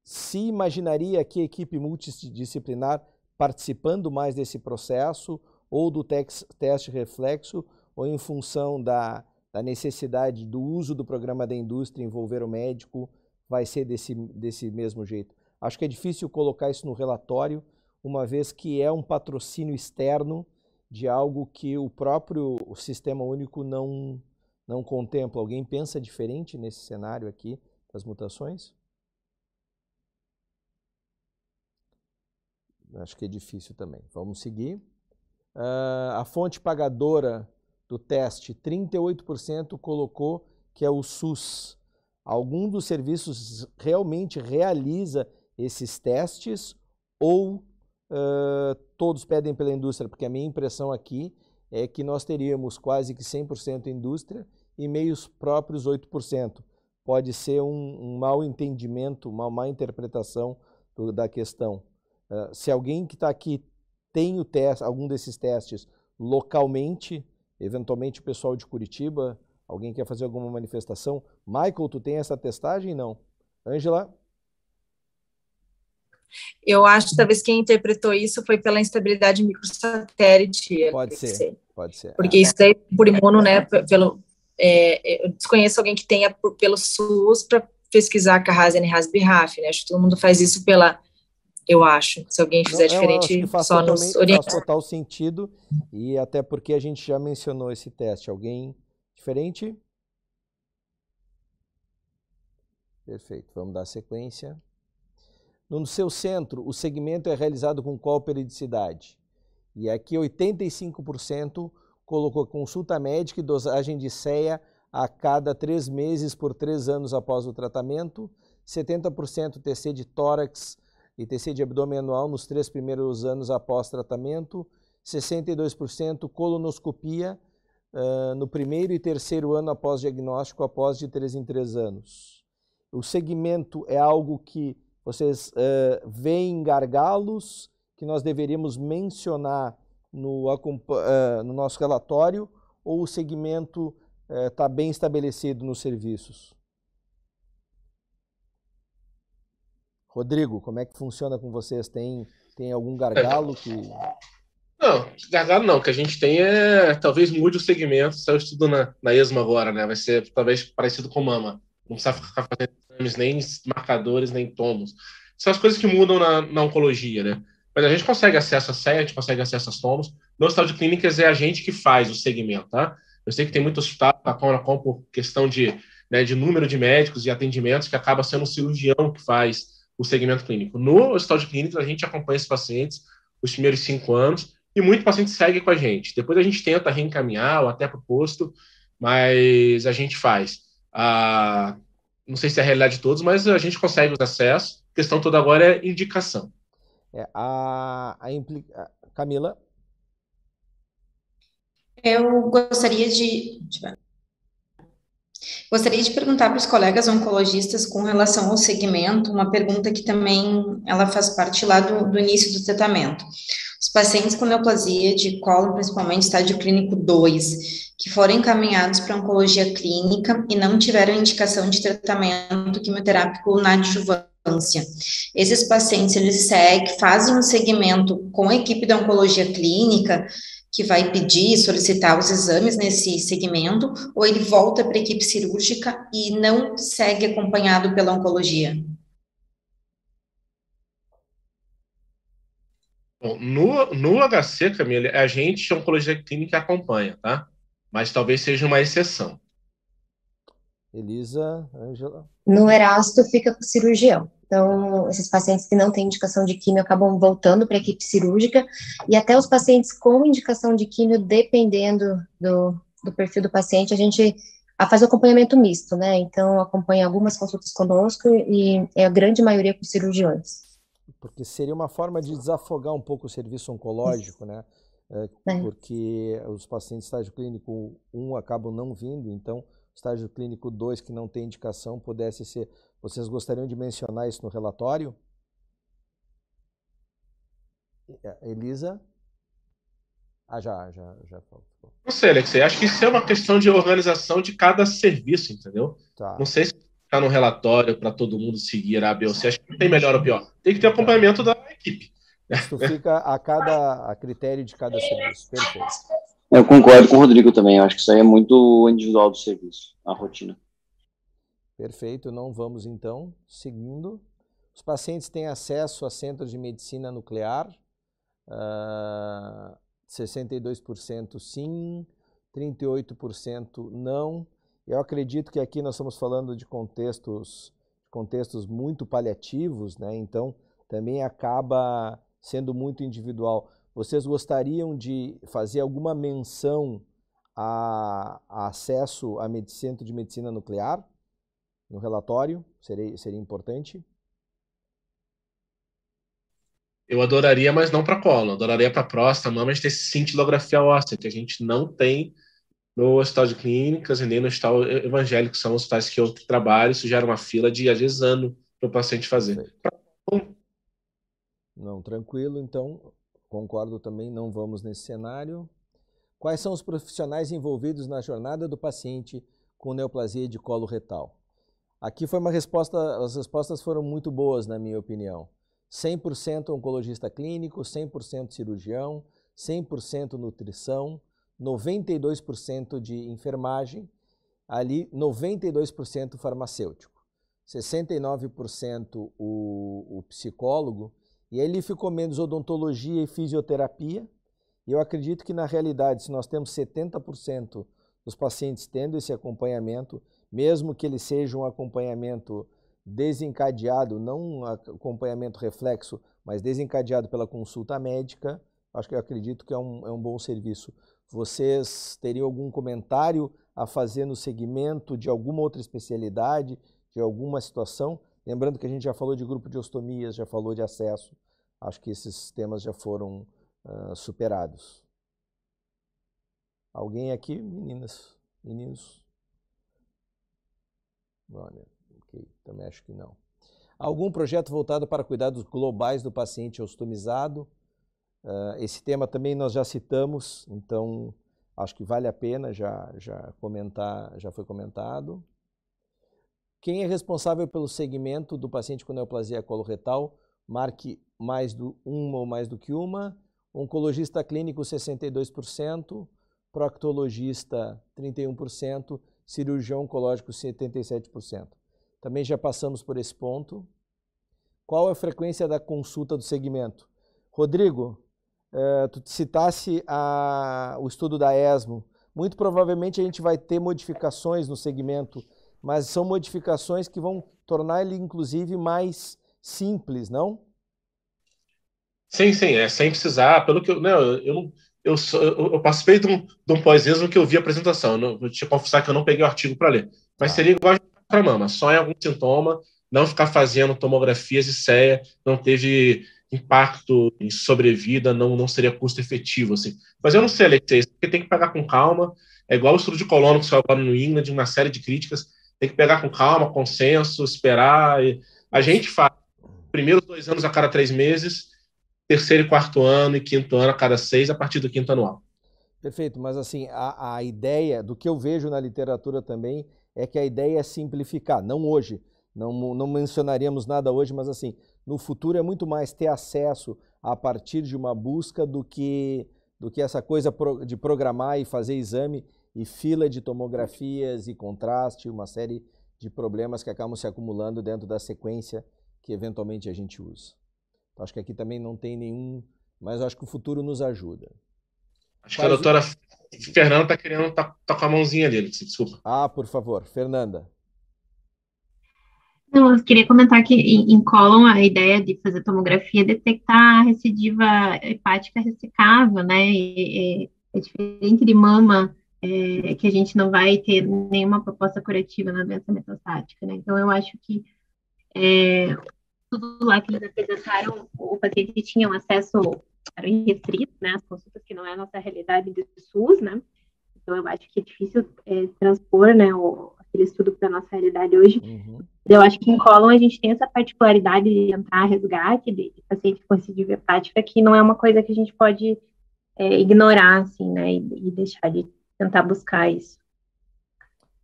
se imaginaria aqui a equipe multidisciplinar participando mais desse processo, ou do teste reflexo, ou em função da, da, necessidade do uso do programa da indústria envolver o médico, vai ser desse, desse mesmo jeito. Acho que é difícil colocar isso no relatório, uma vez que é um patrocínio externo de algo que o próprio Sistema Único não, não contempla. Alguém pensa diferente nesse cenário aqui das mutações? Acho que é difícil também. Vamos seguir. Uh, a fonte pagadora do teste, 38% colocou que é o SUS. Algum dos serviços realmente realiza esses testes ou uh, todos pedem pela indústria? Porque a minha impressão aqui é que nós teríamos quase que 100% indústria e meios próprios 8%. Pode ser um, um mau entendimento, uma má interpretação do, da questão. Uh, se alguém que está aqui tem o teste, algum desses testes localmente, eventualmente o pessoal de Curitiba, alguém quer fazer alguma manifestação. Michael, tu tem essa testagem? Não. Ângela? Eu acho que talvez quem interpretou isso foi pela instabilidade microsatélite. Pode ser, ser, pode ser. Porque isso daí, por imuno, né, pelo, é, eu desconheço alguém que tenha por, pelo SUS para pesquisar Carras e Ras BRAF, né, acho que todo mundo faz isso pela eu acho. Se alguém fizer Não, diferente, só nos orienta. Faz total sentido, e até porque a gente já mencionou esse teste. Alguém diferente? Perfeito, vamos dar sequência. No seu centro, o segmento é realizado com qual periodicidade? E aqui 85% colocou consulta médica e dosagem de CEA a cada três meses por três anos após o tratamento, 70% TC de tórax e TC de abdômen anual nos três primeiros anos após tratamento, 62% colonoscopia uh, no primeiro e terceiro ano após diagnóstico, após de três em três anos. O segmento é algo que vocês uh, veem gargalos que nós deveríamos mencionar no, uh, no nosso relatório ou o segmento está bem estabelecido nos serviços? Rodrigo, como é que funciona com vocês? Tem, tem algum gargalo que. Não, gargalo não. O que a gente tem é. Talvez mude o segmento. Saiu estudo na, na ESMA agora, né? Vai ser talvez parecido com mama. Não precisa ficar fazendo exames, nem marcadores, nem tomos. São as coisas que mudam na, na oncologia, né? Mas a gente consegue acesso a SEA, a gente consegue acesso a tomos. No hospital de clínicas é a gente que faz o segmento, tá? Eu sei que tem muitos hospitais, a Conacom, por questão de, né, de número de médicos e atendimentos, que acaba sendo o cirurgião que faz o segmento clínico. No hospital de clínicas, a gente acompanha esses pacientes os primeiros cinco anos e muito paciente segue com a gente. Depois a gente tenta reencaminhar ou até para o posto, mas a gente faz. Ah, não sei se é a realidade de todos, mas a gente consegue os acessos. A questão toda agora é indicação. É, a, a implica... Camila? Eu gostaria de. Gostaria de perguntar para os colegas oncologistas com relação ao segmento, uma pergunta que também ela faz parte lá do, do início do tratamento. Os pacientes com neoplasia de colo, principalmente estágio clínico 2, que foram encaminhados para oncologia clínica e não tiveram indicação de tratamento quimioterápico na adjuvância. Esses pacientes, eles seguem, fazem um segmento com a equipe da oncologia clínica, que vai pedir, solicitar os exames nesse segmento, ou ele volta para a equipe cirúrgica e não segue acompanhado pela oncologia? Bom, no, no HC, Camila, a gente, a oncologia clínica, acompanha, tá? Mas talvez seja uma exceção. Elisa, Angela. No Erasto fica com o cirurgião. Então, esses pacientes que não têm indicação de químio acabam voltando para a equipe cirúrgica, e até os pacientes com indicação de químio, dependendo do, do perfil do paciente, a gente faz o acompanhamento misto, né? Então, acompanha algumas consultas conosco e é a grande maioria com cirurgiões. Porque seria uma forma de desafogar um pouco o serviço oncológico, né? É, é. Porque os pacientes estágio clínico 1 acabam não vindo, então estágio clínico 2 que não tem indicação pudesse ser vocês gostariam de mencionar isso no relatório? É, Elisa? Ah, já, já, já falou. Não sei, Alexei. Acho que isso é uma questão de organização de cada serviço, entendeu? Tá. Não sei se está no relatório para todo mundo seguir a B ou C. Acho que não tem melhor ou pior. Tem que ter acompanhamento da equipe. Isso fica a cada a critério de cada serviço. Perfeito. Eu concordo com o Rodrigo também. Eu acho que isso aí é muito individual do serviço, a rotina. Perfeito, não vamos então. Seguindo, os pacientes têm acesso a centros de medicina nuclear, uh, ah, 62% sim, 38% não. Eu acredito que aqui nós estamos falando de contextos, contextos muito paliativos, né? então também acaba sendo muito individual. Vocês gostariam de fazer alguma menção a, a acesso a centro de medicina nuclear? no relatório, seria, seria importante? Eu adoraria, mas não para colo. Adoraria para próstata, mama, a gente tem cintilografia óssea, que a gente não tem no hospital de clínicas e nem no hospital evangélico, são os hospitais que eu trabalho, isso gera uma fila de, às vezes, ano para o paciente fazer. Não, tranquilo, então, concordo também, não vamos nesse cenário. Quais são os profissionais envolvidos na jornada do paciente com neoplasia de colo retal? Aqui foi uma resposta, as respostas foram muito boas, na minha opinião. 100% oncologista clínico, 100% cirurgião, 100% nutrição, 92% de enfermagem, ali 92% farmacêutico, 69% o, o psicólogo, e ele ficou menos odontologia e fisioterapia. E eu acredito que na realidade, se nós temos 70% dos pacientes tendo esse acompanhamento, mesmo que ele seja um acompanhamento desencadeado, não um acompanhamento reflexo, mas desencadeado pela consulta médica, acho que eu acredito que é um, é um bom serviço. Vocês teriam algum comentário a fazer no segmento de alguma outra especialidade, de alguma situação? Lembrando que a gente já falou de grupo de ostomias, já falou de acesso. Acho que esses temas já foram uh, superados. Alguém aqui, meninas, meninos? Olha, ok, também acho que não. Algum projeto voltado para cuidados globais do paciente ostomizado? Uh, esse tema também nós já citamos, então acho que vale a pena já, já comentar, já foi comentado. Quem é responsável pelo segmento do paciente com neoplasia coloretal? Marque mais do uma ou mais do que uma. Oncologista clínico 62%, proctologista 31%, cirurgião oncológico 77%. Também já passamos por esse ponto. Qual é a frequência da consulta do segmento? Rodrigo, uh, tu citasse a, o estudo da ESMO. Muito provavelmente a gente vai ter modificações no segmento, mas são modificações que vão tornar ele, inclusive, mais simples, não? Sim, sim, é sem precisar. Pelo que eu. Não, eu, eu, eu, eu, participei de um, de um pós-exo que eu vi a apresentação. Eu não, vou te confessar que eu não peguei o artigo para ler. Mas ah. seria igual para mama, só em algum sintoma, não ficar fazendo tomografias e CEA, não teve impacto em sobrevida não, não seria custo efetivo, assim. Mas eu não sei, Alexei, porque tem que pegar com calma, é igual o estudo de colono que saiu agora no England, uma série de críticas, tem que pegar com calma, consenso, esperar, a gente faz. Primeiros dois anos a cada três meses, terceiro e quarto ano e quinto ano a cada seis, a partir do quinto anual. Perfeito, mas assim, a, a ideia, do que eu vejo na literatura também, é que a ideia é simplificar, não hoje, não, não mencionaríamos nada hoje, mas assim, no futuro é muito mais ter acesso a partir de uma busca do que, do que essa coisa de programar e fazer exame e fila de tomografias e contraste, uma série de problemas que acabam se acumulando dentro da sequência que eventualmente a gente usa. Então, acho que aqui também não tem nenhum, mas acho que o futuro nos ajuda. Acho Faz que a doutora. Fernanda está querendo tá, tá com a mãozinha ali, desculpa. Ah, por favor, Fernanda. Não, eu queria comentar que em, em Colon a ideia de fazer tomografia é detectar a recidiva hepática ressecável, né? E, e, é diferente de mama, é, que a gente não vai ter nenhuma proposta curativa na doença metastática, né? Então eu acho que é, tudo lá que eles apresentaram, o paciente tinha um acesso era restrito, né? As consultas que não é a nossa realidade de SUS, né? Então eu acho que é difícil é, transpor, né? O, aquele estudo para a nossa realidade hoje. Uhum. Eu acho que em Colon a gente tem essa particularidade de entrar resgate de, de paciente com recidiva hepática, que não é uma coisa que a gente pode é, ignorar, assim, né, e, e, deixar de tentar buscar isso.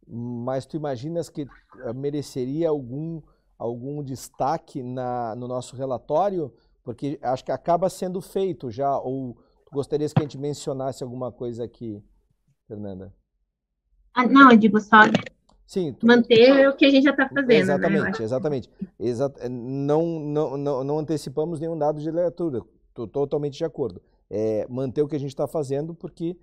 Mas tu imaginas que eh, mereceria algum, algum destaque na, no nosso relatório? Porque acho que acaba sendo feito já, ou gostarias que a gente mencionasse alguma coisa aqui, Fernanda? Ah, não, eu digo só Sim, tu... manter o que a gente já está fazendo. Exatamente, né? exatamente. Exa não, não, não, não antecipamos nenhum dado de leitura. Estou totalmente de acordo. É, manter o que a gente está fazendo, porque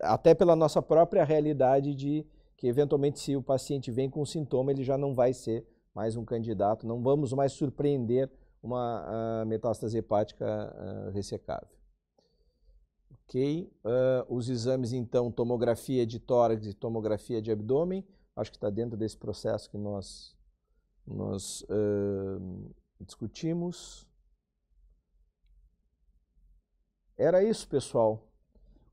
até pela nossa própria realidade de que eventualmente se o paciente vem com sintoma, ele já não vai ser mais um candidato, não vamos mais surpreender uma metástase hepática uh, ressecável. Ok, uh, os exames então, tomografia de tórax e tomografia de abdômen, acho que está dentro desse processo que nós, nós uh, discutimos. Era isso, pessoal.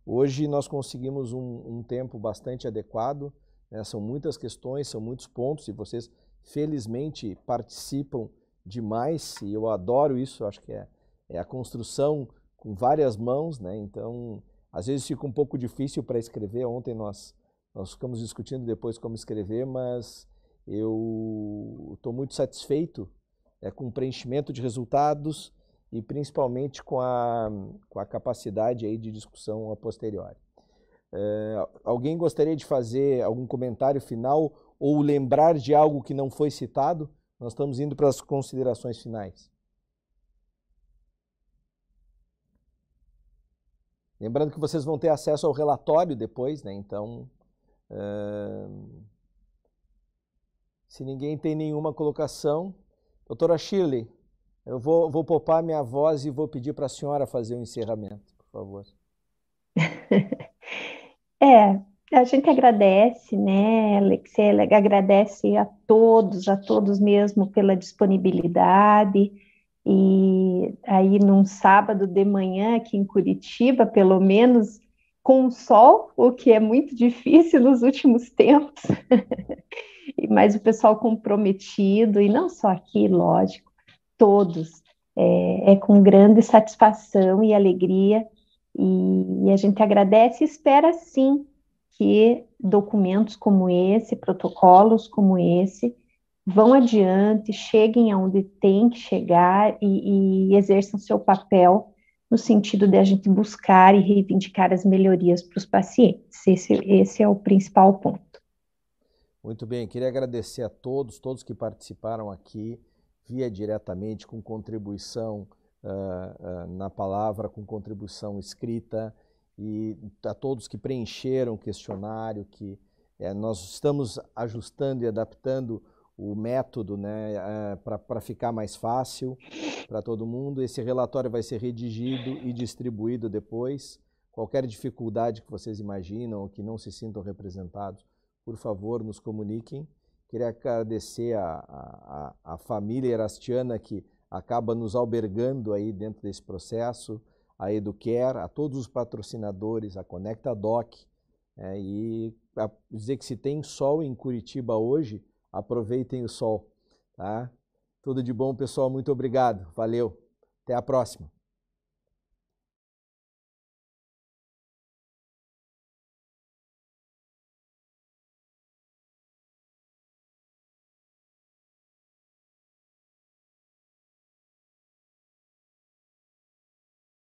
Hoje nós conseguimos um, um tempo bastante adequado. Né? São muitas questões, são muitos pontos e vocês, felizmente, participam demais e eu adoro isso. Acho que é, é a construção com várias mãos, né? Então, às vezes fica um pouco difícil para escrever. Ontem nós nós ficamos discutindo depois como escrever, mas eu estou muito satisfeito é, com o preenchimento de resultados e principalmente com a, com a capacidade aí de discussão a posteriori. É, alguém gostaria de fazer algum comentário final ou lembrar de algo que não foi citado? Nós estamos indo para as considerações finais. Lembrando que vocês vão ter acesso ao relatório depois, né? Então, Se ninguém tem nenhuma colocação, doutora Shirley, eu vou, vou poupar minha voz e vou pedir para a senhora fazer o um encerramento, por favor. é, a gente agradece, né, Alexia, agradece a todos, a todos mesmo pela disponibilidade. E aí, num sábado de manhã aqui em Curitiba, pelo menos com o sol, o que é muito difícil nos últimos tempos, mas o pessoal comprometido, e não só aqui, lógico, todos, é, é com grande satisfação e alegria, e, e a gente agradece e espera sim que documentos como esse, protocolos como esse, vão adiante, cheguem aonde tem que chegar e, e exerçam seu papel no sentido de a gente buscar e reivindicar as melhorias para os pacientes. Esse, esse é o principal ponto. Muito bem, queria agradecer a todos, todos que participaram aqui, via diretamente, com contribuição uh, uh, na palavra, com contribuição escrita, e a todos que preencheram o questionário, que é, nós estamos ajustando e adaptando o método né, é, para ficar mais fácil para todo mundo. Esse relatório vai ser redigido e distribuído depois. Qualquer dificuldade que vocês imaginam ou que não se sintam representados, por favor, nos comuniquem. Queria agradecer a, a, a família erastiana que acaba nos albergando aí dentro desse processo, a Educare, a todos os patrocinadores, a Conecta Doc, é, e dizer que se tem sol em Curitiba hoje, aproveitem o sol. Tá? Tudo de bom, pessoal. Muito obrigado. Valeu. Até a próxima.